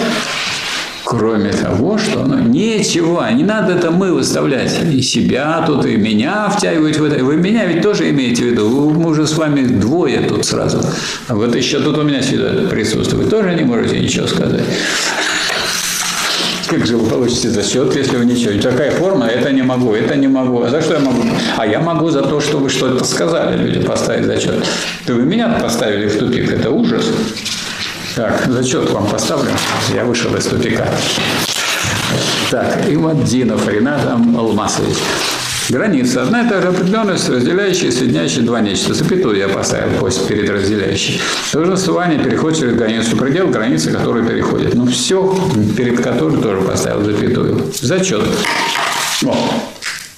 Speaker 1: Кроме того, что оно нечего, не надо это мы выставлять. И себя тут, и меня втягивать в это. Вы меня ведь тоже имеете в виду. Мы уже с вами двое тут сразу. А вот еще тут у меня сюда присутствует. Тоже не можете ничего сказать. Как же вы получите зачет, если вы ничего? Такая форма, это не могу, это не могу. А за что я могу? А я могу за то, что вы что-то сказали, люди поставить зачет. То вы меня поставили в тупик, это ужас. Так, зачет вам поставлю. Я вышел из тупика. Так, Имаддинов Ренат Алмасович. Граница. Одна же определенность, разделяющая и соединяющая два нечто. Запятую я поставил после перед разделяющей. Долженствование переходит через границу. Предел границы, который переходит. Ну, все, перед которой тоже поставил запятую. Зачет. О,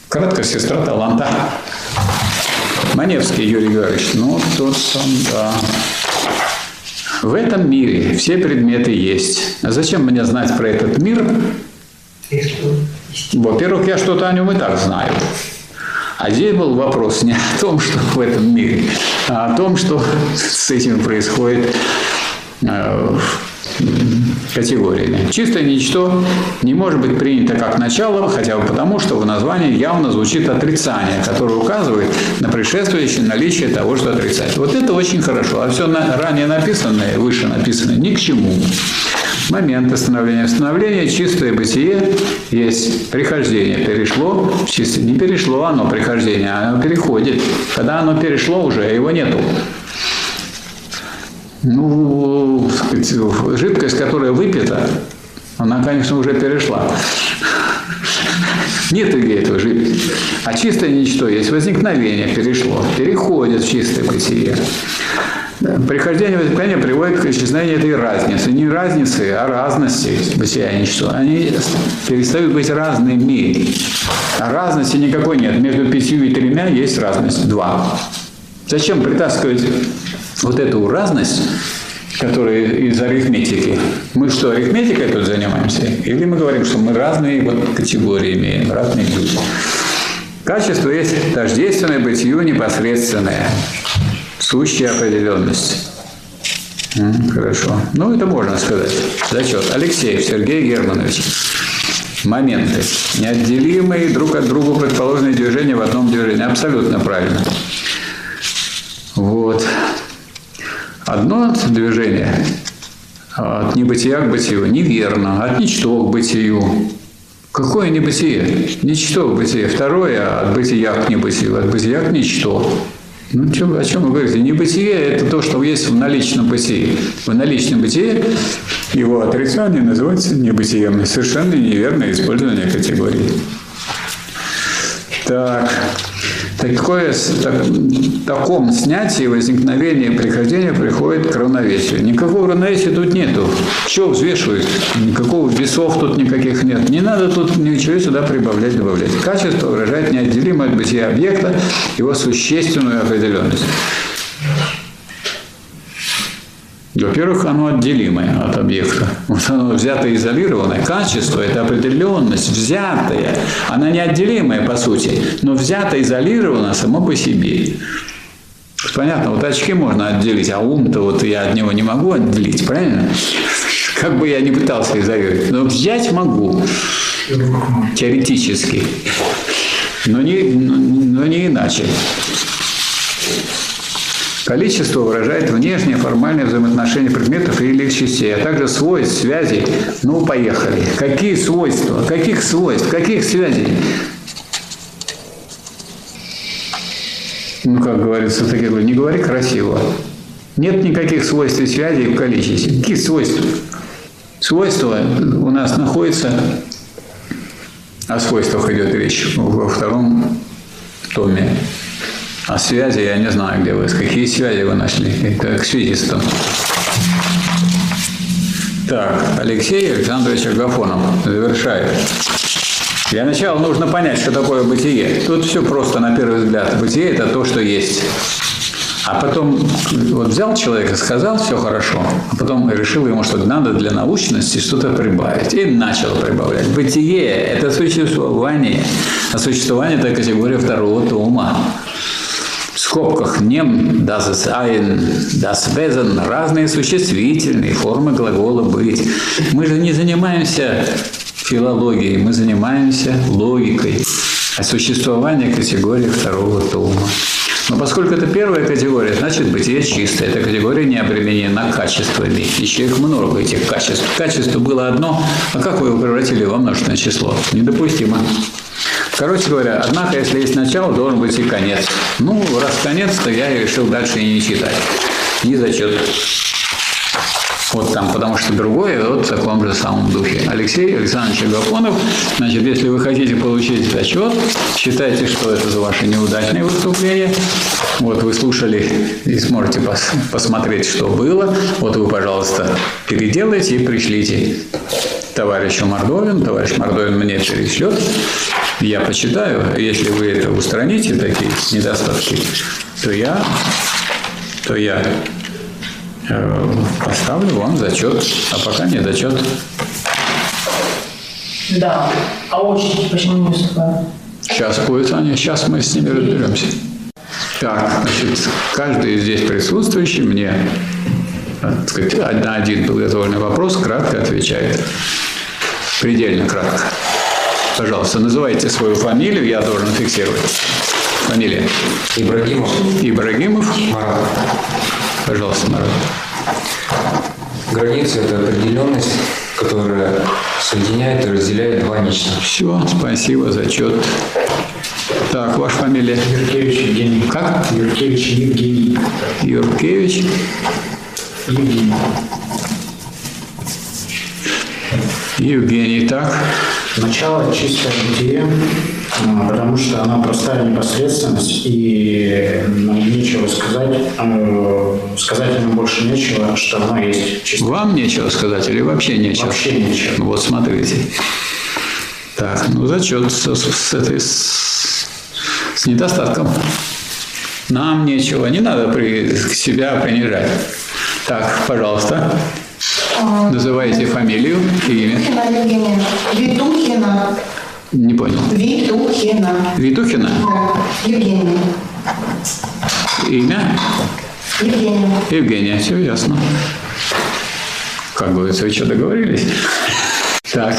Speaker 1: краткая сестра таланта. Маневский Юрий Георгиевич. Ну, тот там, да. В этом мире все предметы есть. А зачем мне знать про этот мир? Во-первых, я что-то о нем и так знаю. А здесь был вопрос не о том, что в этом мире, а о том, что с этим происходит э, категориями. Чистое ничто не может быть принято как начало, хотя бы потому, что в названии явно звучит отрицание, которое указывает на предшествующее наличие того, что отрицать. Вот это очень хорошо. А все на- ранее написанное, выше написанное, ни к чему. Момент остановления. Становление, чистое бытие есть прихождение. Перешло, в чистое. не перешло оно прихождение, а оно переходит. Когда оно перешло уже, его нету. Ну, жидкость, которая выпита, она, конечно, уже перешла. Нет идеи этого жидкости. А чистое ничто есть возникновение, перешло, переходит в чистое бытие. Прихождение возникновения приводит к исчезновению этой разницы. Не разницы, а разности бытия и ничто. Они перестают быть разными. А разности никакой нет. Между пятью и тремя есть разность. Два. Зачем притаскивать вот эту разность, которая из арифметики? Мы что, арифметикой тут занимаемся? Или мы говорим, что мы разные вот категории имеем, разные люди? Качество есть тождественное бытию непосредственное, сущая определенность. Хорошо. Ну, это можно сказать. Зачет. Алексеев Сергей Германович. Моменты. Неотделимые друг от друга предположенные движения в одном движении. Абсолютно правильно. Вот. Одно движение от небытия к бытию неверно, от ничто к бытию. Какое небытие? Ничто к бытие. Второе от бытия к небытию, от бытия к ничто. Ну, чё- о чем вы говорите? Небытие – это то, что есть в наличном бытии. В наличном бытии его отрицание называется небытием. Совершенно неверное использование категории. Так. Такое, так- в таком снятии возникновение прихождения приходит к равновесию. Никакого равновесия тут нету. Что взвешивают? Никакого весов тут никаких нет. Не надо тут ничего сюда прибавлять, добавлять. Качество выражает неотделимое от бытия объекта его существенную определенность. Во-первых, оно отделимое от объекта. Вот оно взятое изолированное. Качество – это определенность, взятая. Она неотделимая по сути, но взято изолировано само по себе. Понятно, вот очки можно отделить, а ум-то вот я от него не могу отделить, правильно? Как бы я ни пытался изолировать, но взять могу, теоретически, но не, но не иначе. Количество выражает внешнее формальное взаимоотношение предметов или их частей, а также свойств, связей. Ну, поехали. Какие свойства? Каких свойств? Каких связей? Ну, как говорится, так я говорю, не говори красиво. Нет никаких свойств и связей в количестве. Какие свойства? Свойства у нас находятся, о свойствах идет речь во втором томе. А связи я не знаю, где вы. Какие связи вы нашли? Это к свидетельствам. Так, Алексей Александрович Агафонов завершает. Для начала нужно понять, что такое бытие. Тут все просто на первый взгляд. Бытие – это то, что есть. А потом вот взял человека, сказал, все хорошо, а потом решил ему, что надо для научности что-то прибавить. И начал прибавлять. Бытие – это существование. А существование – это категория второго тома. Скобках «нем», «das sein», «das Wesen» – разные существительные формы глагола «быть». Мы же не занимаемся филологией, мы занимаемся логикой. А существование – категория второго тома. Но поскольку это первая категория, значит бытие чистое. Эта категория не обременена качествами. Еще их много, этих качеств. Качество было одно, а как вы его превратили во множественное число? Недопустимо. Короче говоря, однако, если есть начало, должен быть и конец. Ну, раз конец, то я решил дальше и не читать. Не зачет. Вот там, потому что другое вот в таком же самом духе. Алексей Александрович Агафонов, значит, если вы хотите получить отчет, считайте, что это за ваше неудачное выступление. Вот вы слушали и сможете пос- посмотреть, что было. Вот вы, пожалуйста, переделайте и пришлите товарищу Мордовин. Товарищ Мордовин мне перешлет. Я почитаю. Если вы это устраните, такие недостатки, то я, то я поставлю вам зачет. А пока не зачет.
Speaker 4: Да. А очередь почему не выступают?
Speaker 1: Сейчас будет, Аня, сейчас мы с ними разберемся. Так, значит, каждый из здесь присутствующий мне так сказать, на один подготовленный вопрос кратко отвечает. Предельно кратко. Пожалуйста, называйте свою фамилию, я должен фиксировать. Фамилия.
Speaker 2: Ибрагимов
Speaker 1: Ибрагимов.
Speaker 2: Марат.
Speaker 1: Пожалуйста, Марат.
Speaker 2: Граница – это определенность, которая соединяет и разделяет два нечто.
Speaker 1: Все, спасибо, зачет. Так, ваша фамилия?
Speaker 3: Юркевич Евгений.
Speaker 1: Как?
Speaker 3: Юркевич Евгений.
Speaker 1: Юркевич.
Speaker 3: Евгений.
Speaker 1: Евгений, так?
Speaker 3: Начало чистое бытие, потому что она простая непосредственность, и нам нечего сказать, а, сказать нам больше нечего, что она есть чистое.
Speaker 1: Вам нечего сказать или вообще нечего?
Speaker 3: Вообще нечего.
Speaker 1: Ну Вот смотрите. Так, ну зачет с, с этой с, с недостатком. Нам нечего, не надо при, себя принижать. Так, пожалуйста, называйте фамилию и имя.
Speaker 5: Евгения. Витухина.
Speaker 1: Не понял.
Speaker 5: Витухина.
Speaker 1: Витухина,
Speaker 5: Да. Евгения.
Speaker 1: имя
Speaker 5: Евгения.
Speaker 1: Евгения, все ясно. Как говорится, вы что, договорились? Так,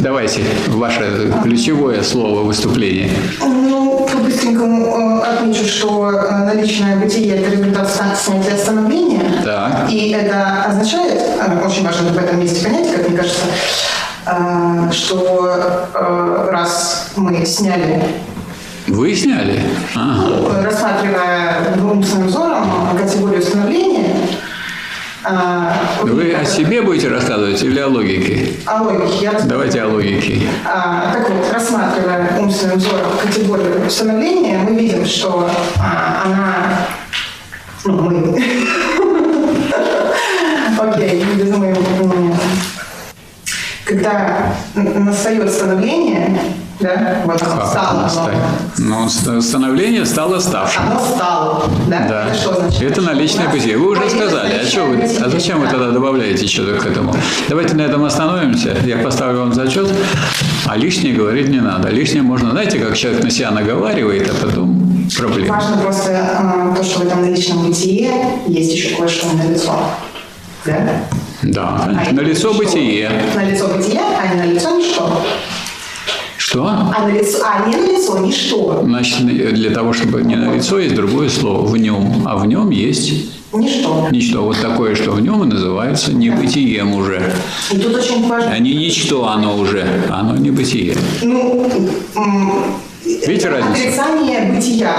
Speaker 1: давайте ваше ключевое слово выступления.
Speaker 5: Ну, по-быстренькому э, отмечу, что э, наличное бытие – это результат снятия становления.
Speaker 1: Так.
Speaker 5: И это означает, э, очень важно в этом месте понять, как мне кажется, что э, раз мы сняли
Speaker 1: Вы сняли? Ага.
Speaker 5: рассматривая умственным взором категорию становления, а,
Speaker 1: Вы о себе будете рассказывать или о логике?
Speaker 5: о логике. Я.
Speaker 1: Давайте о логике.
Speaker 5: А, так вот, рассматривая умственным взором категорию становления, мы видим, что а, она, ну, мы, окей, без мы, м, когда настает становление, да, вот оно
Speaker 1: Как
Speaker 5: стало, оно-?
Speaker 1: Ну, ст- становление стало ставшим.
Speaker 5: оно стало, да?
Speaker 1: Да.
Speaker 5: Это что значит?
Speaker 1: Это наличное бытие. Вы уже сказали. А, что вы, а зачем вы тогда добавляете что-то к этому? Давайте на этом остановимся. Я поставлю вам зачет, а лишнее говорить не надо. Лишнее можно, знаете, как человек на себя наговаривает, а потом проблема.
Speaker 5: Важно просто э, то, что в этом наличном бытие есть еще кое-что на лицо. Да?
Speaker 1: Да,
Speaker 5: А
Speaker 1: На лицо бытие.
Speaker 5: На лицо бытие, а не на лицо ничто.
Speaker 1: Что?
Speaker 5: А, на лицо, а не на лицо ничто.
Speaker 1: Значит, для того, чтобы не на лицо, есть другое слово в нем, а в нем есть
Speaker 5: Ничто.
Speaker 1: ничто. Вот такое, что в нем и называется небытием уже.
Speaker 5: И тут очень важно.
Speaker 1: А не ничто оно уже, оно не бытие.
Speaker 5: Ну,
Speaker 1: Видите разницу?
Speaker 5: Отрицание бытия.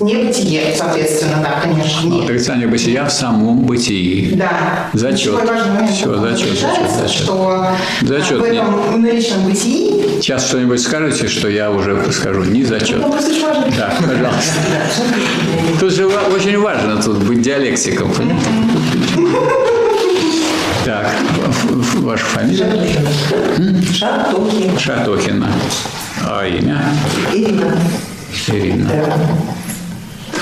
Speaker 5: Не бытие, соответственно, да, конечно. Нет.
Speaker 1: Отрицание бытия в самом бытии.
Speaker 5: Да.
Speaker 1: Зачет.
Speaker 5: Такой
Speaker 1: зачет, зачет, зачет.
Speaker 5: Что
Speaker 1: Зачет
Speaker 5: в этом наличном бытии,
Speaker 1: Сейчас что-нибудь скажете, что я уже скажу, не зачет.
Speaker 5: ну, просто очень важно.
Speaker 1: Да, пожалуйста. Тут же очень важно тут быть диалектиком, понимаете? Так, ваша фамилия?
Speaker 6: Шатухин.
Speaker 1: Шатохина. А имя?
Speaker 6: Ирина.
Speaker 1: Ирина.
Speaker 6: Да.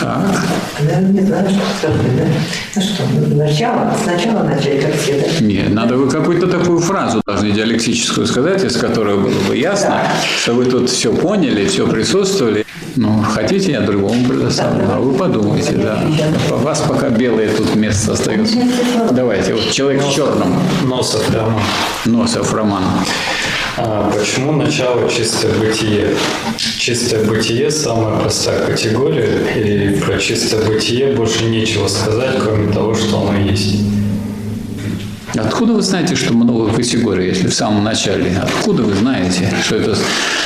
Speaker 1: Так,
Speaker 6: Да, не знаю, что сказать, да? Ну что, ну, начало, сначала начать, как все, да?
Speaker 1: нет, надо вы какую-то такую фразу должны диалектическую сказать, из которой было бы ясно, что вы тут все поняли, все присутствовали. Ну, хотите, я другому предоставлю, а вы подумайте, да. У вас пока белое тут место остается. Давайте, вот человек в черном,
Speaker 7: Носов Роман.
Speaker 1: Носов Роман.
Speaker 7: А почему начало чистое бытие? Чистое бытие – самая простая категория, и про чистое бытие больше нечего сказать, кроме того, что оно есть.
Speaker 1: Откуда вы знаете, что много категорий, если в самом начале? Откуда вы знаете, что это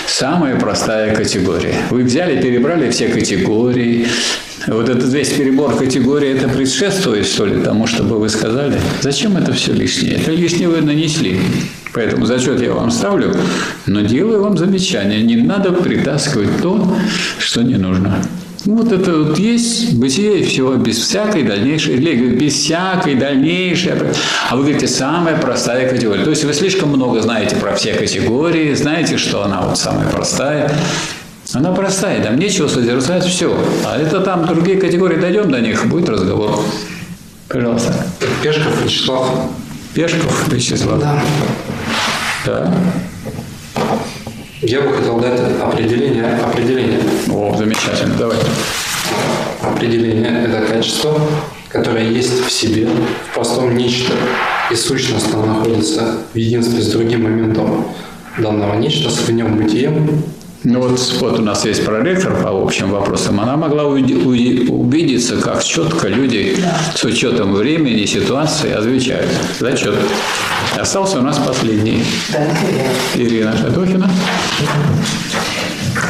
Speaker 1: самая простая категория? Вы взяли, перебрали все категории. Вот этот весь перебор категорий, это предшествует, что ли, тому, чтобы вы сказали? Зачем это все лишнее? Это лишнее вы нанесли. Поэтому зачет я вам ставлю, но делаю вам замечание. Не надо притаскивать то, что не нужно. Ну, Вот это вот есть бытие и все, без всякой дальнейшей религии, без всякой дальнейшей. А вы говорите, самая простая категория. То есть вы слишком много знаете про все категории, знаете, что она вот самая простая. Она простая, там нечего содержать, все. А это там другие категории, дойдем до них, будет разговор. Пожалуйста.
Speaker 2: Пешков Вячеслав.
Speaker 1: Пешков Вячеслав. Да. Да.
Speaker 2: Я бы хотел дать определение. Определение.
Speaker 1: О, замечательно. Давайте.
Speaker 2: Определение – это качество, которое есть в себе, в простом нечто, и сущностно находится в единстве с другим моментом данного нечто, с в нем бытием,
Speaker 1: Ну вот, вот у нас есть проректор по общим вопросам. Она могла убедиться, как четко люди с учетом времени, ситуации отвечают. Зачет. Остался у нас последний.
Speaker 6: Да.
Speaker 1: Ирина Шатохина.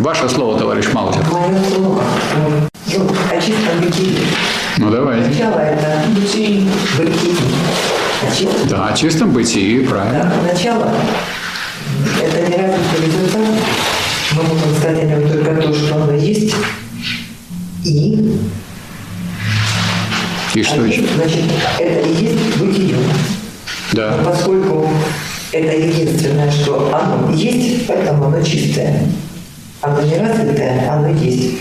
Speaker 1: Ваше слово, товарищ Маузер.
Speaker 6: Мое слово. м, Ну, о чистом бытии.
Speaker 1: Ну, давайте.
Speaker 6: Сначала это
Speaker 5: Бытие.
Speaker 6: бытие. О чистом,
Speaker 1: Да, о чистом бытии, правильно.
Speaker 6: да, начало. Это не развитый результат. Мы можем сказать о нем только то, что оно есть. И,
Speaker 1: И что
Speaker 6: а
Speaker 1: еще?
Speaker 6: значит, это и есть бытие.
Speaker 1: Да.
Speaker 6: Поскольку это единственное, что оно есть, поэтому оно чистое. Оно не развитое, оно есть.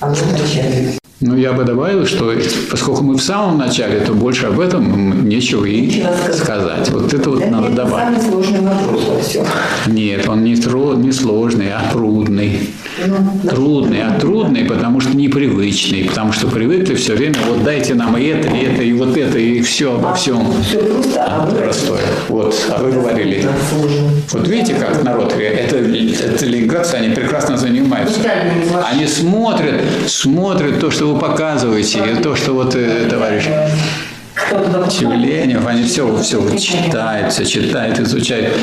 Speaker 6: Оно в начале.
Speaker 1: Ну, я бы добавил, что поскольку мы в самом начале, то больше об этом нечего и
Speaker 6: сказать.
Speaker 1: Вот это вот
Speaker 6: Это
Speaker 1: надо добавить.
Speaker 6: самый сложный вопрос во всем.
Speaker 1: Нет, он не, не сложный, а трудный. Трудный, а трудный, потому что непривычный, потому что привыкли все время, вот дайте нам и это, и это, и вот это, и все обо всем.
Speaker 6: Все просто, а
Speaker 1: Простое. Вот, а вы говорили. Вот видите, как народ, это, это ленинградцы, они прекрасно занимаются. Они смотрят, смотрят то, что вы показываете, и то, что вот э, товарищ. Тюленев, они все, все вот читают, все читают, изучают.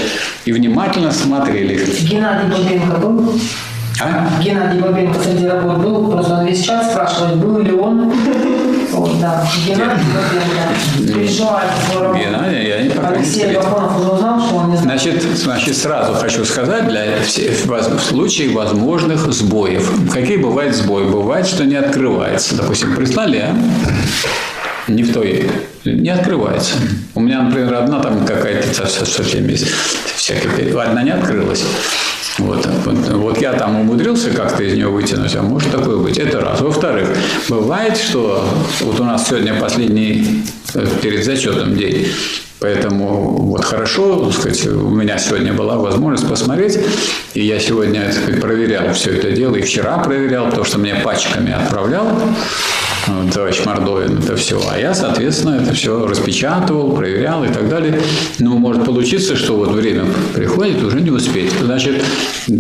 Speaker 1: И внимательно смотрели.
Speaker 4: Геннадий Бабенко был?
Speaker 1: А?
Speaker 4: Геннадий Бабенко среди работ был, просто он весь час спрашивает, был ли он. Вот, да. Геннадий Бабенко. Переживает свою работу.
Speaker 1: Геннадий, я не
Speaker 4: Алексей. Бахонов уже узнал, что он не знает.
Speaker 1: Значит, значит, сразу хочу сказать, для всех в случае возможных сбоев. Какие бывают сбои? Бывает, что не открывается. Допустим, прислали, а? Не в той, не открывается. У меня, например, одна там какая-то со всеми всякие, одна не открылась. Вот, вот, я там умудрился как-то из нее вытянуть, а может такое быть. Это раз. Во-вторых, бывает, что вот у нас сегодня последний перед зачетом день, Поэтому вот хорошо, так сказать, у меня сегодня была возможность посмотреть, и я сегодня так сказать, проверял все это дело, и вчера проверял то, что мне пачками отправлял э, товарищ Мордовин, это все. А я, соответственно, это все распечатывал, проверял и так далее. Ну, может получиться, что вот время приходит, уже не успеть. Значит, э,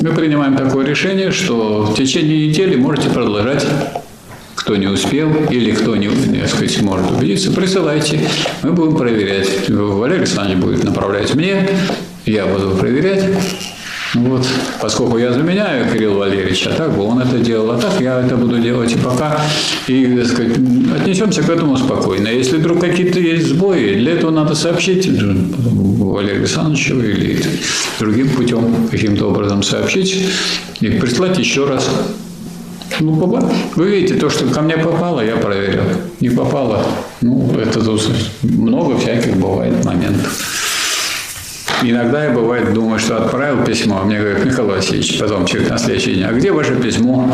Speaker 1: мы принимаем такое решение, что в течение недели можете продолжать кто не успел или кто не, так сказать, может убедиться, присылайте. Мы будем проверять. Валерий Александрович будет направлять мне, я буду проверять. Вот. Поскольку я заменяю Кирилла Валерьевича, так бы он это делал, а так я это буду делать и пока. И, так сказать, отнесемся к этому спокойно. Если вдруг какие-то есть сбои, для этого надо сообщить Валерию Александровичу или другим путем каким-то образом сообщить и прислать еще раз. Ну, вы видите, то, что ко мне попало, я проверил. Не попало, ну, это много всяких бывает моментов. Иногда я бывает думаю, что отправил письмо, а мне говорят, Михаил Васильевич, потом через на следующий день, а где ваше письмо?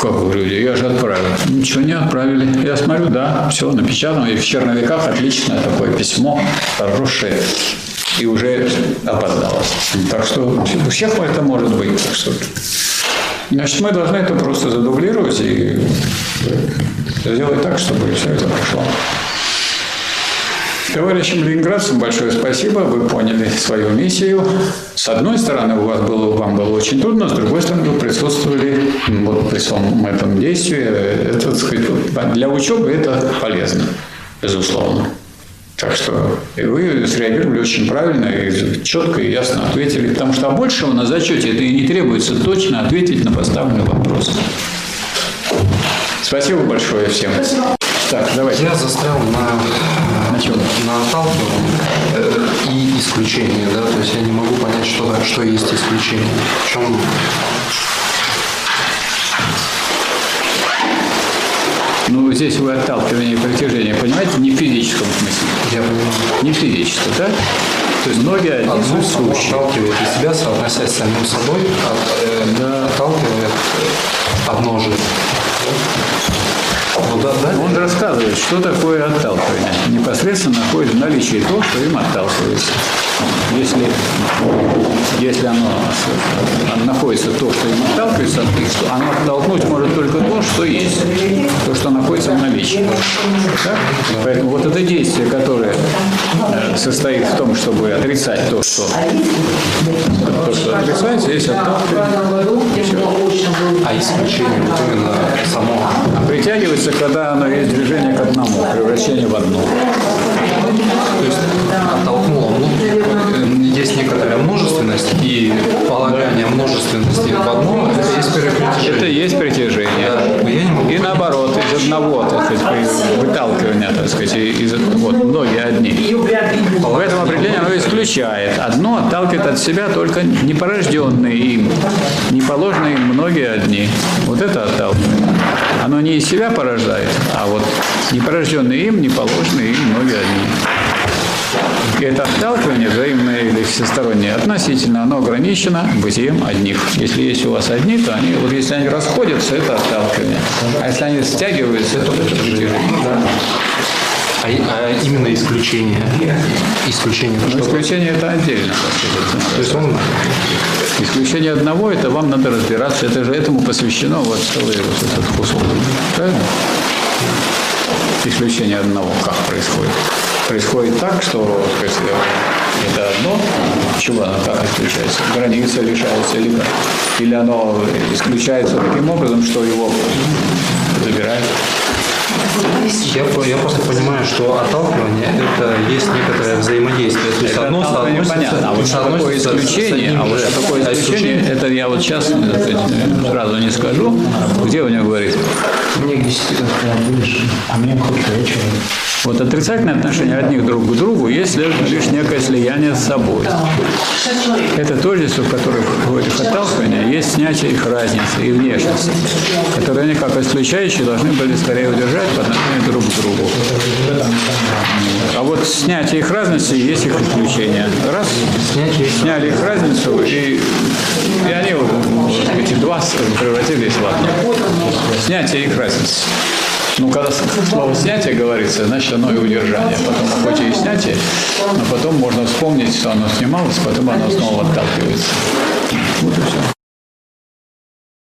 Speaker 1: Как вы говорите, я же отправил. Ничего не отправили. Я смотрю, да, все напечатано, и в черновиках отличное такое письмо, хорошее, и уже опоздало. Так что у всех это может быть. Так что Значит, мы должны это просто задублировать и сделать так, чтобы все это прошло. Товарищам ленинградцам большое спасибо, вы поняли свою миссию. С одной стороны, у вас было, вам было очень трудно, с другой стороны, вы присутствовали вот при всем этом действии. Это, сказать, для учебы это полезно, безусловно. Так что и вы среагировали очень правильно и четко и ясно ответили, потому что а большего на зачете это и не требуется точно ответить на поставленный вопрос. Спасибо большое всем. Так, давайте.
Speaker 2: Я застрял на,
Speaker 1: На чем?
Speaker 2: на отталкивании э, и исключении, да, то есть я не могу понять, что, что есть исключение. В чем
Speaker 1: здесь вы отталкивание и притяжение, понимаете, не в физическом смысле.
Speaker 2: я понимаю.
Speaker 1: Не в физическом, да? То есть ноги
Speaker 2: Одно само
Speaker 1: отсутствующие.
Speaker 2: отталкивает из себя, соотносясь с самим собой, от- э, отталкивает одно же. Ну да, да.
Speaker 1: Он рассказывает, что такое отталкивание. Непосредственно находит в наличии то, что им отталкивается. Если, если оно, оно находится то, что им отталкивается, то оно оттолкнуть может только то, что есть, то, что находится в наличии. Так? Поэтому вот это действие, которое э, состоит в том, чтобы отрицать то, что, то, что отрицается, есть отталкивание.
Speaker 2: А исключение вот именно само
Speaker 1: А притягивается, когда оно есть движение к одному, превращение в одно.
Speaker 2: То есть оттолкнуло. Ну, э, есть некоторая множественность, и полагание множественности в одно – это есть
Speaker 1: перетяжение.
Speaker 2: Это
Speaker 1: есть притяжение.
Speaker 2: Да.
Speaker 1: И наоборот, из одного, так сказать, выталкивания, так сказать, из, вот, многие одни. В этом определении оно исключает. Одно отталкивает от себя только непорожденные им, неположенные им многие одни. Вот это отталкивает. Оно не из себя порождает, а вот непорожденные им, неположенные им многие одни. И это отталкивание, взаимное или всестороннее, относительно, оно ограничено бытием одних. Если есть у вас одни, то они, вот если они расходятся, это отталкивание. А если они стягиваются, то это притяжение.
Speaker 2: А, и- а именно исключение. Исключение. Что?
Speaker 1: исключение это отдельно.
Speaker 2: То есть он
Speaker 1: Исключение одного, это вам надо разбираться. Это же этому посвящено вот целый вот этот кусок. Правильно? Исключение одного как происходит? Происходит так, что сказать, это одно, чего оно как исключается? Граница лишается или как? Или оно исключается таким образом, что его забирает?
Speaker 2: Я, я просто понимаю, что отталкивание это есть некоторое взаимодействие. То есть
Speaker 1: Это
Speaker 2: одно
Speaker 1: отталкивание
Speaker 2: соотносится,
Speaker 1: понятно. А вот что такое
Speaker 2: с
Speaker 1: исключение, а вот что такое
Speaker 2: А
Speaker 1: исключение, это я вот сейчас сразу не скажу. Где у него говорит?
Speaker 3: Мне к 10 будешь, а мне хоть вечером.
Speaker 1: Вот отрицательное отношение одних друг к другу есть лишь некое слияние с собой. Это тождество, в которых в этих отталкивания есть снятие их разницы и внешности, которые они как исключающие должны были скорее удержать по отношению друг к другу. А вот снятие их разности есть их исключение. Раз, сняли их разницу, и, и они, эти два, превратились в одно. Снятие их разницы. Ну, когда слово «снятие» говорится, значит, оно и удержание. Потом, хоть и снятие, но потом можно вспомнить, что оно снималось, потом оно снова отталкивается. Вот и все.